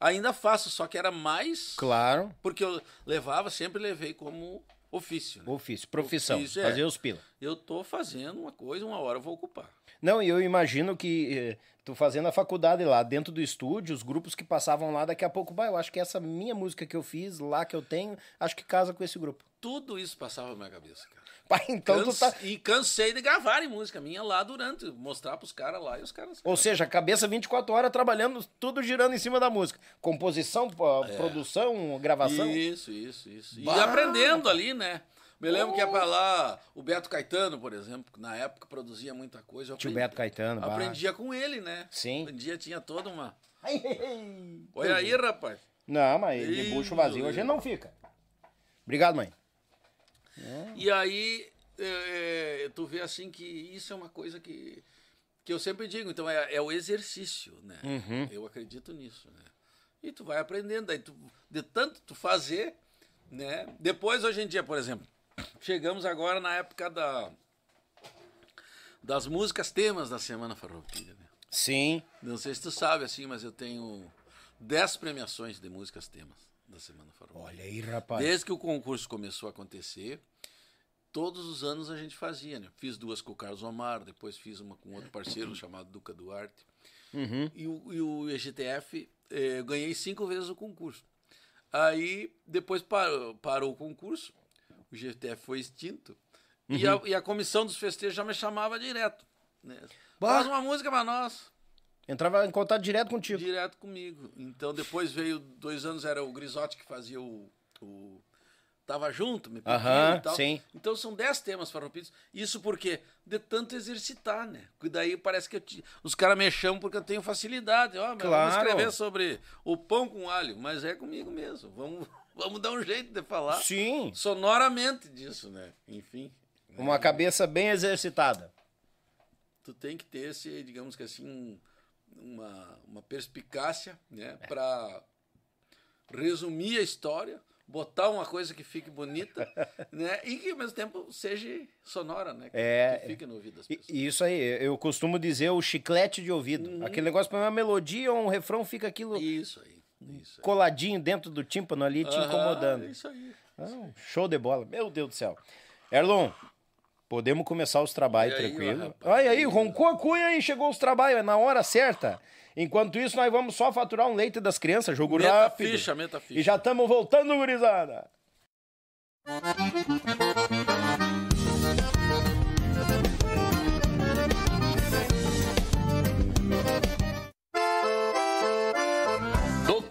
[SPEAKER 3] Ainda faço, só que era mais.
[SPEAKER 1] Claro.
[SPEAKER 3] Porque eu levava, sempre levei como ofício. Né?
[SPEAKER 1] Ofício, profissão,
[SPEAKER 3] Ofício, é.
[SPEAKER 1] fazer os pila.
[SPEAKER 3] Eu tô fazendo uma coisa, uma hora eu vou ocupar.
[SPEAKER 1] Não, e eu imagino que eh, tu fazendo a faculdade lá dentro do estúdio, os grupos que passavam lá, daqui a pouco, bah, eu acho que essa minha música que eu fiz lá que eu tenho, acho que casa com esse grupo.
[SPEAKER 3] Tudo isso passava na minha cabeça, cara.
[SPEAKER 1] Então tu
[SPEAKER 3] Canse-
[SPEAKER 1] tá.
[SPEAKER 3] E cansei de gravar em música minha lá durante, mostrar pros caras lá e os caras.
[SPEAKER 1] Ou seja, a cabeça 24 horas trabalhando, tudo girando em cima da música. Composição, pô, produção, gravação.
[SPEAKER 3] Isso, isso, isso. E
[SPEAKER 1] Bah!
[SPEAKER 3] aprendendo ali, né? Me lembro que ia pra lá o Beto Caetano, por exemplo, que na época produzia muita coisa.
[SPEAKER 1] Tio
[SPEAKER 3] aprendi-
[SPEAKER 1] Beto Caetano, bah.
[SPEAKER 3] Aprendia com ele, né?
[SPEAKER 1] Sim.
[SPEAKER 3] Aprendia, tinha toda uma.
[SPEAKER 1] Ai, ai, ai.
[SPEAKER 3] Olha aí, rapaz.
[SPEAKER 1] Não, mas de bucho vazio
[SPEAKER 3] meu
[SPEAKER 1] a gente não fica. Obrigado, mãe.
[SPEAKER 3] E aí, é, é, tu vê assim que isso é uma coisa que, que eu sempre digo. Então, é, é o exercício, né?
[SPEAKER 1] Uhum.
[SPEAKER 3] Eu acredito nisso, né? E tu vai aprendendo. Daí tu, de tanto tu fazer, né? Depois, hoje em dia, por exemplo, chegamos agora na época da, das músicas temas da Semana Farroupilha, né?
[SPEAKER 1] Sim.
[SPEAKER 3] Não sei se tu sabe, assim, mas eu tenho 10 premiações de músicas temas da Semana Farroupilha.
[SPEAKER 1] Olha aí, rapaz.
[SPEAKER 3] Desde que o concurso começou a acontecer, todos os anos a gente fazia, né? Fiz duas com o Carlos Omar, depois fiz uma com outro parceiro chamado Duca Duarte.
[SPEAKER 1] Uhum.
[SPEAKER 3] E, o, e o EGTF, eh, ganhei cinco vezes o concurso. Aí, depois parou, parou o concurso, o GTF foi extinto, e,
[SPEAKER 1] Uhum.
[SPEAKER 3] a, e a comissão dos festejos já me chamava direto. Né? Faz uma música pra nós.
[SPEAKER 1] Entrava em contato direto contigo.
[SPEAKER 3] Direto comigo. Então depois veio, dois anos era o Grisotti que fazia o. o tava junto, me pediu
[SPEAKER 1] Aham,
[SPEAKER 3] e tal.
[SPEAKER 1] sim.
[SPEAKER 3] Então são dez temas farroupilhas. Isso porque de tanto exercitar, né? E daí parece que eu ti- os caras me chamam porque eu tenho facilidade. Ó, meu,
[SPEAKER 1] Claro.
[SPEAKER 3] vamos escrever sobre o pão com alho, mas é comigo mesmo. Vamos, vamos dar um jeito de falar
[SPEAKER 1] Sim.
[SPEAKER 3] sonoramente disso, né? Enfim.
[SPEAKER 1] Uma cabeça bem exercitada.
[SPEAKER 3] tu tem que ter esse, digamos que assim, um- uma, uma perspicácia, né, para resumir a história, botar uma coisa que fique bonita, né, e que ao mesmo tempo seja sonora, né, que,
[SPEAKER 1] É.
[SPEAKER 3] que fique no ouvido das pessoas.
[SPEAKER 1] Isso aí, eu costumo dizer o chiclete de ouvido. Aquele negócio para uma melodia ou um refrão fica aquilo
[SPEAKER 3] Isso aí, isso
[SPEAKER 1] coladinho dentro do tímpano ali te
[SPEAKER 3] Aham,
[SPEAKER 1] incomodando.
[SPEAKER 3] Isso aí.
[SPEAKER 1] Show de bola. Meu Deus do céu. Erlon, podemos começar os trabalhos
[SPEAKER 3] E aí,
[SPEAKER 1] tranquilo.
[SPEAKER 3] rapaz?
[SPEAKER 1] Olha aí, roncou a cuia e chegou os trabalhos, é na hora certa. Enquanto isso, nós vamos só faturar um leite das crianças, jogo
[SPEAKER 3] Meta
[SPEAKER 1] rápido.
[SPEAKER 3] ficha, meta ficha.
[SPEAKER 1] E já estamos voltando, gurizada.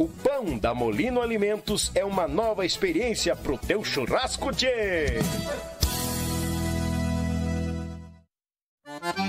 [SPEAKER 1] O pão da Molino Alimentos é uma nova experiência pro teu churrasco, tchê!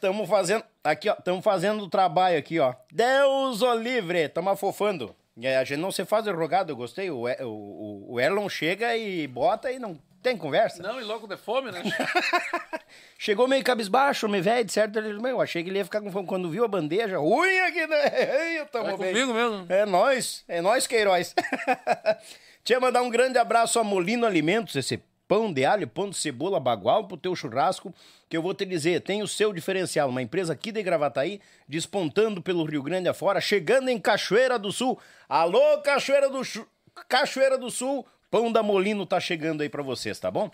[SPEAKER 1] Tamo fazendo, aqui ó, tamo fazendo o trabalho aqui, ó. Deus o livre, tamo afofando. É, a gente não se faz rogado, eu gostei, o, o, o, Erlon chega e bota e não tem conversa.
[SPEAKER 3] Não, e logo de fome, né?
[SPEAKER 1] Chegou meio cabisbaixo, me velho, de certo, ele, meu, achei que ele ia ficar com fome. Quando viu a bandeja, ruim aqui, né? Eu tamo
[SPEAKER 3] Vai
[SPEAKER 1] bem.
[SPEAKER 3] comigo mesmo.
[SPEAKER 1] É nós, é nós, Queiroz. Tinha mandar um grande abraço a Molino Alimentos, esse pão de alho, pão de cebola bagual pro teu churrasco, que eu vou te dizer, tem o seu diferencial, uma empresa aqui de Gravataí, despontando pelo Rio Grande afora, chegando em Cachoeira do Sul. Alô, Cachoeira do, Cachoeira do Sul, pão da Molino tá chegando aí pra vocês, tá bom?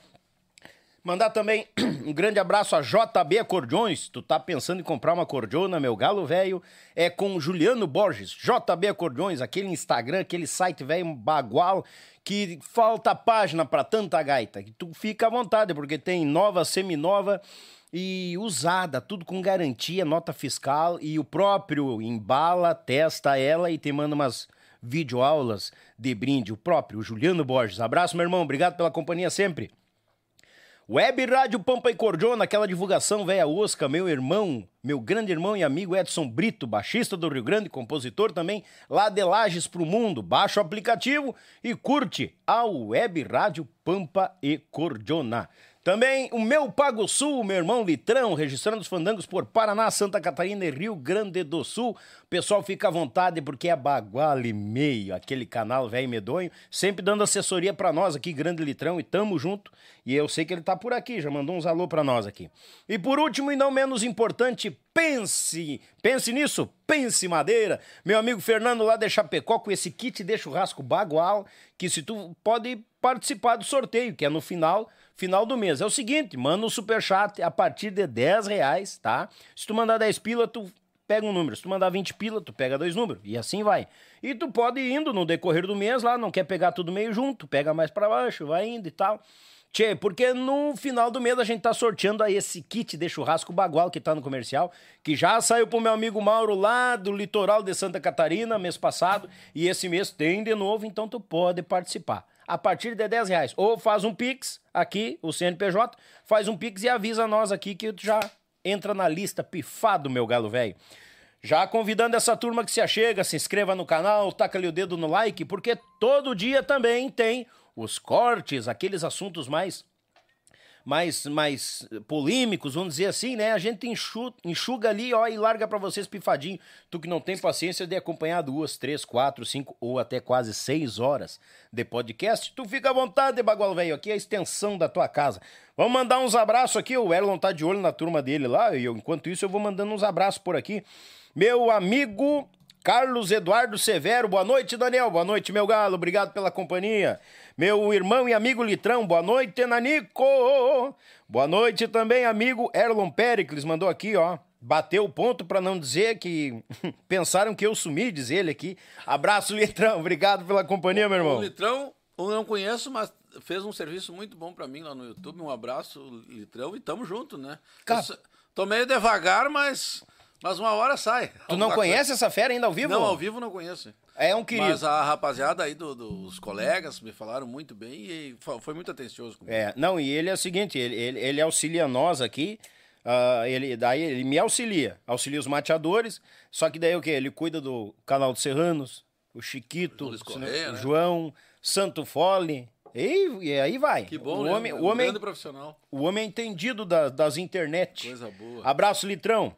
[SPEAKER 1] Mandar também um grande abraço a JB Acordeões. Tu tá pensando em comprar uma cordiona, meu galo velho? É com Juliano Borges, JB Acordeões, aquele Instagram, aquele site velho bagual que falta página pra tanta gaita. Que tu fica à vontade, porque tem nova, seminova e usada, tudo com garantia, nota fiscal e o próprio embala, testa ela e te manda umas videoaulas de brinde. O próprio Juliano Borges. Abraço, meu irmão. Obrigado pela companhia sempre. Web Rádio Pampa e Cordiona, aquela divulgação velha osca, meu irmão, meu grande irmão e amigo Edson Brito, baixista do Rio Grande, compositor também, lá de Lages pro mundo. Baixa o aplicativo e curte a Web Rádio Pampa e Cordiona. Também o meu Pago Sul, meu irmão Litrão, registrando os fandangos por Paraná, Santa Catarina e Rio Grande do Sul. Pessoal fica à vontade porque é Bagual e Meio, aquele canal velho medonho, sempre dando assessoria pra nós aqui, Grande Litrão, e tamo junto. E eu sei que ele tá por aqui, já mandou uns alô pra nós aqui. E por último e não menos importante, pense, pense nisso, pense madeira. Meu amigo Fernando lá de Chapecó com esse kit de churrasco Bagual, que se tu pode participar do sorteio, que é no final final do mês. É o seguinte, manda um superchat a partir de 10 reais, tá? Se tu mandar 10 pila, tu pega um número. Se tu mandar 20 pila, tu pega dois números. E assim vai. E tu pode ir indo no decorrer do mês lá, não quer pegar tudo meio junto, pega mais pra baixo, vai indo e tal. Tchê, porque no final do mês a gente tá sorteando aí esse kit de churrasco bagual que tá no comercial, que já saiu pro meu amigo Mauro lá do litoral de Santa Catarina mês passado, e esse mês tem de novo, então tu pode participar a partir de 10 reais. Ou faz um Pix aqui, o CNPJ, faz um Pix e avisa nós aqui que já entra na lista pifado, meu galo velho. Já convidando essa turma que se achega, se inscreva no canal, taca ali o dedo no like, porque todo dia também tem os cortes, aqueles assuntos mais mais, mais polêmicos, vamos dizer assim, né? A gente enxuga, enxuga ali, ó, e larga para vocês pifadinho. Tu que não tem paciência de acompanhar duas, três, quatro, cinco ou até quase seis horas de podcast, tu fica à vontade, bagual velho. Aqui é a extensão da tua casa. Vamos mandar uns abraços aqui. O Erlon tá de olho na turma dele lá, e eu, enquanto isso eu vou mandando uns abraços por aqui. Meu amigo Carlos Eduardo Severo, boa noite, Daniel. Boa noite, meu galo. Obrigado pela companhia. Meu irmão e amigo Litrão, boa noite, Nanico. Boa noite também, amigo Erlon Pericles, mandou aqui, ó. bateu o ponto para não dizer que pensaram que eu sumi, diz ele aqui. Abraço, Litrão. Obrigado pela companhia, meu irmão.
[SPEAKER 3] O Litrão, eu não conheço, mas fez um serviço muito bom para mim lá no YouTube. Um abraço, Litrão, e tamo junto, né?
[SPEAKER 1] Cara...
[SPEAKER 3] Tô meio devagar, mas, mas uma hora sai.
[SPEAKER 1] Tu não conhece coisa. essa fera ainda ao vivo?
[SPEAKER 3] Não, ao vivo não conheço.
[SPEAKER 1] É um querido.
[SPEAKER 3] Mas a rapaziada aí do, dos colegas me falaram muito bem e foi muito atencioso comigo.
[SPEAKER 1] É, não, e ele é o seguinte, ele, ele, ele auxilia nós aqui, uh, ele, daí ele me auxilia, auxilia os mateadores, só que daí o quê? Ele cuida do canal dos Serranos, o Chiquito, o, Correia, o né? João, Santo Fole, e, e, aí vai.
[SPEAKER 3] Que bom,
[SPEAKER 1] o
[SPEAKER 3] né?
[SPEAKER 1] homem,
[SPEAKER 3] um
[SPEAKER 1] o homem,
[SPEAKER 3] profissional.
[SPEAKER 1] O homem é entendido da, das internet.
[SPEAKER 3] Coisa boa.
[SPEAKER 1] Abraço, Litrão.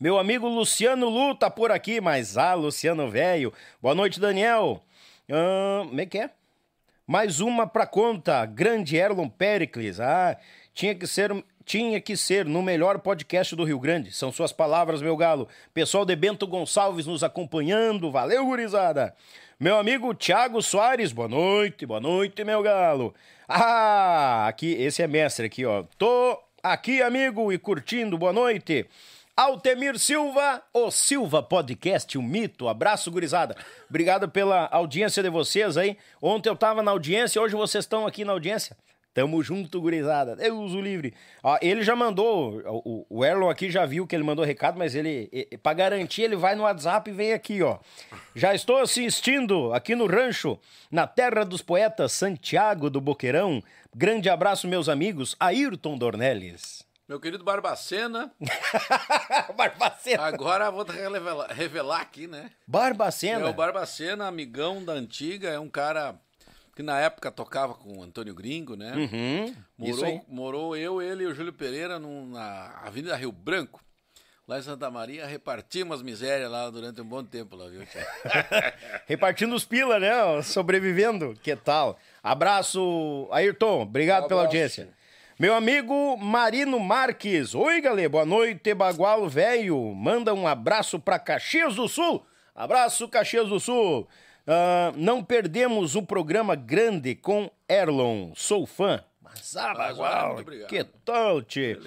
[SPEAKER 1] Meu amigo Luciano Lu tá por aqui, mas ah, Luciano velho. Boa noite, Daniel. como é que é? Mais uma pra conta. Grande Erlon Pericles. Ah, tinha que ser tinha que ser no melhor podcast do Rio Grande. São suas palavras, meu galo. Pessoal de Bento Gonçalves nos acompanhando. Valeu, gurizada. Meu amigo Thiago Soares, boa noite, boa noite, meu galo. Ah, aqui, esse é mestre aqui, ó. Tô aqui, amigo, e curtindo, boa noite. Altemir Silva, o Silva Podcast, o mito. Abraço, gurizada. Obrigado pela audiência de vocês aí. Ontem eu tava na audiência, hoje vocês estão aqui na audiência. Tamo junto, gurizada. Deus o livre. Ó, ele já mandou, o, o Erlon aqui já viu que ele mandou recado, mas ele, para garantir, ele vai no WhatsApp e vem aqui, ó. Já estou assistindo aqui no rancho, na terra dos poetas Santiago do Boqueirão. Grande abraço, meus amigos. Ayrton Dornelles.
[SPEAKER 3] Meu querido Barbacena.
[SPEAKER 1] Barbacena.
[SPEAKER 3] Agora vou revelar, revelar aqui, né?
[SPEAKER 1] Barbacena.
[SPEAKER 3] É o Barbacena, amigão da antiga, é um cara que na época tocava com o Antônio Gringo, né?
[SPEAKER 1] Uhum,
[SPEAKER 3] morou, morou eu, ele e o Júlio Pereira num, na Avenida Rio Branco. Lá em Santa Maria, repartimos as misérias lá durante um bom tempo lá, viu,
[SPEAKER 1] Repartindo os pila, né? Sobrevivendo. Que tal? Abraço, Ayrton. Obrigado um pela audiência. Meu amigo Marino Marques. Oi, galera. Boa noite, Bagualo Velho. Manda um abraço para Caxias do Sul. Abraço, Caxias do Sul. Uh, não perdemos o programa grande com Erlon. Sou fã.
[SPEAKER 3] Mas, ah, Bagualo,
[SPEAKER 1] que tal, tchê?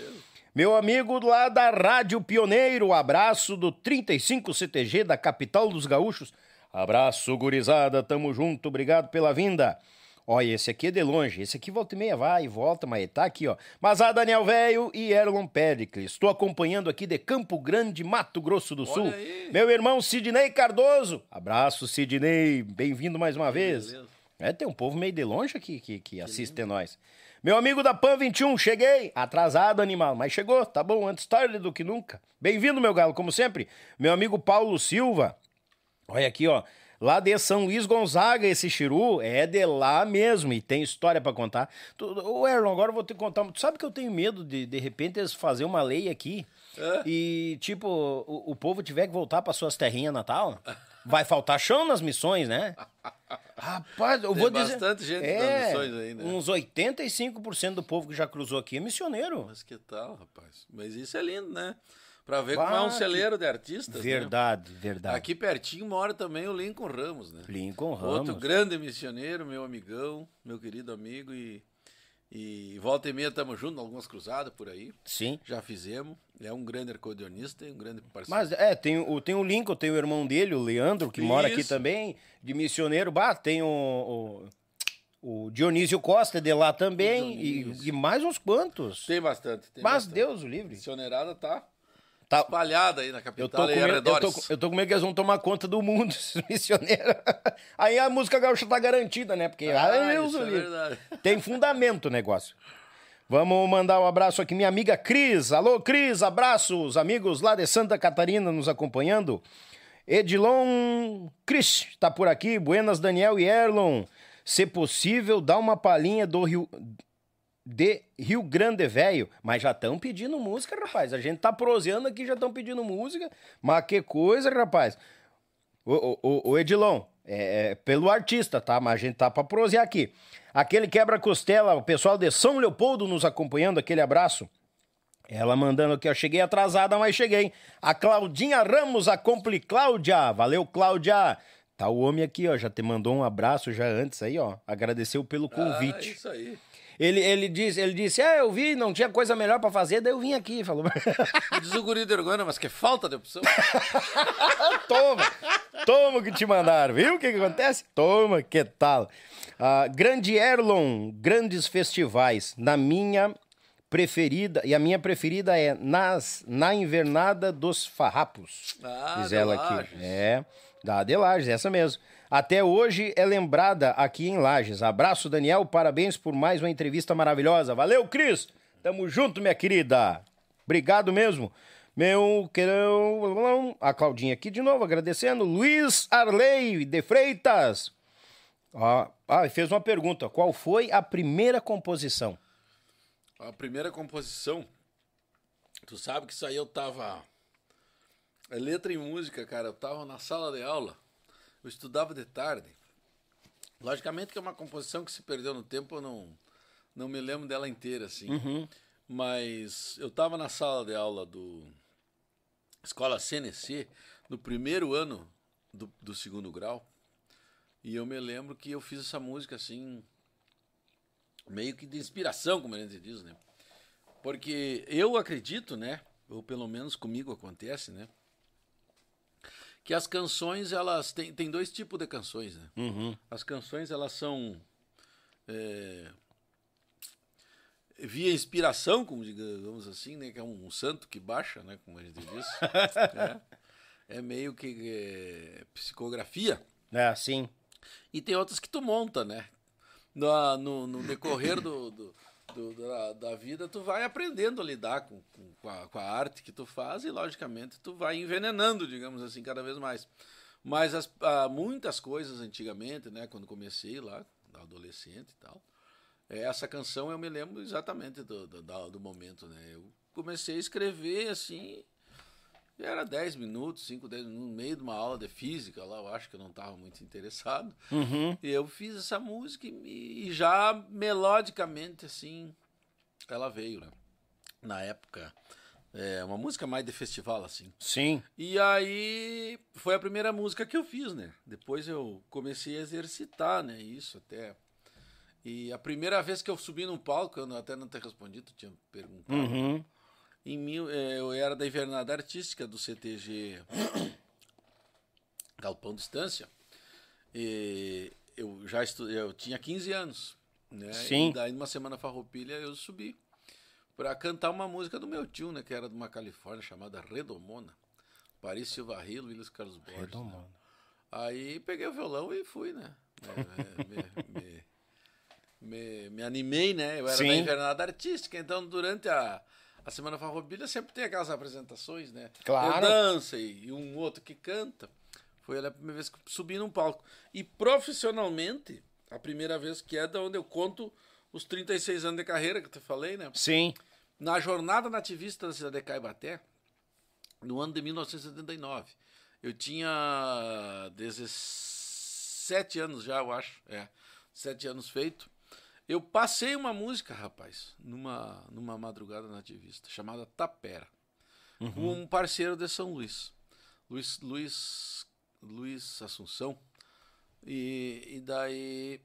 [SPEAKER 1] Meu amigo lá da Rádio Pioneiro, abraço do 35 CTG da capital dos gaúchos. Abraço, gurizada, tamo junto, obrigado pela vinda. Olha, esse aqui é de longe. Esse aqui volta e meia vai e volta, mas tá aqui, ó. Mas a Daniel Velho e Erlon Pericles. Estou acompanhando aqui de Campo Grande, Mato Grosso do Sul. Meu irmão Sidney Cardoso. Abraço, Sidney. Bem-vindo mais uma vez. É, tem um povo meio de longe aqui que, que, que assiste nós. Meu amigo da PAN 21, cheguei. Atrasado, animal, mas chegou. Tá bom, antes tarde do que nunca. Bem-vindo, meu galo, como sempre. Meu amigo Paulo Silva. Olha aqui, ó. Lá de São Luís Gonzaga, esse Chiru é de lá mesmo e tem história para contar. Ô, Erlon, agora eu vou te contar. Tu sabe que eu tenho medo de, de repente, eles fazer uma lei aqui é? e, tipo, o, o povo tiver que voltar para suas terrinhas natal? Vai faltar chão nas missões, né? Rapaz, eu
[SPEAKER 3] Tem
[SPEAKER 1] vou dizer.
[SPEAKER 3] bastante gente
[SPEAKER 1] é,
[SPEAKER 3] nas missões aí, né?
[SPEAKER 1] Uns 85% do povo que já cruzou aqui é missioneiro.
[SPEAKER 3] Mas que tal, rapaz? Mas isso é lindo, né? Pra ver bah, como é um celeiro de artistas.
[SPEAKER 1] Né? Verdade,
[SPEAKER 3] né?
[SPEAKER 1] verdade.
[SPEAKER 3] Aqui pertinho mora também o Lincoln Ramos, né?
[SPEAKER 1] Lincoln Ramos.
[SPEAKER 3] Outro grande missioneiro, meu amigão, meu querido amigo. E, e volta e meia estamos juntos, algumas cruzadas por aí.
[SPEAKER 1] Sim.
[SPEAKER 3] Já fizemos. É um grande acordeonista e um grande parceiro.
[SPEAKER 1] Mas é, tem o, tem o Lincoln, tem o irmão dele, o Leandro, que Isso. mora aqui também, de missioneiro. Bah, tem o, o, o Dionísio Costa de lá também. E, e, mais uns quantos.
[SPEAKER 3] Tem bastante. Tem
[SPEAKER 1] Mas
[SPEAKER 3] bastante.
[SPEAKER 1] Deus o livre.
[SPEAKER 3] Missionerada tá Tá espalhada aí na capital
[SPEAKER 1] eu tô, com medo, eu, tô, eu tô com medo que eles vão tomar conta do mundo, esses missioneiros. Aí a música gaúcha tá garantida, né? Porque
[SPEAKER 3] ah, ai, Deus é verdade.
[SPEAKER 1] tem fundamento o negócio. Vamos mandar um abraço aqui, minha amiga Cris. Alô, Cris, abraços, amigos lá de Santa Catarina nos acompanhando. Edilon Cris tá por aqui, Buenas Daniel e Erlon. Se possível, dá uma palhinha do Rio de Rio Grande Velho. Mas já estão pedindo música, rapaz. A gente tá proseando aqui, já estão pedindo música. Mas que coisa, rapaz. O, o, o Edilon, é, é, pelo artista, tá? Mas a gente tá pra prosear aqui. Aquele quebra-costela, o pessoal de São Leopoldo nos acompanhando, aquele abraço. Ela mandando aqui, ó, cheguei atrasada, mas cheguei. A Claudinha Ramos, a Compli Cláudia. Valeu, Cláudia. tá o homem aqui, ó, já te mandou um abraço já antes aí, ó. Agradeceu pelo
[SPEAKER 3] Ah,
[SPEAKER 1] convite.
[SPEAKER 3] isso aí.
[SPEAKER 1] Ele, ele disse, ele disse: "Ah, eu vi, não tinha coisa melhor pra fazer, daí eu vim aqui", falou.
[SPEAKER 3] Diz o guri de mas que falta de opção.
[SPEAKER 1] Toma! Toma o que te mandaram, viu o que, que acontece? Toma, que tal? Ah, Grande Erlon, grandes festivais. Na minha preferida, e a minha preferida é nas, na Invernada dos Farrapos.
[SPEAKER 3] Ah,
[SPEAKER 1] diz ela aqui. É, da de Lages, essa mesmo. Até hoje é lembrada aqui em Lages. Abraço, Daniel, parabéns por mais uma entrevista maravilhosa. Valeu, Cris! Tamo junto, minha querida. Obrigado mesmo. Meu querão. A Claudinha aqui de novo, agradecendo. Luiz Arley de Freitas. Ah, fez uma pergunta. Qual foi a primeira composição?
[SPEAKER 3] A primeira composição, tu sabe que isso aí eu tava. É letra e música, cara. Eu tava na sala de aula, eu estudava de tarde. Logicamente que é uma composição que se perdeu no tempo, eu não, não me lembro dela inteira, assim. Mas eu tava na sala de aula do Escola CNC, no primeiro ano do, do segundo grau. E eu me lembro que eu fiz essa música assim, meio que de inspiração, como a gente diz, né? Porque eu acredito, né? Ou pelo menos comigo acontece, né? Que as canções, elas têm, tem dois tipos de canções, né? As canções, elas são é, via inspiração, como digamos assim, né? Que é um, santo que baixa, né? Como a gente diz. é, é meio que é, psicografia.
[SPEAKER 1] É, sim.
[SPEAKER 3] E tem outras que tu monta, né? No, no, no decorrer do, do, do- da, da vida, tu vai aprendendo a lidar com, com, com a, com a arte que tu faz e, logicamente, tu vai envenenando, digamos assim, cada vez mais. Mas as, ah, muitas coisas antigamente, né? Quando comecei lá, adolescente e tal, eh, essa canção eu me lembro exatamente do, do, do momento, né? Eu comecei a escrever assim, e era 10 minutos, 5, 10 minutos, no meio de uma aula de física lá, eu acho que eu não estava muito interessado. E eu fiz essa música e, e já melodicamente, assim, ela veio, né? Na época, é uma música mais de festival, assim.
[SPEAKER 1] Sim.
[SPEAKER 3] E aí foi a primeira música que eu fiz, né? Depois eu comecei a exercitar, né? Isso até. E a primeira vez que eu subi num palco, eu até não ter respondido, tu tinha perguntado.
[SPEAKER 1] Uhum.
[SPEAKER 3] Em mil, eh, eu era da invernada artística do CTG Galpão Distância. E eu já eu tinha 15 anos, né?
[SPEAKER 1] Sim.
[SPEAKER 3] E daí numa semana farroupilha eu subi para cantar uma música do meu tio, né, que era de uma Califórnia chamada Redomona. Paris Silva Rio, Willis Carlos Borges. né?
[SPEAKER 1] Redomona.
[SPEAKER 3] Aí peguei o violão e fui, né? É, me, me- me- me animei, né? Eu era
[SPEAKER 1] Sim.
[SPEAKER 3] da invernada artística, então durante a, a Semana Farroupilha sempre tem aquelas apresentações, né?
[SPEAKER 1] Claro.
[SPEAKER 3] Eu dança e, um outro que canta. Foi a primeira vez que eu subi num palco. E profissionalmente, a primeira vez que é da onde eu conto os 36 anos de carreira que eu te falei, né?
[SPEAKER 1] Sim.
[SPEAKER 3] Na jornada nativista da cidade de Caibaté, no ano de 1979, eu tinha 17 anos já, eu acho, é, 7 anos feito. Eu passei uma música, rapaz, numa, numa madrugada nativista, chamada Tapera, com um parceiro de São Luís, Luiz, Luiz, Luiz Assunção. E, e daí.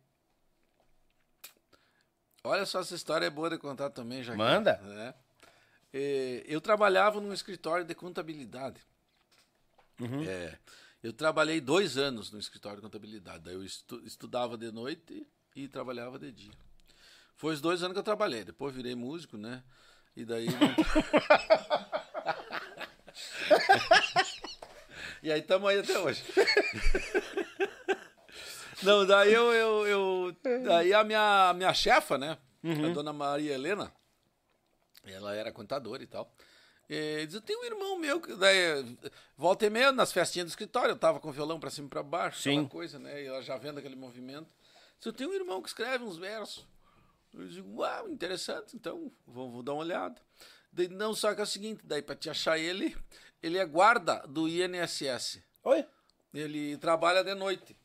[SPEAKER 3] Olha só, essa história é boa de contar também, já.
[SPEAKER 1] Manda.
[SPEAKER 3] né? Eh, eu trabalhava num escritório de contabilidade. É, eu trabalhei dois anos no escritório de contabilidade. Daí eu estu- estudava de noite e trabalhava de dia. Foi os dois anos que eu trabalhei. Depois virei músico, né? E daí. e aí estamos aí até hoje. Não, daí eu, eu, eu- daí a minha, minha chefa, né, a dona Maria Helena, ela era contadora e tal. E diz, eu tenho um irmão meu, que daí, volta e meia, nas festinhas do escritório, eu tava com o violão pra cima e pra baixo,
[SPEAKER 1] Sim.
[SPEAKER 3] aquela coisa, né, e ela já vendo aquele movimento. Diz, eu tenho um irmão que escreve uns versos. Eu digo, uau, interessante, então vou, vou dar uma olhada. Daí, não, só que é o seguinte, daí pra te achar ele, ele é guarda do INSS.
[SPEAKER 1] Oi?
[SPEAKER 3] Ele trabalha de noite.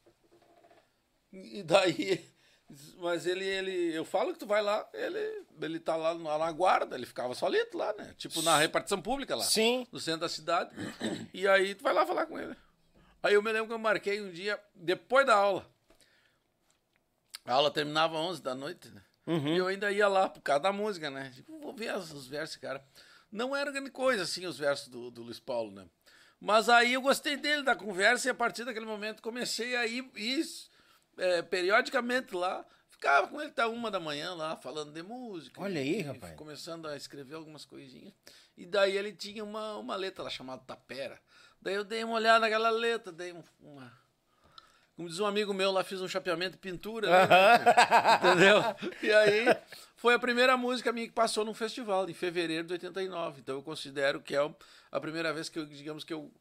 [SPEAKER 3] E daí. Mas ele, ele. Eu falo que tu vai lá, ele, ele tá lá na, na guarda, ele ficava solito lá, né? Tipo na repartição pública lá.
[SPEAKER 1] Sim.
[SPEAKER 3] No centro da cidade. E aí tu vai lá falar com ele. Aí eu me lembro que eu marquei um dia depois da aula. A aula terminava às 11 da noite, né?
[SPEAKER 1] Uhum.
[SPEAKER 3] E eu ainda ia lá por causa da música, né? Tipo, vou ver os, os versos, cara. Não era grande coisa, assim, os versos do, do Luiz Paulo, né? Mas aí eu gostei dele, da conversa, e a partir daquele momento comecei a ir, ir é, periodicamente lá. Ficava com ele até uma da manhã lá, falando de música.
[SPEAKER 1] Olha aí,
[SPEAKER 3] e
[SPEAKER 1] rapaz.
[SPEAKER 3] Começando a escrever algumas coisinhas. E daí ele tinha uma, uma letra lá chamada Tapera. Daí eu dei uma olhada naquela letra, dei um- uma. Como diz um amigo meu lá, fiz um chapeamento de pintura, né? Entendeu? E aí foi a primeira música minha que passou num festival, em fevereiro de 89. Então eu considero que é a primeira vez que eu, digamos que eu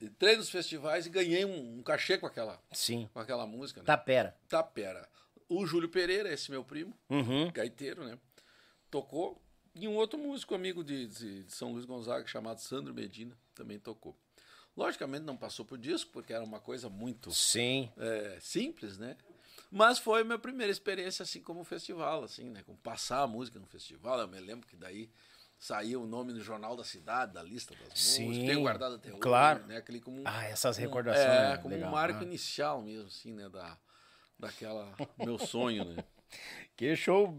[SPEAKER 3] entrei nos festivais e ganhei um, um cachê com aquela,
[SPEAKER 1] Sim.
[SPEAKER 3] com aquela música. Né?
[SPEAKER 1] Tapera.
[SPEAKER 3] Tapera. O Júlio Pereira, esse meu primo,
[SPEAKER 1] Uhum.
[SPEAKER 3] gaiteiro, né? Tocou. E um outro músico amigo de, de- de São Luís Gonzaga, chamado Sandro Medina, também tocou. Logicamente não passou por disco, porque era uma coisa muito
[SPEAKER 1] Sim.
[SPEAKER 3] é, simples, né? Mas foi a minha primeira experiência, assim, como festival, assim, né? Com passar a música no festival. Eu me lembro que daí saía o nome no Jornal da Cidade, da lista das
[SPEAKER 1] Sim,
[SPEAKER 3] músicas. Tenho guardado até hoje,
[SPEAKER 1] claro.
[SPEAKER 3] né? Aquele como
[SPEAKER 1] Ah, essas
[SPEAKER 3] um-
[SPEAKER 1] recordações,
[SPEAKER 3] É,
[SPEAKER 1] né?
[SPEAKER 3] como
[SPEAKER 1] Legal.
[SPEAKER 3] um marco
[SPEAKER 1] Ah.
[SPEAKER 3] inicial mesmo, assim, né? Da, daquela... meu sonho, né?
[SPEAKER 1] Que show.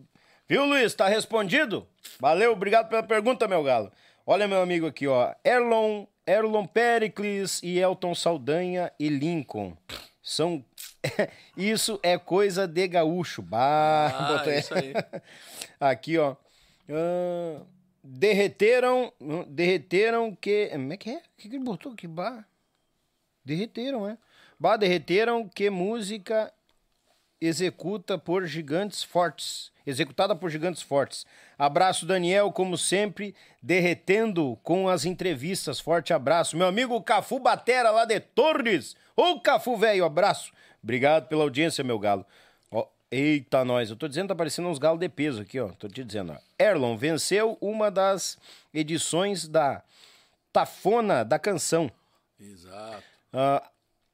[SPEAKER 1] Viu, Luiz? Tá respondido? Valeu, obrigado pela pergunta, meu galo. Olha meu amigo aqui, ó. Erlon, Erlon Pericles e Elton Saldanha e Lincoln. São. isso é coisa de gaúcho. Bah,
[SPEAKER 3] Ah,
[SPEAKER 1] botou-
[SPEAKER 3] isso aí.
[SPEAKER 1] Aqui, ó. Ah, derreteram. Derreteram que. Como é que é? O que, que ele botou aqui? Bah. Derreteram, é? Bah, derreteram que música executa por gigantes fortes. Executada por gigantes fortes. Abraço, Daniel, como sempre, derretendo com as entrevistas. Forte abraço. Meu amigo Cafu Batera, lá de Torres. Ô, Cafu, velho, abraço. Obrigado pela audiência, meu galo. Ó, eita, nós. Eu tô dizendo que tá parecendo uns galos de peso aqui, ó. Tô te dizendo, ó. Erlon venceu uma das edições da Tafona da Canção
[SPEAKER 3] Exato.
[SPEAKER 1] ah,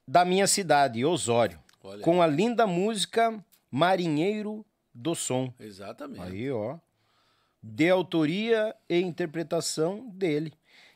[SPEAKER 1] da minha cidade, Osório.
[SPEAKER 3] Olha
[SPEAKER 1] com a linda música Marinheiro do Som.
[SPEAKER 3] Exatamente.
[SPEAKER 1] Aí, ó. De autoria e interpretação dele.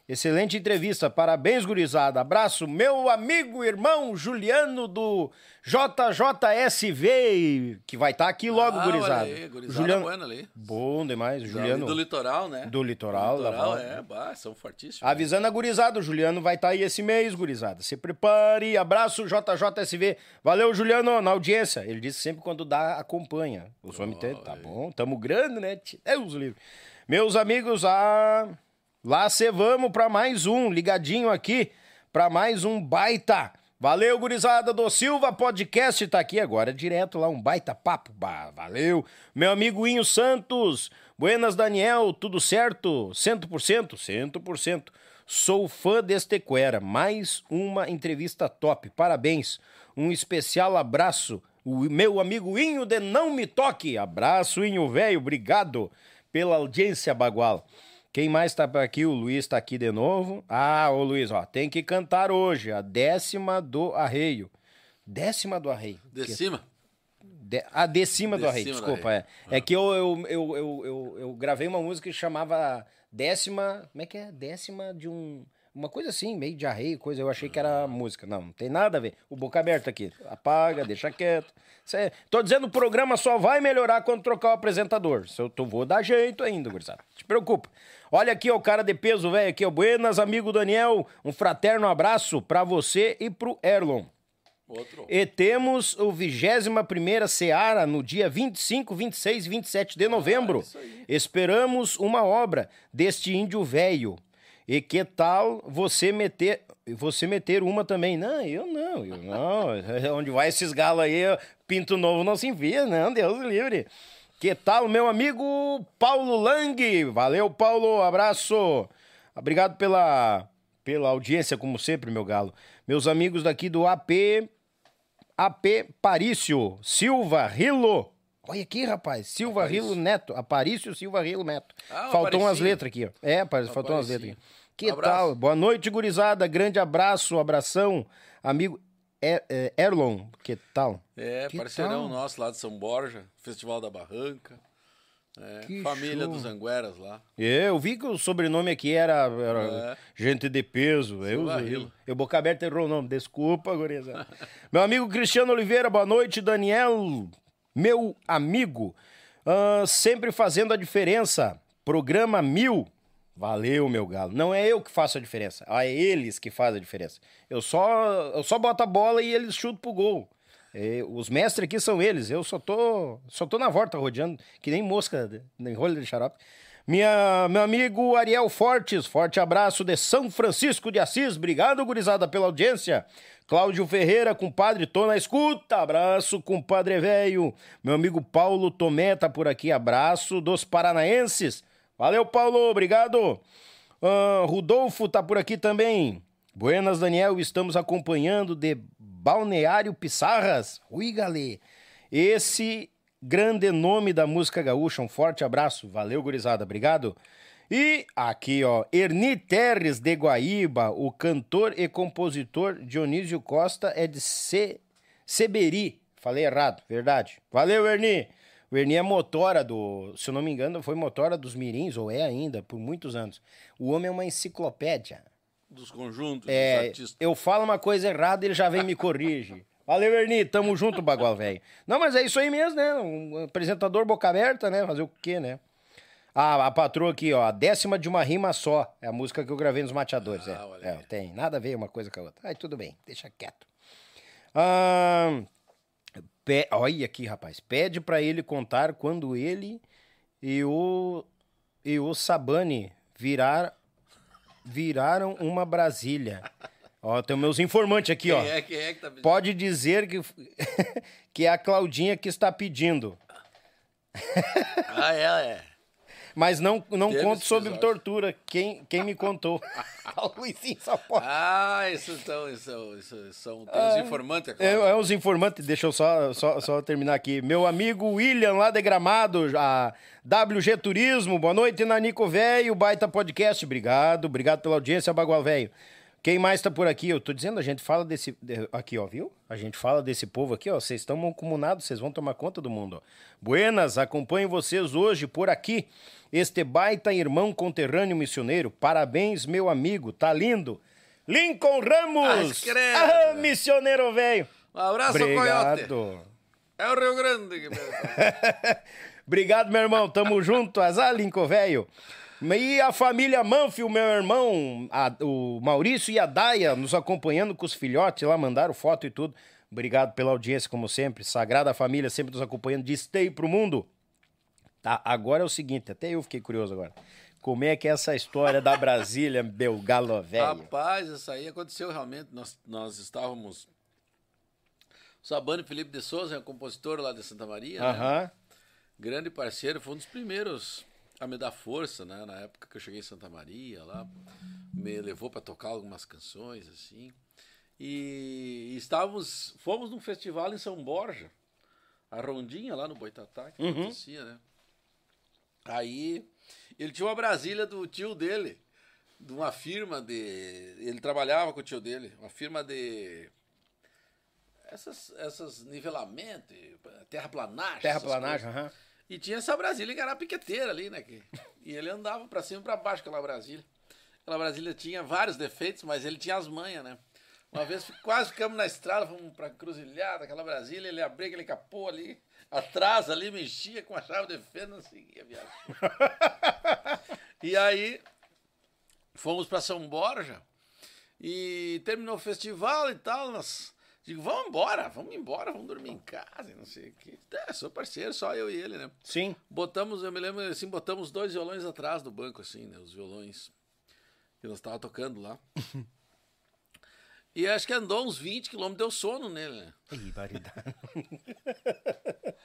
[SPEAKER 1] Excelente entrevista, parabéns, gurizada. Abraço, meu amigo, irmão Juliano do JJSV, que vai estar aqui logo,
[SPEAKER 3] Ah,
[SPEAKER 1] gurizada.
[SPEAKER 3] aí, gurizada
[SPEAKER 1] Juliano...
[SPEAKER 3] buena ali.
[SPEAKER 1] Bom demais, Juliano.
[SPEAKER 3] Do litoral, né?
[SPEAKER 1] Do litoral,
[SPEAKER 3] Do
[SPEAKER 1] da
[SPEAKER 3] litoral,
[SPEAKER 1] volta.
[SPEAKER 3] é, bah, são fortíssimos.
[SPEAKER 1] Avisando a gurizada, o Juliano vai estar aí esse mês, gurizada. Se prepare. Abraço, JJSV. Valeu, Juliano, na audiência. Ele disse sempre quando dá, acompanha. Os homens tem, tá bom, tamo grande, né? Deus livre. Meus amigos, ah, lá se vamos pra mais um, ligadinho aqui, pra mais um baita. Valeu, gurizada do Silva Podcast, tá aqui agora direto lá, um baita papo. Bah, valeu. Meu amigo Inho Santos, buenas Daniel, tudo certo? 100%? 100%. Sou fã deste Cuera, mais uma entrevista top, parabéns. Um especial abraço, o meu amigo Inho de Não Me Toque. Abraço, Inho velho, obrigado pela audiência, Bagual. Quem mais tá aqui? O Luiz tá aqui de novo. Ah, ô Luiz, ó, tem que cantar hoje, a décima do arreio. Décima do arreio.
[SPEAKER 3] De
[SPEAKER 1] Que-
[SPEAKER 3] cima.
[SPEAKER 1] de- a de cima do arreio, desculpa. É, é que eu, eu, eu, eu, eu, gravei uma música que chamava décima. Como é que é? Décima de um. Uma coisa assim, meio de arreio, coisa. Eu achei que era música. Não, não tem nada a ver. O boca aberta aqui. Apaga, deixa quieto. Isso é- Tô dizendo, o programa só vai melhorar quando trocar o apresentador. Se eu tô, vou dar jeito ainda, gurizada. Te preocupa. Olha aqui, ó, o cara de peso, velho, aqui, ó. Buenas, amigo Daniel. Um fraterno abraço pra você e pro Erlon.
[SPEAKER 3] Outro.
[SPEAKER 1] E temos o 21ª Seara no dia 25, 26 e 27 de novembro.
[SPEAKER 3] isso aí.
[SPEAKER 1] Esperamos uma obra deste índio velho. E que tal você meter você meter uma também? Não, eu não, eu não. Onde vai esses galos aí, pinto novo não se envia, não, Deus livre. Que tal, meu amigo Paulo Lang? Valeu, Paulo, abraço. Obrigado pela, pela audiência, como sempre, meu galo. Meus amigos daqui do AP AP Parício Silva Rilo. Olha aqui, rapaz. Silva Rilo Neto. Aparício Silva Rilo Neto.
[SPEAKER 3] Ah, o
[SPEAKER 1] Faltou umas
[SPEAKER 3] Aparício.
[SPEAKER 1] letras aqui, ó. É, pa- faltou umas letras
[SPEAKER 3] Aparício.
[SPEAKER 1] aqui. Que
[SPEAKER 3] Abraço.
[SPEAKER 1] tal? Boa noite, gurizada. Grande abraço, abração. Amigo Er- é, Erlon, que tal?
[SPEAKER 3] É,
[SPEAKER 1] Que
[SPEAKER 3] parceirão
[SPEAKER 1] tal?
[SPEAKER 3] nosso lá de São Borja, Festival da Barranca. É, família
[SPEAKER 1] show.
[SPEAKER 3] dos Angueras lá.
[SPEAKER 1] É, eu vi que o sobrenome aqui era, era
[SPEAKER 3] É.
[SPEAKER 1] gente de peso. Eu, eu, eu boca aberta errou o nome. Desculpa, gurizada. meu amigo Cristiano Oliveira, boa noite. Daniel, meu amigo, ah, sempre fazendo a diferença. Programa mil. Valeu, meu galo. Não é eu que faço a diferença. É eles que fazem a diferença. Eu só, eu só boto a bola e eles chutam pro gol. É, os mestres aqui são eles. Eu só tô, só tô na volta rodeando, que nem mosca, nem rolha de xarope. Minha, meu amigo Ariel Fortes, forte abraço de São Francisco de Assis. Obrigado, gurizada, pela audiência. Cláudio Ferreira, compadre, tô na escuta. Abraço, compadre velho. Meu amigo Paulo Tomé tá por aqui. Abraço dos paranaenses. Valeu, Paulo, obrigado. Ah, Rudolfo tá por aqui também. Buenas, Daniel, estamos acompanhando de Balneário Pissarras. Ui, galê. Esse grande nome da música gaúcha, um forte abraço. Valeu, gurizada, obrigado. E aqui, ó, Erni Terres de Guaíba, o cantor e compositor Dionísio Costa é de Ce... Seberi. Falei errado, verdade. Valeu, Erni. O Erni é motora do, se eu não me engano, foi motora dos Mirins, ou é ainda, por muitos anos. O homem é uma enciclopédia.
[SPEAKER 3] Dos conjuntos,
[SPEAKER 1] É,
[SPEAKER 3] dos artistas.
[SPEAKER 1] eu falo uma coisa errada, ele já vem e me corrige. Valeu, Erni, tamo junto, bagual velho. Não, mas é isso aí mesmo, né? Um apresentador boca aberta, né? Fazer o quê, né? Ah, a patroa aqui, ó, a décima de uma rima só. É a música que eu gravei nos Mateadores.
[SPEAKER 3] Ah,
[SPEAKER 1] é. É,
[SPEAKER 3] aí.
[SPEAKER 1] tem nada a ver uma coisa com a outra. Ai, tudo bem, deixa quieto. Ah, pe- Olha aqui, rapaz. Pede pra ele contar quando ele e o, e o Sabani virar, viraram uma Brasília. Ó, tem meus informantes aqui, ó.
[SPEAKER 3] Quem é, quem é que tá pedindo?
[SPEAKER 1] Pode dizer que, que é a Claudinha que está pedindo.
[SPEAKER 3] Ah, é, é.
[SPEAKER 1] Mas não, não
[SPEAKER 3] Teve
[SPEAKER 1] conto sobre tortura. Quem, quem me contou? o Luizinho só pode.
[SPEAKER 3] Ah, isso então, isso, isso são tem os informantes, é
[SPEAKER 1] É,
[SPEAKER 3] claro.
[SPEAKER 1] é uns informantes, deixa eu só, só, só terminar aqui. Meu amigo William, lá de Gramado, a WG Turismo, boa noite, Nanico Velho, baita podcast, obrigado, obrigado pela audiência, Bagual Velho. Quem mais tá por aqui? Eu tô dizendo, a gente fala desse. de- Aqui, ó, viu? A gente fala desse povo aqui, ó. Vocês estão mancomunados, vocês vão tomar conta do mundo, ó. Buenas, acompanho vocês hoje por aqui. Este baita irmão conterrâneo missioneiro. Parabéns, meu amigo, tá lindo. Lincoln Ramos!
[SPEAKER 3] Ah,
[SPEAKER 1] missioneiro velho!
[SPEAKER 3] Um abraço, Coyote.
[SPEAKER 1] Obrigado.
[SPEAKER 3] É o Rio Grande que
[SPEAKER 1] Obrigado, meu irmão. Tamo junto. Azar, Lincoln, velho. E a família Manfio, meu irmão, a- o Maurício e a Daia nos acompanhando com os filhotes lá, mandaram foto e tudo. Obrigado pela audiência, como sempre. Sagrada Família sempre nos acompanhando de Stay pro Mundo. Tá, agora é o seguinte, até eu fiquei curioso agora. Como é que é essa história da Brasília, meu galo velho?
[SPEAKER 3] Rapaz, isso aí aconteceu realmente. Nós, nós estávamos. O Sabane Felipe de Souza é um compositor lá de Santa Maria, né?
[SPEAKER 1] Aham.
[SPEAKER 3] grande parceiro, foi um dos primeiros a me dar força, né? Na época que eu cheguei em Santa Maria, lá, me levou para tocar algumas canções, assim. E estávamos, fomos num festival em São Borja, a Rondinha lá no Boitatá, que acontecia, né? Aí ele tinha uma Brasília do tio dele, de uma firma de. Ele trabalhava com o tio dele, uma firma de. Essas, essas nivelamentos, terraplanagem.
[SPEAKER 1] Terraplanagem, aham.
[SPEAKER 3] E tinha essa Brasília que era a piqueteira ali, né? que- E ele andava pra cima e pra baixo aquela Brasília. Aquela Brasília tinha vários defeitos, mas ele tinha as manhas, né? Uma vez quase ficamos na estrada, fomos pra cruzilhada, aquela Brasília, ele abria aquele capô ali, atrás ali, mexia com a chave de fenda, não seguia a viagem. e aí, fomos pra São Borja e terminou o festival e tal, nós... Digo, vamos embora, vamos embora, vamos dormir em casa, não sei o quê. É, sou parceiro, só eu e ele, né?
[SPEAKER 1] Sim.
[SPEAKER 3] Botamos, eu me lembro assim, botamos dois violões atrás do banco, assim, né? Os violões que nós estávamos tocando lá. e acho que andou uns 20 quilômetros, deu sono nele, né?
[SPEAKER 1] Ih, baridade.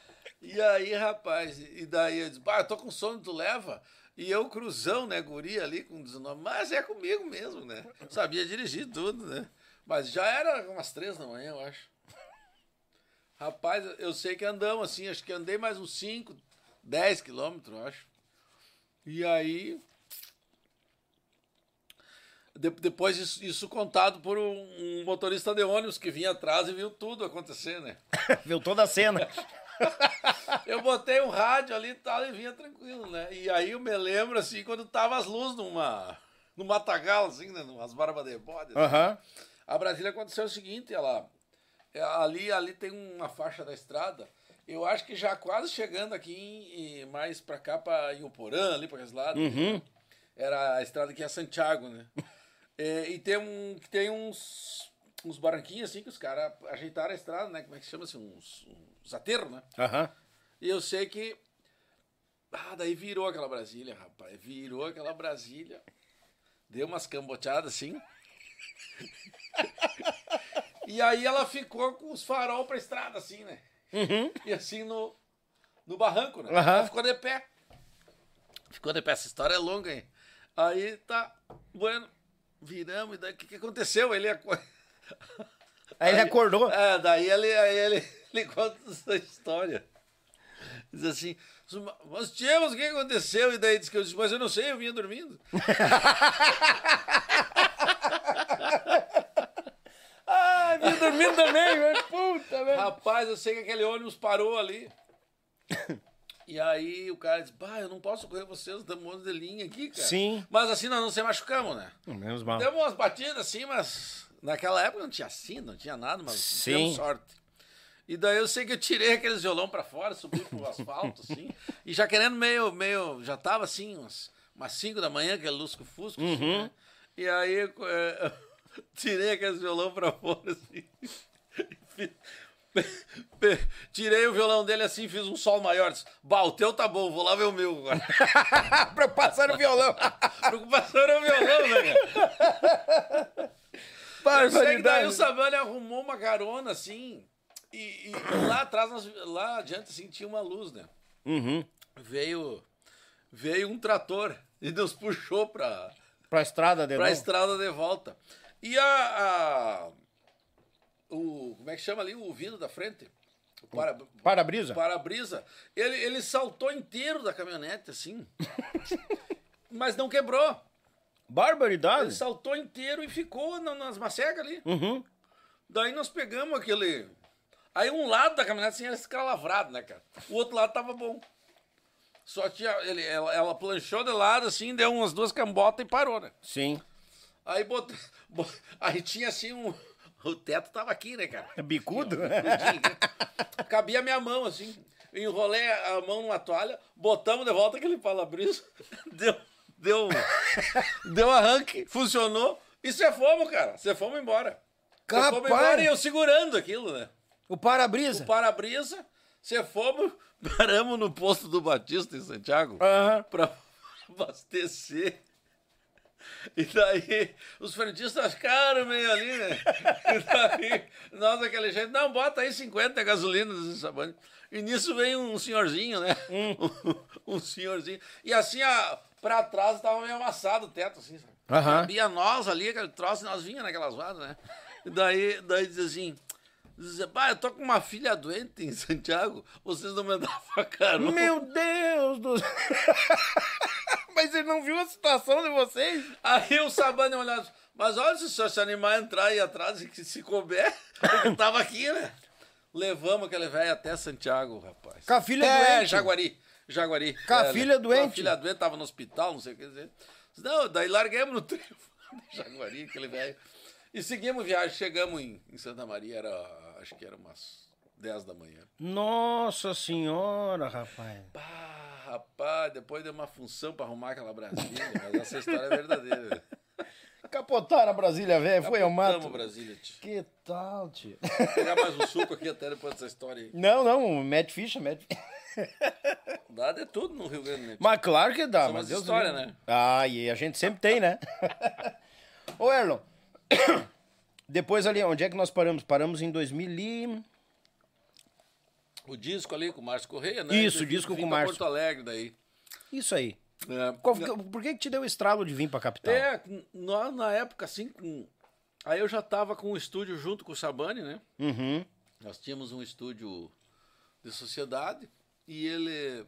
[SPEAKER 3] E aí, rapaz, e daí eu disse, bah, eu tô com sono, tu leva? E eu, cruzão, né, guri ali com 19, mas é comigo mesmo, né? Sabia dirigir tudo, né? Mas já era umas três da manhã, eu acho. Rapaz, eu sei que andamos assim, acho que andei mais uns 5, 10 quilômetros, eu acho. E aí. de- depois isso, isso contado por um, um motorista de ônibus que vinha atrás e viu tudo acontecer, né?
[SPEAKER 1] Viu toda a cena.
[SPEAKER 3] eu botei um rádio ali e tal e vinha tranquilo, né? E aí eu me lembro, assim, quando tava as luzes numa, no matagal, assim, né? Numas barbas de bode. assim.
[SPEAKER 1] Aham.
[SPEAKER 3] A Brasília aconteceu o seguinte, ela é, ali ali tem uma faixa da estrada. Eu acho que já quase chegando aqui em- mais pra cá para Ioporã, ali para aqueles lados.
[SPEAKER 1] Uhum.
[SPEAKER 3] Era a estrada que é Santiago, né? É, e tem um que tem uns uns barranquinhos assim que os caras ajeitaram a estrada, né? Como é que chama assim, uns, uns aterros, né?
[SPEAKER 1] Aham.
[SPEAKER 3] E eu sei que ah, daí virou aquela Brasília, rapaz. Virou aquela Brasília. Deu umas camboteadas assim. e aí ela ficou com os farol pra estrada, assim, né? E assim no, no barranco, né?
[SPEAKER 1] Aham.
[SPEAKER 3] Ela ficou de pé. Ficou de pé. Essa história é longa, hein? Aí tá, bueno, viramos, e daí o que, que aconteceu? Ele aco-
[SPEAKER 1] Aí ele acordou.
[SPEAKER 3] É, daí ele, aí ele, ele conta essa história. Diz assim, mas tínhamos, o que aconteceu? E daí diz que eu disse, mas eu não sei, eu vinha dormindo.
[SPEAKER 1] Ai, me dormindo também, velho. Puta, velho.
[SPEAKER 3] Rapaz, eu sei que aquele ônibus parou ali. E aí o cara disse, bah, eu não posso correr vocês, estamos de linha aqui, cara.
[SPEAKER 1] Sim.
[SPEAKER 3] Mas assim nós não se machucamos, né?
[SPEAKER 1] Menos mal.
[SPEAKER 3] Demos umas batidas assim, mas naquela época não tinha cinto, não tinha nada, mas
[SPEAKER 1] Sim.
[SPEAKER 3] tivemos sorte. E daí eu sei que eu tirei aqueles violão pra fora, subi pro asfalto, assim, e já querendo meio, meio, já tava assim, umas, umas 5 da manhã, aquele lusco-fusco, assim,
[SPEAKER 1] Uhum.
[SPEAKER 3] né? E aí é, eu tirei aqueles violão pra fora, assim, Tirei o violão dele assim, fiz um sol maior. Disse, bah, o teu tá bom, vou lá ver o meu agora.
[SPEAKER 1] pra passar o violão.
[SPEAKER 3] Preocupação era o violão, né, cara? Que daí o
[SPEAKER 1] Barbaridade.
[SPEAKER 3] Sabane arrumou uma carona assim. E, e lá atrás, nós- lá adiante, assim, tinha uma luz, né?
[SPEAKER 1] Uhum.
[SPEAKER 3] Veio, veio um trator e nos puxou pra,
[SPEAKER 1] Pra estrada de
[SPEAKER 3] pra
[SPEAKER 1] novo.
[SPEAKER 3] estrada de volta. E a, a- O. Como é que chama ali? O vidro da frente? O para,
[SPEAKER 1] Para-brisa?
[SPEAKER 3] para-brisa. Ele, ele saltou inteiro da caminhonete, assim. mas não quebrou. Ele
[SPEAKER 1] Barbaridade.
[SPEAKER 3] saltou inteiro e ficou na- nas macegas ali.
[SPEAKER 1] Uhum.
[SPEAKER 3] Daí nós pegamos aquele. Aí um lado da caminhonete assim era escalavrado, né, cara? O outro lado tava bom. Só tinha. Ele, ela, ela planchou de lado assim, deu umas duas cambotas e parou, né?
[SPEAKER 1] Sim.
[SPEAKER 3] Aí botou. bo- Aí tinha assim um. O teto tava aqui, né, cara?
[SPEAKER 1] É bicudo?
[SPEAKER 3] Grudinho, né? Cabia a minha mão, assim. Enrolei a mão numa toalha, botamos de volta aquele para-brisa, deu, deu, deu arranque, funcionou, e você fomos, cara. Você fomos embora. Você fomos
[SPEAKER 1] Capaz.
[SPEAKER 3] embora e eu segurando aquilo, né?
[SPEAKER 1] O para-brisa?
[SPEAKER 3] O para-brisa, você fomos, paramos no posto do Batista em Santiago
[SPEAKER 1] Aham.
[SPEAKER 3] pra abastecer. E daí os frentistas ficaram meio ali, né? E daí nós daquele jeito, não, bota aí 50 gasolina desse sabão. E nisso vem um senhorzinho, né? Um, um senhorzinho. E assim, a, pra trás tava meio amassado o teto, assim, sabe?
[SPEAKER 1] Aham.
[SPEAKER 3] Cabia nós ali, aquele troço, e nós vinha naquelas varas, né? E daí, daí diz assim. Diz, pá, eu tô com uma filha doente em Santiago, vocês não me davam carona.
[SPEAKER 1] Meu Deus do céu. Mas ele não viu a situação de vocês?
[SPEAKER 3] Aí o Sabane olhando, mas olha, se o senhor se animar a entrar aí atrás e que se couber, porque tava aqui, né? Levamos aquele velho até Santiago, rapaz.
[SPEAKER 1] Com a filha
[SPEAKER 3] é,
[SPEAKER 1] doente?
[SPEAKER 3] Jaguari. Jaguari.
[SPEAKER 1] Com a
[SPEAKER 3] É,
[SPEAKER 1] filha
[SPEAKER 3] Com a
[SPEAKER 1] doente?
[SPEAKER 3] filha doente, tava no hospital, não sei o que dizer. Não, daí larguemos no de Jaguari, aquele velho. E seguimos viagem, chegamos em, em Santa Maria, era, acho que era umas 10 da manhã.
[SPEAKER 1] Nossa senhora, rapaz.
[SPEAKER 3] Pá, rapaz, depois deu uma função pra arrumar aquela Brasília, mas essa história é verdadeira.
[SPEAKER 1] Capotaram a Brasília, velho. Foi ao mato.
[SPEAKER 3] Brasília, tio.
[SPEAKER 1] Que tal, tio?
[SPEAKER 3] Vou pegar mais um suco aqui até depois dessa história aí.
[SPEAKER 1] Não, não, mete ficha, mete
[SPEAKER 3] Dá de tudo no Rio Grande, né?
[SPEAKER 1] Mas claro que dá,
[SPEAKER 3] São
[SPEAKER 1] mas Deus
[SPEAKER 3] histórias,
[SPEAKER 1] livre.
[SPEAKER 3] né?
[SPEAKER 1] Ah, e a gente sempre tem, né? Ô, Erlon, depois ali, onde é que nós paramos? Paramos em 2000 e...
[SPEAKER 3] O disco ali com o Márcio Correia, né?
[SPEAKER 1] Isso, o disco com o Márcio.
[SPEAKER 3] Porto Alegre daí.
[SPEAKER 1] Isso aí.
[SPEAKER 3] É,
[SPEAKER 1] Qual- por que que te deu o estralo de vir pra capital?
[SPEAKER 3] é, nós na época assim, com... aí eu já tava com um estúdio junto com o Sabani, né?
[SPEAKER 1] Uhum.
[SPEAKER 3] Nós tínhamos um estúdio de sociedade e ele.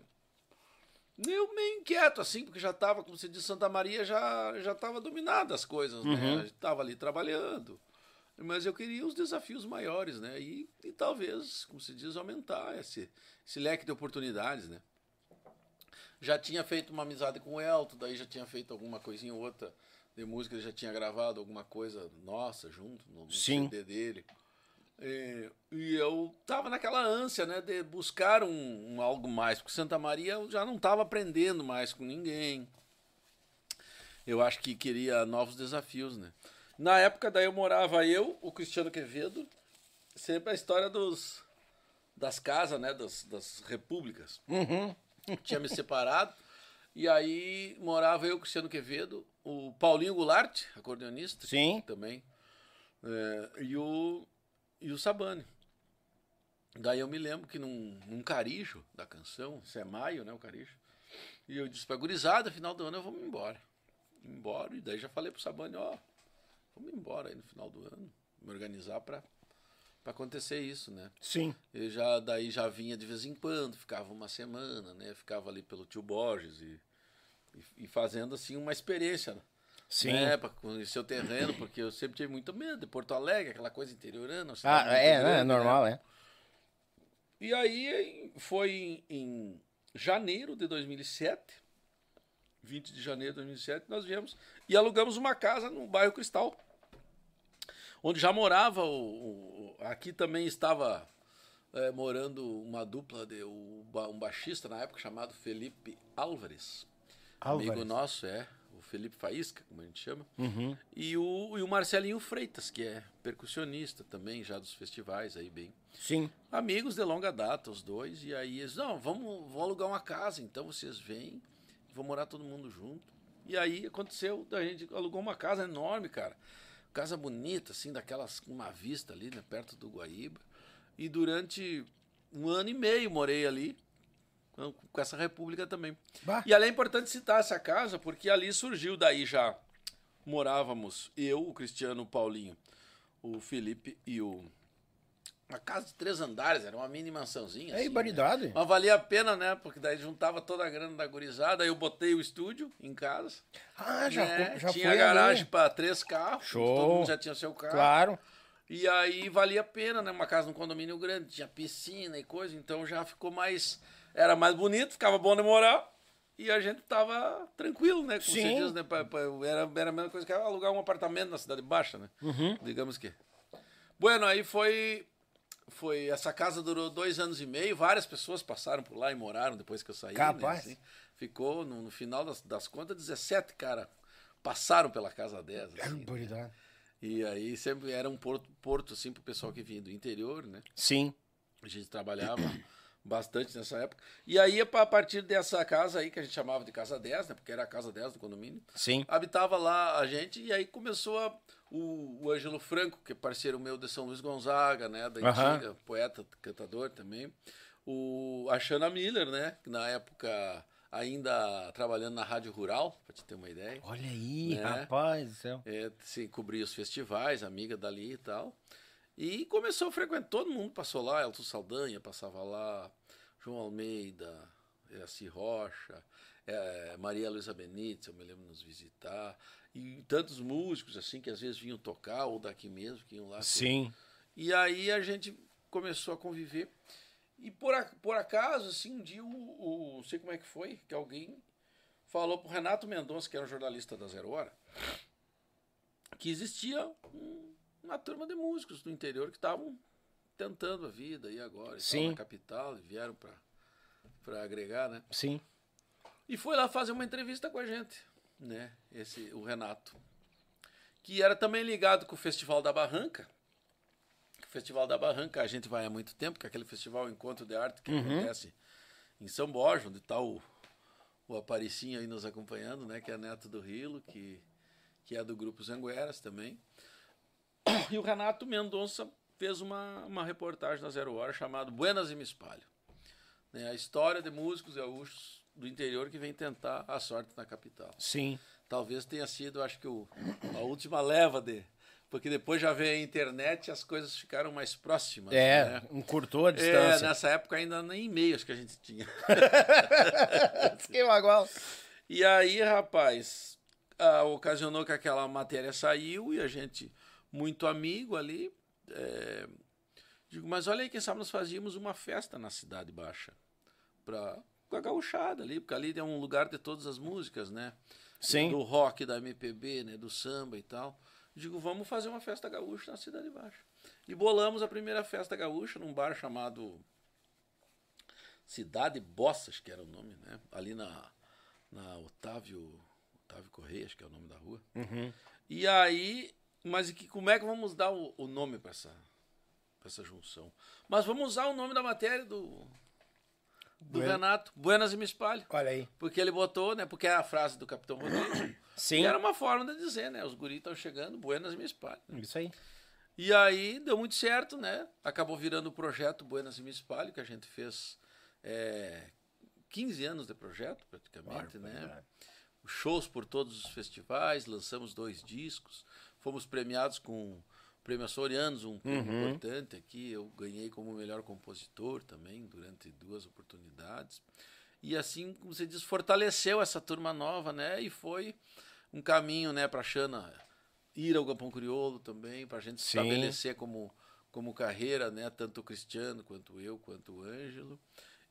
[SPEAKER 3] Eu meio inquieto, assim, porque já estava, como você disse, Santa Maria já já estava dominada as coisas, né? A gente tava ali trabalhando. Mas eu queria os desafios maiores, né? E, e talvez, como se diz, aumentar esse, esse leque de oportunidades, né? Já tinha feito uma amizade com o Elton, daí já tinha feito alguma coisinha ou outra de música, já tinha gravado alguma coisa nossa junto no, no. CD dele. E, e eu tava naquela ânsia, né, de buscar um, um algo mais, porque Santa Maria eu já não tava aprendendo mais com ninguém. Eu acho que queria novos desafios, né? Na época daí eu morava eu, o Cristiano Quevedo, sempre a história dos das casas, né, das, das repúblicas. Tinha me separado e aí morava eu, Cristiano Quevedo, o Paulinho Goulart, acordeonista,
[SPEAKER 1] Sim.
[SPEAKER 3] também, é, e o e o Sabane. Daí eu me lembro que num, num carijo da canção, isso é maio, né, o carijo, e eu disse pra gurizada, final do ano eu vou me embora. Embora, e daí já falei pro Sabane, ó, vamos embora aí no final do ano, me organizar pra, pra acontecer isso, né.
[SPEAKER 1] Sim.
[SPEAKER 3] Eu já, daí já vinha de vez em quando, ficava uma semana, né, ficava ali pelo tio Borges e, e, e fazendo assim uma experiência, né?
[SPEAKER 1] Sim.
[SPEAKER 3] né, para conhecer o terreno, porque eu sempre tive muito medo de Porto Alegre, aquela coisa interiorana.
[SPEAKER 1] Ah, é, né?
[SPEAKER 3] grande,
[SPEAKER 1] É normal, é.
[SPEAKER 3] E aí foi em, em janeiro de 2007, 20 de janeiro de 2007, nós viemos e alugamos uma casa no bairro Cristal, onde já morava o, o- aqui também estava é, morando uma dupla de um baixista na época chamado Felipe Álvares, amigo
[SPEAKER 1] Álvares.
[SPEAKER 3] nosso é o Felipe Faísca, como a gente chama,
[SPEAKER 1] Uhum.
[SPEAKER 3] e o, e o Marcelinho Freitas, que é percussionista também, já dos festivais aí bem
[SPEAKER 1] Sim.
[SPEAKER 3] amigos de longa data, os dois, e aí eles, não, vamos, vamos alugar uma casa, então vocês vêm, vão morar todo mundo junto. E aí aconteceu, a gente alugou uma casa enorme, cara. Casa bonita, assim, daquelas, com uma vista ali, né, perto do Guaíba. E durante um ano e meio morei ali, com essa república também.
[SPEAKER 1] Bah.
[SPEAKER 3] E ali é importante citar essa casa, porque ali surgiu, daí já morávamos eu, o Cristiano, o Paulinho, o Felipe e o. Uma casa de três andares, era uma mini mansãozinha.
[SPEAKER 1] É
[SPEAKER 3] assim, né? Mas valia a pena, né? Porque daí juntava toda a grana da gurizada, aí eu botei o estúdio em casa.
[SPEAKER 1] Ah, já,
[SPEAKER 3] né?
[SPEAKER 1] já
[SPEAKER 3] tinha
[SPEAKER 1] foi
[SPEAKER 3] garagem para três carros,
[SPEAKER 1] Show.
[SPEAKER 3] todo mundo já tinha seu carro.
[SPEAKER 1] Claro.
[SPEAKER 3] E aí valia a pena, né? Uma casa num condomínio grande, tinha piscina e coisa, então já ficou mais. Era mais bonito, ficava bom de morar. E a gente tava tranquilo, né? Como
[SPEAKER 1] Sim.
[SPEAKER 3] você diz, né? Era, era a mesma coisa que alugar um apartamento na Cidade Baixa, né?
[SPEAKER 1] Uhum.
[SPEAKER 3] Digamos que. Bueno, aí foi. Foi. Essa casa durou dois anos e meio, várias pessoas passaram por lá e moraram depois que eu saí.
[SPEAKER 1] Capaz.
[SPEAKER 3] Né, assim. Ficou, no, no final das, das contas, 17 cara passaram pela casa 10.
[SPEAKER 1] É
[SPEAKER 3] Assim.
[SPEAKER 1] ibaridade.
[SPEAKER 3] E aí sempre era um porto, porto assim pro pessoal que vinha do interior, né?
[SPEAKER 1] Sim.
[SPEAKER 3] A gente trabalhava bastante nessa época. E aí, a partir dessa casa aí, que a gente chamava de Casa 10, né? Porque era a Casa 10 do condomínio,
[SPEAKER 1] Sim.
[SPEAKER 3] habitava lá a gente, e aí começou a, o, o Ângelo Franco, que é parceiro meu de São Luís Gonzaga, né? Da antiga, poeta, cantador também. O, a Shana Miller, né? Que na época ainda trabalhando na Rádio Rural, pra te ter uma ideia.
[SPEAKER 1] Olha aí,
[SPEAKER 3] Né?
[SPEAKER 1] rapaz do céu.
[SPEAKER 3] É, se cobria os festivais, amiga dali e tal. E começou a frequentar, todo mundo passou lá, Elton Saldanha passava lá, João Almeida, Iraci Rocha, é, Maria Luísa Benítez, eu me lembro de nos visitar, e tantos músicos assim que às vezes vinham tocar, ou daqui mesmo, que iam lá.
[SPEAKER 1] Sim.
[SPEAKER 3] E aí a gente começou a conviver. E por, a- por acaso, assim, um dia, o, o- não sei como é que foi, que alguém falou pro Renato Mendonça, que era um jornalista da Zero Hora, que existia um- uma turma de músicos do interior que estavam tentando a vida e agora,
[SPEAKER 1] Sim.
[SPEAKER 3] na capital, e vieram para para agregar, né?
[SPEAKER 1] Sim.
[SPEAKER 3] E foi lá fazer uma entrevista com a gente, né? Esse, o Renato. Que era também ligado com o Festival da Barranca. O Festival da Barranca a gente vai há muito tempo, que é aquele festival Encontro de Arte que acontece em São Borja, onde está o, o Aparicinho aí nos acompanhando, né? Que é neto do Rilo, que, que é do Grupo Zangueras também. E o Renato Mendonça fez uma, uma reportagem na Zero Hora chamada Buenas e Me Espalho. Né? A história de músicos gaúchos do interior que vem tentar a sorte na capital.
[SPEAKER 1] Sim.
[SPEAKER 3] Talvez tenha sido, acho que, o, a última leva de. Porque depois já veio a internet e as coisas ficaram mais próximas.
[SPEAKER 1] É,
[SPEAKER 3] né?
[SPEAKER 1] encurtou a
[SPEAKER 3] É,
[SPEAKER 1] distância.
[SPEAKER 3] nessa época ainda nem e-mails que a gente tinha.
[SPEAKER 1] Que igual.
[SPEAKER 3] E aí, rapaz, ah, ocasionou que aquela matéria saiu e a gente muito amigo ali. É, digo, mas olha aí, quem sabe nós fazíamos uma festa na Cidade Baixa. Pra, com a gauchada ali, porque ali é um lugar de todas as músicas, né?
[SPEAKER 1] Sim.
[SPEAKER 3] Do rock, da MPB, né? Do samba e tal. Digo, vamos fazer uma festa gaúcha na Cidade Baixa. E bolamos a primeira festa gaúcha num bar chamado Cidade Bossas, que era o nome, né? Ali na, na Otávio, Otávio Correia, acho que é o nome da rua.
[SPEAKER 1] Uhum.
[SPEAKER 3] E aí, mas que, como é que vamos dar o, o nome para essa, pra essa junção? Mas vamos usar o nome da matéria do, do
[SPEAKER 1] Bueno.
[SPEAKER 3] Renato, Buenas e Me Espalho.
[SPEAKER 1] Olha aí.
[SPEAKER 3] Porque ele botou, né? Porque é a frase do Capitão Rodrigo.
[SPEAKER 1] Sim.
[SPEAKER 3] E era uma forma de dizer, né? Os guris estão chegando, Buenas e Me Espalho.
[SPEAKER 1] Isso aí.
[SPEAKER 3] E aí deu muito certo, né? Acabou virando o projeto Buenas e Me Espalho, que a gente fez é, 15 anos de projeto, praticamente, né? Shows por todos os festivais, lançamos dois discos, fomos premiados com Prêmio Açorianos, um prêmio
[SPEAKER 1] Uhum.
[SPEAKER 3] importante aqui. Eu ganhei como melhor compositor também, durante duas oportunidades. E assim, como você diz, fortaleceu essa turma nova, né? E foi um caminho, né, para a Xana ir ao Gampão Crioulo também, para a gente se estabelecer como, como carreira, né? Tanto o Cristiano, quanto eu, quanto o Ângelo.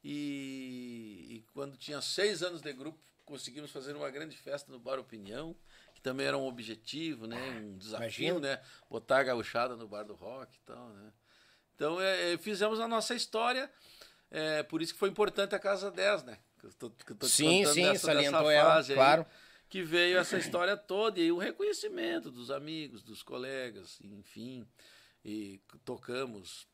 [SPEAKER 3] E, e quando tinha seis anos de grupo, conseguimos fazer uma grande festa no Bar Opinião, que também era um objetivo, né? Um desafio,
[SPEAKER 1] Imagino.
[SPEAKER 3] né? Botar a gauchada no Bar do Rock e tal, né? Então, é, é, fizemos a nossa história, é, por isso que foi importante a Casa 10, né? Que eu tô, que eu tô
[SPEAKER 1] Sim, sim,
[SPEAKER 3] dessa-
[SPEAKER 1] salientou
[SPEAKER 3] dessa
[SPEAKER 1] ela,
[SPEAKER 3] aí,
[SPEAKER 1] claro.
[SPEAKER 3] que veio essa história toda e o reconhecimento dos amigos, dos colegas, enfim. E tocamos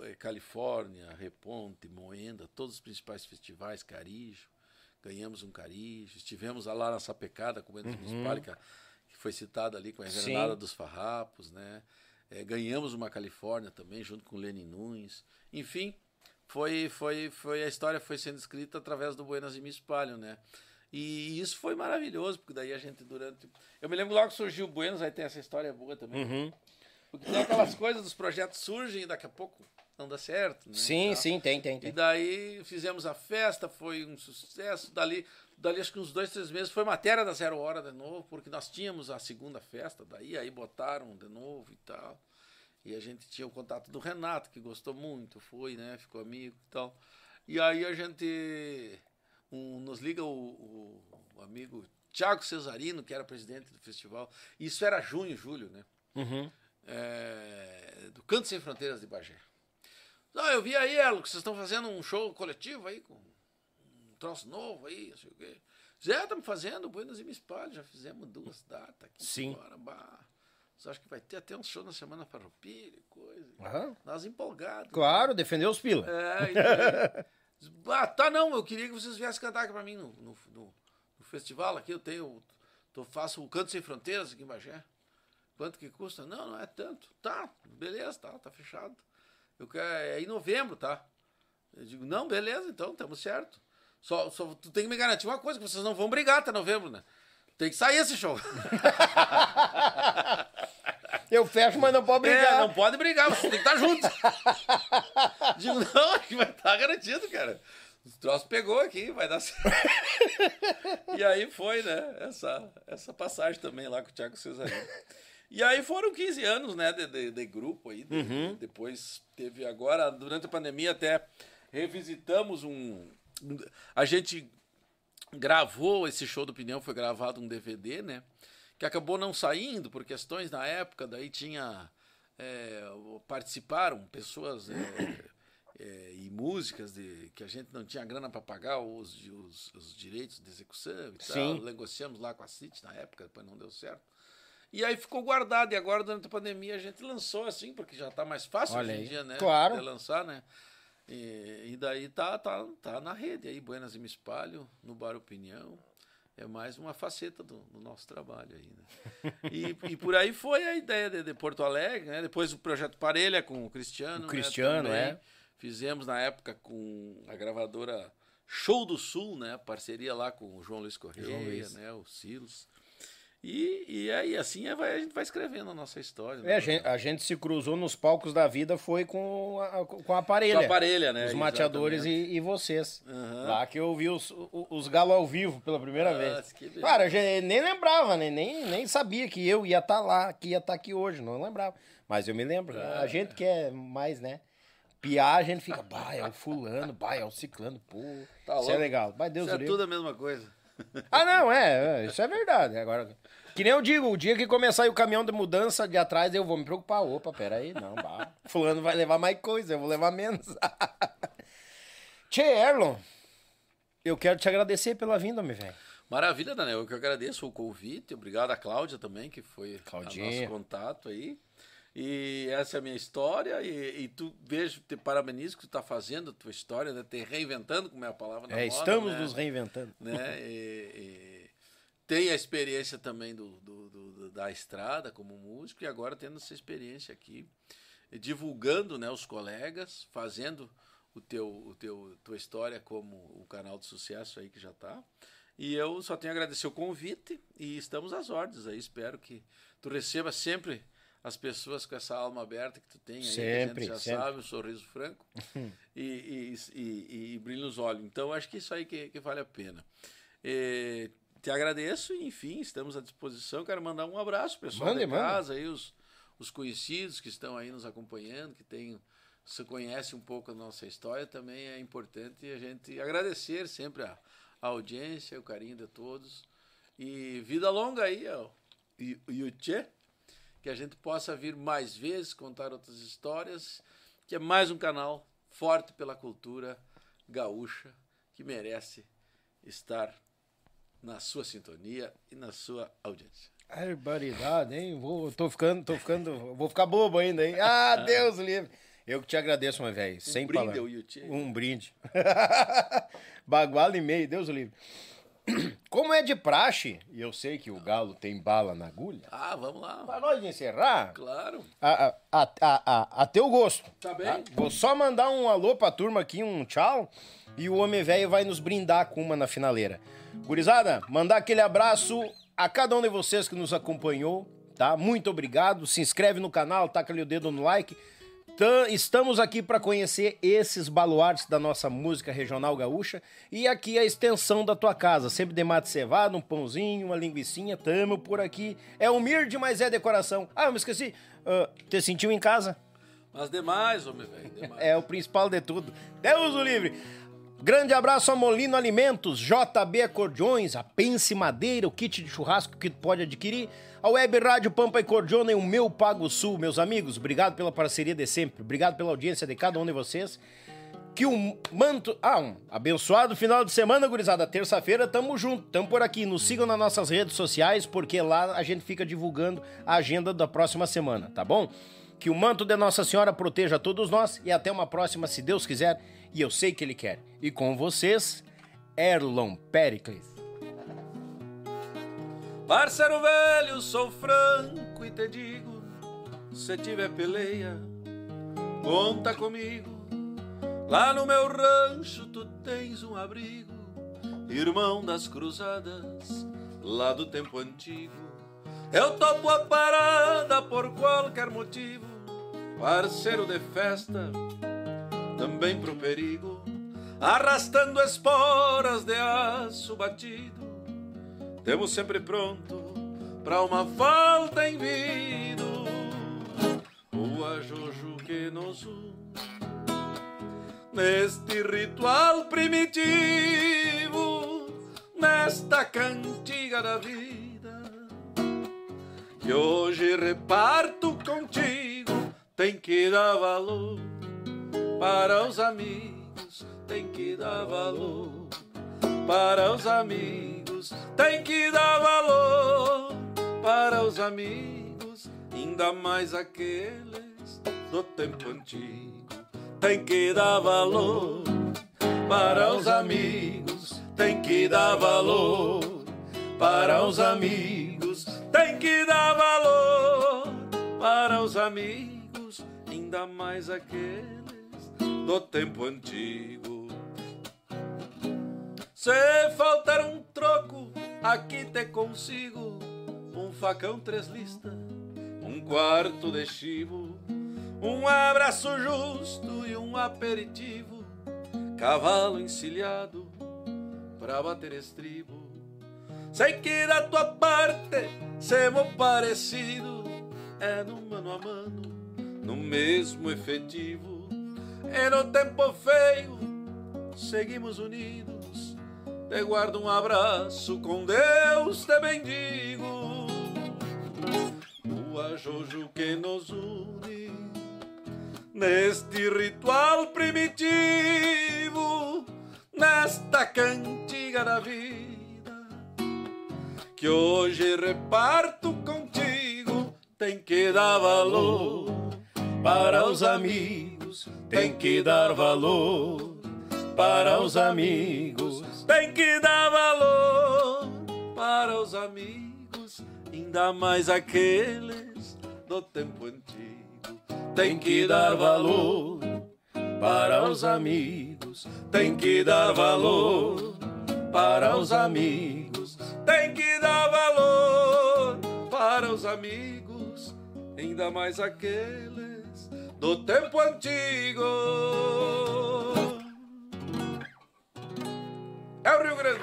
[SPEAKER 3] eh, Califórnia, Reponte, Moenda, todos os principais festivais, Carijo. Ganhamos um Carijo. Estivemos lá na Sapecada com o Buenos Municipal, que foi citada ali com a. Invernada dos Farrapos, né? Eh, ganhamos uma Califórnia também, junto com o Lenin Nunes. Enfim, foi, foi, foi a história foi sendo escrita através do Buenas e Me Espalho, né? E isso foi maravilhoso, porque daí a gente durante. Eu me lembro logo que surgiu o Buenos, aí tem essa história boa também.
[SPEAKER 1] Uhum.
[SPEAKER 3] Porque tem aquelas coisas dos projetos surgem e daqui a pouco não dá certo. Né?
[SPEAKER 1] Sim,
[SPEAKER 3] Tá?
[SPEAKER 1] sim, tem, tem,
[SPEAKER 3] E
[SPEAKER 1] tem.
[SPEAKER 3] daí fizemos a festa, foi um sucesso. Dali, dali acho que uns dois, três meses foi matéria da Zero Hora de novo, porque nós tínhamos a segunda festa, daí aí botaram de novo e tal. E a gente tinha o contato do Renato, que gostou muito, foi, né? Ficou amigo e tal. E aí a gente. um- nos liga o, o- o amigo Tiago Cesarino, que era presidente do festival. Isso era junho, julho, né?
[SPEAKER 1] Uhum.
[SPEAKER 3] é, do Canto Sem Fronteiras de Bagé. Ah, eu vi aí, Elo, que vocês estão fazendo um show coletivo aí, com um troço novo aí, não sei o quê. Zé, estamos fazendo Buenos e Me Espalho, já fizemos duas datas aqui.
[SPEAKER 1] Sim.
[SPEAKER 3] Agora, bah, você acha que vai ter até um show na Semana Farroupilha, coisa.
[SPEAKER 1] Aham.
[SPEAKER 3] Nós empolgados.
[SPEAKER 1] Claro, defendeu os pila.
[SPEAKER 3] É, e daí, ah, tá não, eu queria que vocês viessem cantar aqui pra mim no, no, no- no festival aqui, eu tenho, tô, faço o Canto Sem Fronteiras aqui em Bagé. Quanto que custa? Não, não é tanto. Tá, beleza, tá, tá fechado. Eu quero, é em novembro, tá? Eu digo, não, beleza, então, estamos certo. Só, só tu tem que me garantir uma coisa, que vocês não vão brigar até novembro, né? Tem que sair esse show.
[SPEAKER 1] Eu fecho, mas não pode
[SPEAKER 3] É,
[SPEAKER 1] brigar.
[SPEAKER 3] não pode brigar, você tem que estar junto. Digo, não, que vai estar garantido, cara. O troço pegou aqui, vai dar certo. e aí foi, né? Essa, essa passagem também lá com o Thiago Cesarino. E aí foram 15 anos, né, de, de, de grupo aí. de- Depois teve agora, durante a pandemia, até revisitamos um. a gente gravou esse show do Pneu, foi gravado um DVD, né? Que acabou não saindo por questões na época, daí tinha. é, participaram pessoas é, é, e músicas de, que a gente não tinha grana para pagar os, os, os direitos de execução e
[SPEAKER 1] Sim.
[SPEAKER 3] tal. Negociamos lá com a CIT na época, depois não deu certo. E aí ficou guardado, e agora durante a pandemia a gente lançou assim, porque já está mais fácil
[SPEAKER 1] Olha
[SPEAKER 3] hoje em dia, né?
[SPEAKER 1] Claro.
[SPEAKER 3] De lançar, né? E, e daí tá, tá, tá na rede aí, Buenas e Me Espalho, no Bar Opinião. É mais uma faceta do, do nosso trabalho aí, né? E, e por aí foi a ideia de, de Porto Alegre, né? Depois o projeto Parelha com o Cristiano.
[SPEAKER 1] O Cristiano,
[SPEAKER 3] né?
[SPEAKER 1] é.
[SPEAKER 3] Fizemos na época com a gravadora Show do Sul, né? Parceria lá com o João Luiz Correia,
[SPEAKER 1] João Luiz.
[SPEAKER 3] né? O Silos. E, e aí, assim, é, vai, a gente vai escrevendo a nossa história.
[SPEAKER 1] É, a, gente, a gente se cruzou nos palcos da vida, foi com a, com a aparelha. Com a
[SPEAKER 3] aparelha, né?
[SPEAKER 1] Os mateadores e, e, vocês. Uhum. Lá que eu vi os, os, os galos ao vivo pela primeira ah, vez. Que Cara, nem lembrava, né? nem, nem sabia que eu ia estar tá lá, que ia estar tá aqui hoje, não lembrava. Mas eu me lembro. É. A gente que é mais, né? Piar, a gente fica, bah, é o fulano, bah, é o ciclano, pô. Tá isso é legal. Mas Deus
[SPEAKER 3] isso é tudo a mesma coisa.
[SPEAKER 1] Ah, não, é, é, isso é verdade. Agora, que nem eu digo, o dia que começar o caminhão de mudança de atrás, eu vou me preocupar. Opa, peraí, não, bah, fulano vai levar mais coisa, eu vou levar menos. Tchê, Erlon, eu quero te agradecer pela vinda, meu velho.
[SPEAKER 3] Maravilha, Daniel. Eu que agradeço o convite. Obrigado a Cláudia também, que foi o nosso contato aí. E essa é a minha história. E, e tu vejo, te parabenizo que tu está fazendo a tua história, né? te reinventando, como é a palavra na
[SPEAKER 1] É,
[SPEAKER 3] moda,
[SPEAKER 1] estamos
[SPEAKER 3] né?
[SPEAKER 1] nos reinventando.
[SPEAKER 3] Né? E, e, tem a experiência também do, do, do, da estrada como músico, e agora tendo essa experiência aqui, divulgando né, os colegas, fazendo o teu, o teu tua história como o canal de sucesso aí que já está. E eu só tenho a agradecer o convite e estamos às ordens aí. Espero que tu receba sempre as pessoas com essa alma aberta que tu tem aí,
[SPEAKER 1] sempre,
[SPEAKER 3] que a gente já
[SPEAKER 1] sempre.
[SPEAKER 3] sabe, o sorriso franco e, e, e, e, brilho nos olhos. Então, acho que isso aí que, que vale a pena. E, te agradeço e, enfim, estamos à disposição. Quero mandar um abraço, pessoal mande, de casa, aí, os, os conhecidos que estão aí nos acompanhando, que tem, se conhece um pouco a nossa história, também é importante a gente agradecer sempre a, a audiência, o carinho de todos. E vida longa aí, ó. E o Tchê que a gente possa vir mais vezes contar outras histórias, que é mais um canal forte pela cultura gaúcha que merece estar na sua sintonia e na sua audiência.
[SPEAKER 1] Barbaridade, hein? Vou, tô ficando, tô ficando, vou ficar bobo ainda, hein? Ah, Deus livre. Eu que te agradeço, meu velho. Um sem
[SPEAKER 3] brinde,
[SPEAKER 1] palavras. Um brinde. Baguala e meio, Deus livre. Como é de praxe, e eu sei que o Galo tem bala na agulha.
[SPEAKER 3] Ah, vamos lá.
[SPEAKER 1] Para nós encerrar.
[SPEAKER 3] Claro.
[SPEAKER 1] A, a, a, a, a teu gosto.
[SPEAKER 3] Tá bem. Tá?
[SPEAKER 1] Vou só mandar um alô pra turma aqui, um tchau. E o Homem Velho vai nos brindar com uma na finaleira. Gurizada, mandar aquele abraço a cada um de vocês que nos acompanhou, tá? Muito obrigado. Se inscreve no canal, taca ali o dedo no like. Estamos aqui para conhecer esses baluartes da nossa música regional gaúcha e aqui a extensão da tua casa, sempre de mate cevado, um pãozinho, uma linguiçinha, tamo por aqui. É humilde, mas é decoração. Ah, eu me esqueci, uh, te sentiu em casa?
[SPEAKER 3] Mas demais, homem velho,
[SPEAKER 1] É o principal de tudo. Deus o livre. Grande abraço a Molino Alimentos, JB Acordeões, a Pense Madeira, o kit de churrasco que tu pode adquirir, a Web Rádio Pampa e Cordiona e o Meu Pago Sul. Meus amigos, obrigado pela parceria de sempre, obrigado pela audiência de cada um de vocês. Que o manto. Ah, um abençoado final de semana, gurizada. Terça-feira tamo junto, tamo por aqui. Nos sigam nas nossas redes sociais, porque lá a gente fica divulgando a agenda da próxima semana, tá bom? Que o manto de Nossa Senhora proteja todos nós e até uma próxima, se Deus quiser e eu sei que ele quer. E com vocês, Erlon Pericles.
[SPEAKER 3] Parceiro velho, sou franco e te digo: se tiver peleia, conta comigo. Lá no meu rancho tu tens um abrigo, irmão das cruzadas, lá do tempo antigo. Eu topo a parada por qualquer motivo, parceiro de festa também pro perigo, arrastando esporas de aço batido. Temos sempre pronto pra uma falta em vida. O ajojo que nos neste ritual primitivo, nesta cantiga da vida. Que hoje reparto contigo, tem que dar valor para os amigos tem que dar valor. Para os amigos tem que dar valor. Para os amigos, ainda mais aqueles do tempo antigo, tem que dar valor. Para os amigos tem que dar valor. Para os amigos tem que dar valor. Para os amigos, ainda mais aqueles do tempo antigo. Se faltar um troco, aqui te consigo um facão três listas, um quarto de chivo, um abraço justo e um aperitivo, cavalo encilhado pra bater estribo. Sei que da tua parte semos parecido, é no mano a mano, no mesmo efetivo, e no tempo feio seguimos unidos. Te guardo um abraço, com Deus te bendigo. O ajojo que nos une neste ritual primitivo, nesta cantiga da vida, que hoje reparto contigo, tem que dar valor para os amigos, tem que dar valor para os amigos, tem que dar valor para os amigos, ainda mais aqueles do tempo antigo. Tem que dar valor para os amigos, tem que dar valor para os amigos, tem que dar valor para os amigos, ainda mais aqueles do tempo antigo. É o Rio Grande.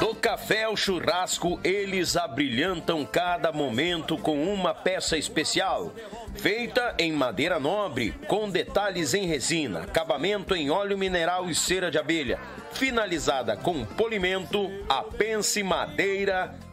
[SPEAKER 1] Do café ao churrasco, eles abrilhantam cada momento com uma peça especial. Feita em madeira nobre, com detalhes em resina, acabamento em óleo mineral e cera de abelha. Finalizada com polimento, a Pense Madeira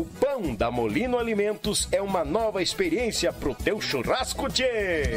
[SPEAKER 1] O pão da Molino Alimentos é uma nova experiência pro teu churrasco, tchê!